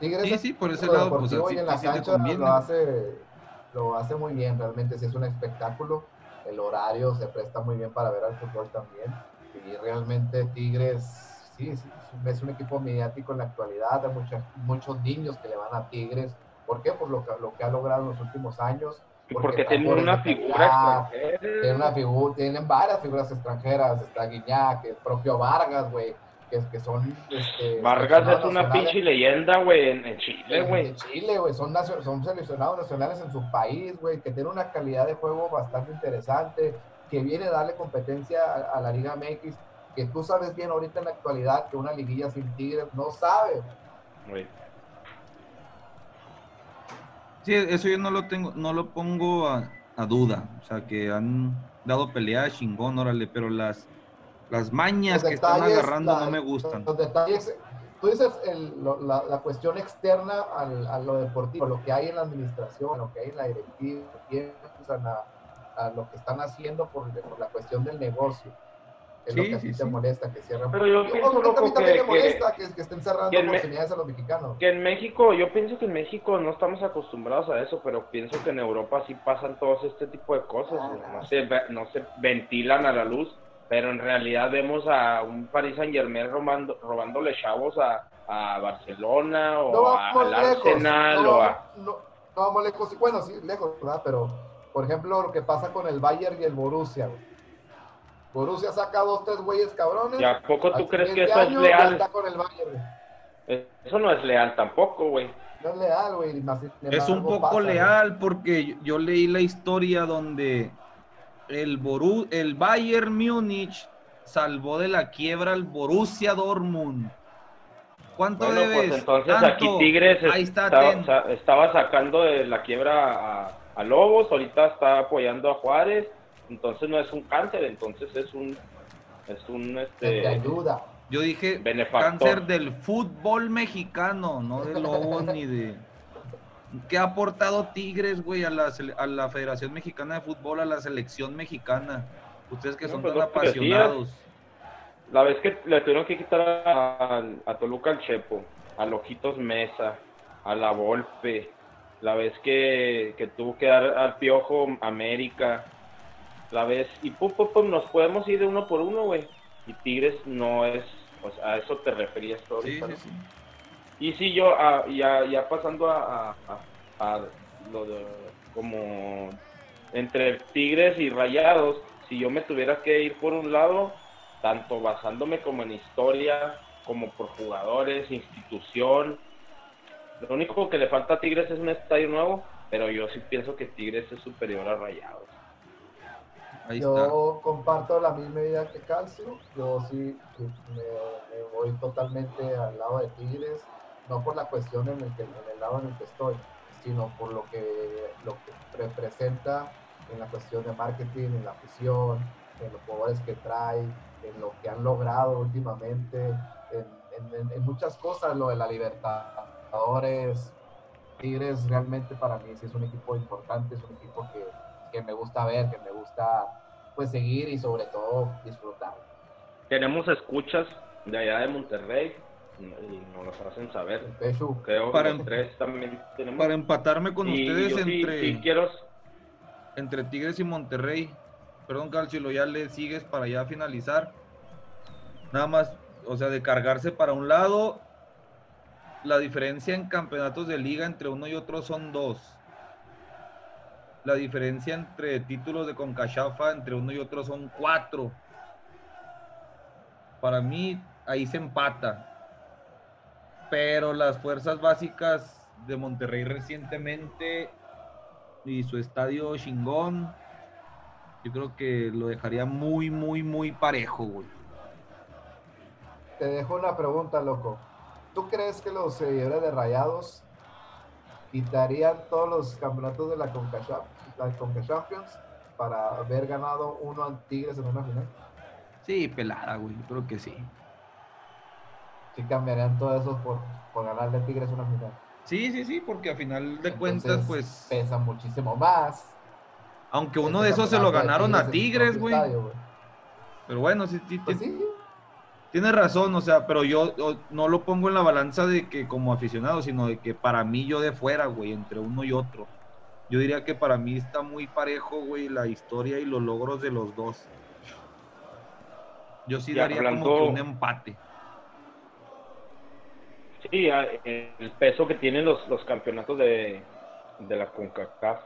Speaker 2: Tigres
Speaker 3: Sí, sí, por ese lado, pues,
Speaker 2: y en la cancha lo hace, lo hace muy bien, realmente sí es un espectáculo, el horario se presta muy bien para ver al fútbol también, y realmente Tigres, sí, sí, es un equipo mediático en la actualidad, hay muchos, muchos niños que le van a Tigres, ¿por qué? Por lo que, lo que ha logrado en los últimos años,
Speaker 1: Porque,
Speaker 2: trae
Speaker 1: tienen una figura extranjera.
Speaker 2: tienen, una figu- tienen varias figuras extranjeras, está Guiñac, el propio Vargas, güey, que, que son... Este,
Speaker 1: Vargas es una pinche leyenda, güey, en, en Chile, güey.
Speaker 2: Chile, güey, son, son seleccionados nacionales en su país, güey, que tiene una calidad de juego bastante interesante, que viene a darle competencia a, a la Liga MX, que tú sabes bien ahorita en la actualidad que una liguilla sin Tigres no sabe.
Speaker 1: Güey.
Speaker 3: Sí, eso yo no lo tengo, no lo pongo a, a duda. O sea, que han dado pelea chingón, órale, pero las, las mañas
Speaker 2: Los
Speaker 3: que están agarrando
Speaker 2: la-
Speaker 3: no me gustan.
Speaker 2: Los detalles, tú dices el- lo- la, la cuestión externa al- a lo deportivo, lo que hay en la administración, lo que hay en la directiva, que usan a, a lo que están haciendo por, por la cuestión del negocio. Es lo
Speaker 3: Sí,
Speaker 2: que a
Speaker 3: sí,
Speaker 2: ti te
Speaker 3: sí.
Speaker 2: molesta, que cierran.
Speaker 1: Pero yo pienso,
Speaker 2: obviamente a mí
Speaker 1: loco,
Speaker 2: también
Speaker 1: que-
Speaker 2: me molesta que, que estén cerrando
Speaker 1: que en Me-
Speaker 2: oportunidades a los mexicanos.
Speaker 1: Que en México, yo pienso que en México no estamos acostumbrados a eso, pero pienso que en Europa sí pasan todos este tipo de cosas. güey. No se, no se ventilan a la luz, pero en realidad vemos a un Paris Saint Germain robando, robándole chavos a, a Barcelona o
Speaker 2: No
Speaker 1: a- al
Speaker 2: lejos.
Speaker 1: Arsenal
Speaker 2: no,
Speaker 1: o
Speaker 2: vamos-
Speaker 1: a...
Speaker 2: no, no vamos lejos. Bueno, sí, lejos, ¿verdad? Pero, por ejemplo, lo que pasa con el Bayern y el Borussia, güey. Borussia saca dos, tres güeyes cabrones.
Speaker 1: ¿Y a poco tú crees que eso es
Speaker 2: año
Speaker 1: leal?
Speaker 2: Está con el Bayern, güey.
Speaker 1: Eso no es leal tampoco, güey.
Speaker 2: No es leal, güey.
Speaker 3: Es un poco
Speaker 2: pasa, güey.
Speaker 3: leal porque yo- yo leí la historia donde el, Boru, el Bayern Múnich salvó de la quiebra al Borussia Dortmund. ¿Cuánto
Speaker 1: Bueno,
Speaker 3: debes?
Speaker 1: pues entonces
Speaker 3: Tanto.
Speaker 1: aquí Tigres
Speaker 3: Ahí está,
Speaker 1: estaba, sacando de la quiebra a, a Lobos, ahorita está apoyando a Juárez, entonces no es un cáncer, entonces es un es un este
Speaker 2: ayuda.
Speaker 3: Yo dije
Speaker 1: Benefactor.
Speaker 3: cáncer del fútbol mexicano, no de Lobos ni de... ¿Qué ha aportado Tigres, güey, a la, a la Federación Mexicana de Fútbol, a la selección mexicana? Ustedes que
Speaker 1: No,
Speaker 3: son
Speaker 1: pues,
Speaker 3: tan apasionados.
Speaker 1: la vez que le tuvieron que quitar a, a Toluca al Chepo, a Lojitos Mesa, a La Volpe, la vez que, que tuvo que dar al Piojo América, la vez, y pum, pum, pum, nos podemos ir de uno por uno, güey. Y Tigres no es, pues a eso te referías tú
Speaker 3: Sí, sí, sí.
Speaker 1: Y sí, yo, ah, ya, ya pasando a, a- a- lo de como entre Tigres y Rayados, si yo me tuviera que ir por un lado, tanto basándome como en historia, como por jugadores, institución, lo único que le falta a Tigres es un estadio nuevo, pero yo sí pienso que Tigres es superior a Rayados.
Speaker 3: Ahí está.
Speaker 2: Yo comparto la misma idea que Calcio. Yo sí sí, me, me voy totalmente al lado de Tigres, no por la cuestión en el, que, en el lado en el que estoy, sino por lo que, lo que representa en la cuestión de marketing, en la afición, en los jugadores que trae, en lo que han logrado últimamente, en, muchas cosas, lo de la Libertadores. Tigres realmente para mí sí es un equipo importante, es un equipo que, que me gusta ver, que me gusta pues seguir y sobre todo disfrutar.
Speaker 1: Tenemos escuchas de allá de Monterrey y nos las hacen saber.
Speaker 2: Pechu,
Speaker 1: Creo que
Speaker 3: Para-
Speaker 1: los tres también tenemos.
Speaker 3: Para empatarme con
Speaker 1: Y
Speaker 3: ustedes
Speaker 1: yo sí-
Speaker 3: entre,
Speaker 1: sí quiero
Speaker 3: entre Tigres y Monterrey. Perdón, Calchilo, ya le sigues para ya finalizar. Nada más, o sea, de cargarse para un lado. La diferencia en campeonatos de liga entre uno y otro son dos. la diferencia entre títulos de Concachafa entre uno y otro son cuatro. Para mí, ahí se empata. Pero las fuerzas básicas de Monterrey recientemente y su estadio chingón, yo creo que lo dejaría muy, muy, muy parejo, güey.
Speaker 2: Te dejo una pregunta, loco. ¿Tú crees que los seguidores de Rayados quitarían todos los campeonatos de la Conca, Champions para haber ganado uno a Tigres en una final?
Speaker 3: Sí, pelada, güey. Yo creo que sí.
Speaker 2: Sí, cambiarían todo eso por, por ganarle a Tigres una final.
Speaker 3: Sí, sí, sí, porque a final de cuentas, pues.
Speaker 2: Pesa muchísimo más.
Speaker 3: Aunque uno de esos se lo ganaron a Tigres, güey. Pero bueno, sí, sí, pues sí, Tienes razón, o sea, pero yo, no lo pongo en la balanza de que como aficionado, sino de que para mí yo de fuera, güey, entre uno y otro. Yo diría que para mí está muy parejo, güey, la historia y los logros de los dos. Yo sí daría como que un empate.
Speaker 1: Sí, el peso que tienen los, los campeonatos de, de la CONCACAF.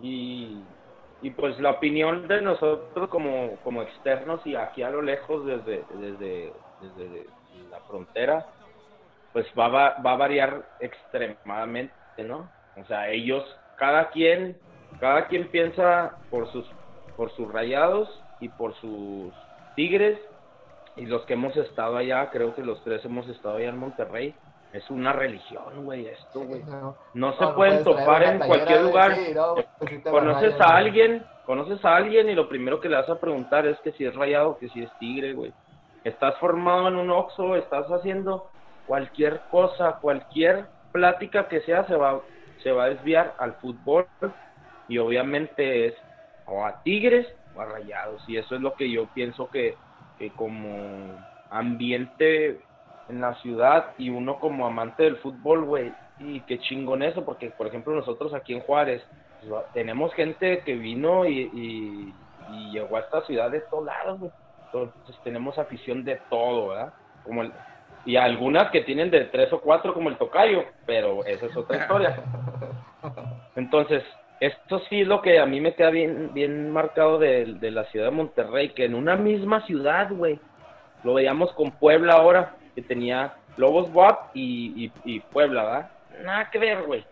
Speaker 1: Y y pues la opinión de nosotros como, como externos y aquí a lo lejos desde, desde, desde la frontera, pues va, va, va a variar extremadamente, ¿no? O sea, ellos, cada quien, cada quien piensa por sus, por sus rayados y por sus tigres, y los que hemos estado allá, creo que los tres hemos estado allá en Monterrey, es una religión, güey, esto, güey. No, se pueden topar en cualquier lugar. Pues conoces a alguien, conoces a alguien y lo primero que le vas a preguntar es que si es rayado, que si es tigre, güey. Estás formado en un oxo, estás haciendo cualquier cosa, cualquier plática que sea se va se va a desviar al fútbol y obviamente es o a tigres o a rayados y eso es lo que yo pienso que, que como ambiente en la ciudad y uno como amante del fútbol, güey, y qué chingón eso, porque por ejemplo nosotros aquí en Juárez pues, tenemos gente que vino y, llegó a esta ciudad de todos lados, güey. Entonces tenemos afición de todo, ¿verdad? Como el, y algunas que tienen de tres o cuatro como el tocayo, pero esa es otra historia. *laughs* Entonces, esto sí es lo que a mí me queda bien, bien marcado de, de la ciudad de Monterrey, que en una misma ciudad, güey, lo veíamos con Puebla ahora, que tenía Lobos WAP y, y, Puebla, ¿verdad? Nada que ver, güey.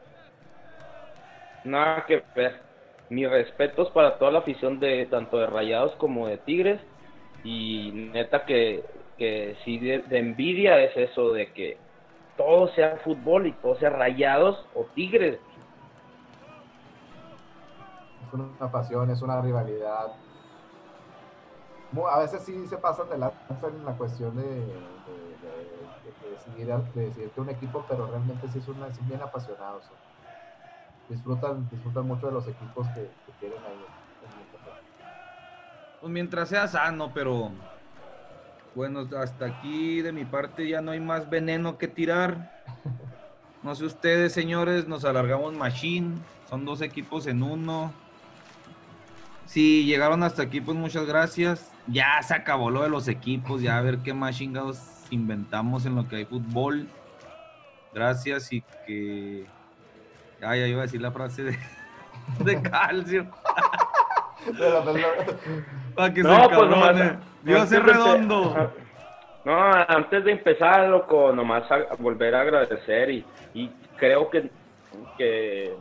Speaker 1: Nada que ver. Mis respetos para toda la afición de tanto de Rayados como de Tigres. Y neta que, que sí de, envidia es eso de que todo sea fútbol y todo sea Rayados o Tigres.
Speaker 2: Es una pasión, es una rivalidad. A veces sí se pasan de lanza en la cuestión de decidir, de decidirte un equipo, pero realmente sí son, bien apasionados. Disfrutan, disfrutan mucho de los equipos que, que tienen ahí.
Speaker 3: Pues mientras sea sano, pero bueno, hasta aquí de mi parte ya no hay más veneno que tirar. *laughs* No sé ustedes, señores, nos alargamos Machine. Son dos equipos en uno. Si llegaron hasta aquí, pues muchas gracias. Ya se acabó lo de los equipos. Ya a ver qué más chingados inventamos en lo que hay fútbol. Gracias y que. Ay, ya iba a decir la frase de, *laughs* de calcio. Para que no, se pues Dios es redondo.
Speaker 1: No, antes de empezar, loco, nomás volver a agradecer y, y creo que, que,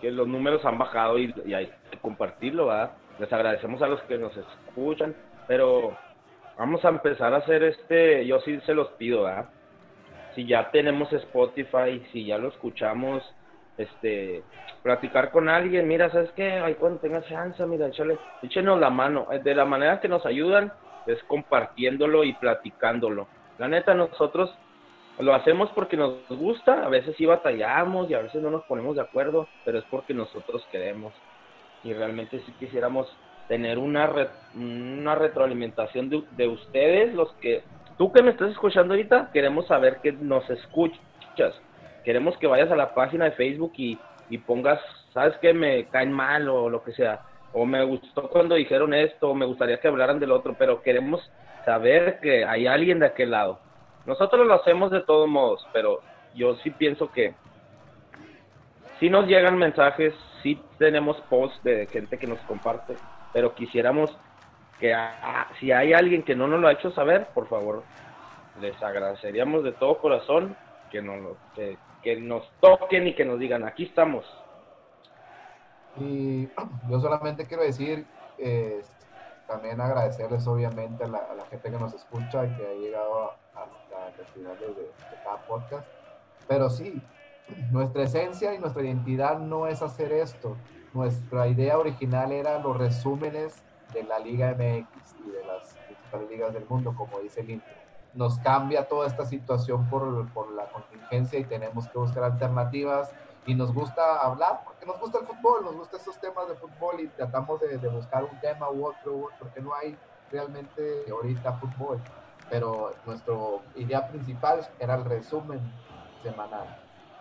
Speaker 1: que, los números han bajado y, y hay que compartirlo, ¿verdad? Les agradecemos a los que nos escuchan, pero vamos a empezar a hacer este, yo sí se los pido, ¿verdad? Si ya tenemos Spotify, si ya lo escuchamos, este, platicar con alguien, mira, ¿sabes qué? Ahí cuando tengas chance, mira, échale, échenos la mano. De la manera que nos ayudan es compartiéndolo y platicándolo. La neta, nosotros lo hacemos porque nos gusta, a veces sí batallamos y a veces no nos ponemos de acuerdo, pero es porque nosotros queremos. Y realmente si quisiéramos tener una, una retroalimentación de, de, ustedes, los que, tú que me estás escuchando ahorita, queremos saber que nos escuchas. Queremos que vayas a la página de Facebook y, y pongas, sabes que me caen mal o lo que sea. O me gustó cuando dijeron esto, o me gustaría que hablaran del otro, pero queremos saber que hay alguien de aquel lado. Nosotros lo hacemos de todos modos, pero yo sí pienso que sí nos llegan mensajes, sí tenemos posts de gente que nos comparte, pero quisiéramos que ah, si hay alguien que no nos lo ha hecho saber, por favor, les agradeceríamos de todo corazón que nos, que, que nos toquen y que nos digan, aquí estamos.
Speaker 2: Y *clears throat* yo solamente quiero decir, eh, también agradecerles obviamente a la, a la, gente que nos escucha y que ha llegado el final de, de cada podcast. Pero sí, nuestra esencia y nuestra identidad no es hacer esto. Nuestra idea original era los resúmenes de la Liga MX y de las principales ligas del mundo, como dice el intro. Nos cambia toda esta situación por, por la contingencia y tenemos que buscar alternativas y nos gusta hablar porque nos gusta el fútbol, nos gustan estos temas de fútbol y tratamos de, de buscar un tema u otro, porque no hay realmente ahorita fútbol. Pero nuestra idea principal era el resumen semanal.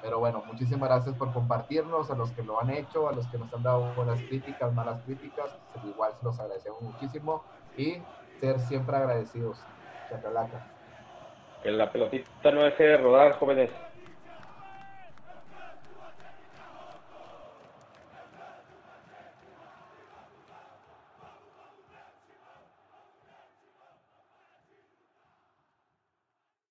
Speaker 2: Pero bueno, muchísimas gracias por compartirnos, a los que lo han hecho, a los que nos han dado buenas críticas, malas críticas, igual se los agradecemos muchísimo y ser siempre agradecidos. Chacalaca.
Speaker 1: Que la pelotita no deje de rodar, jóvenes.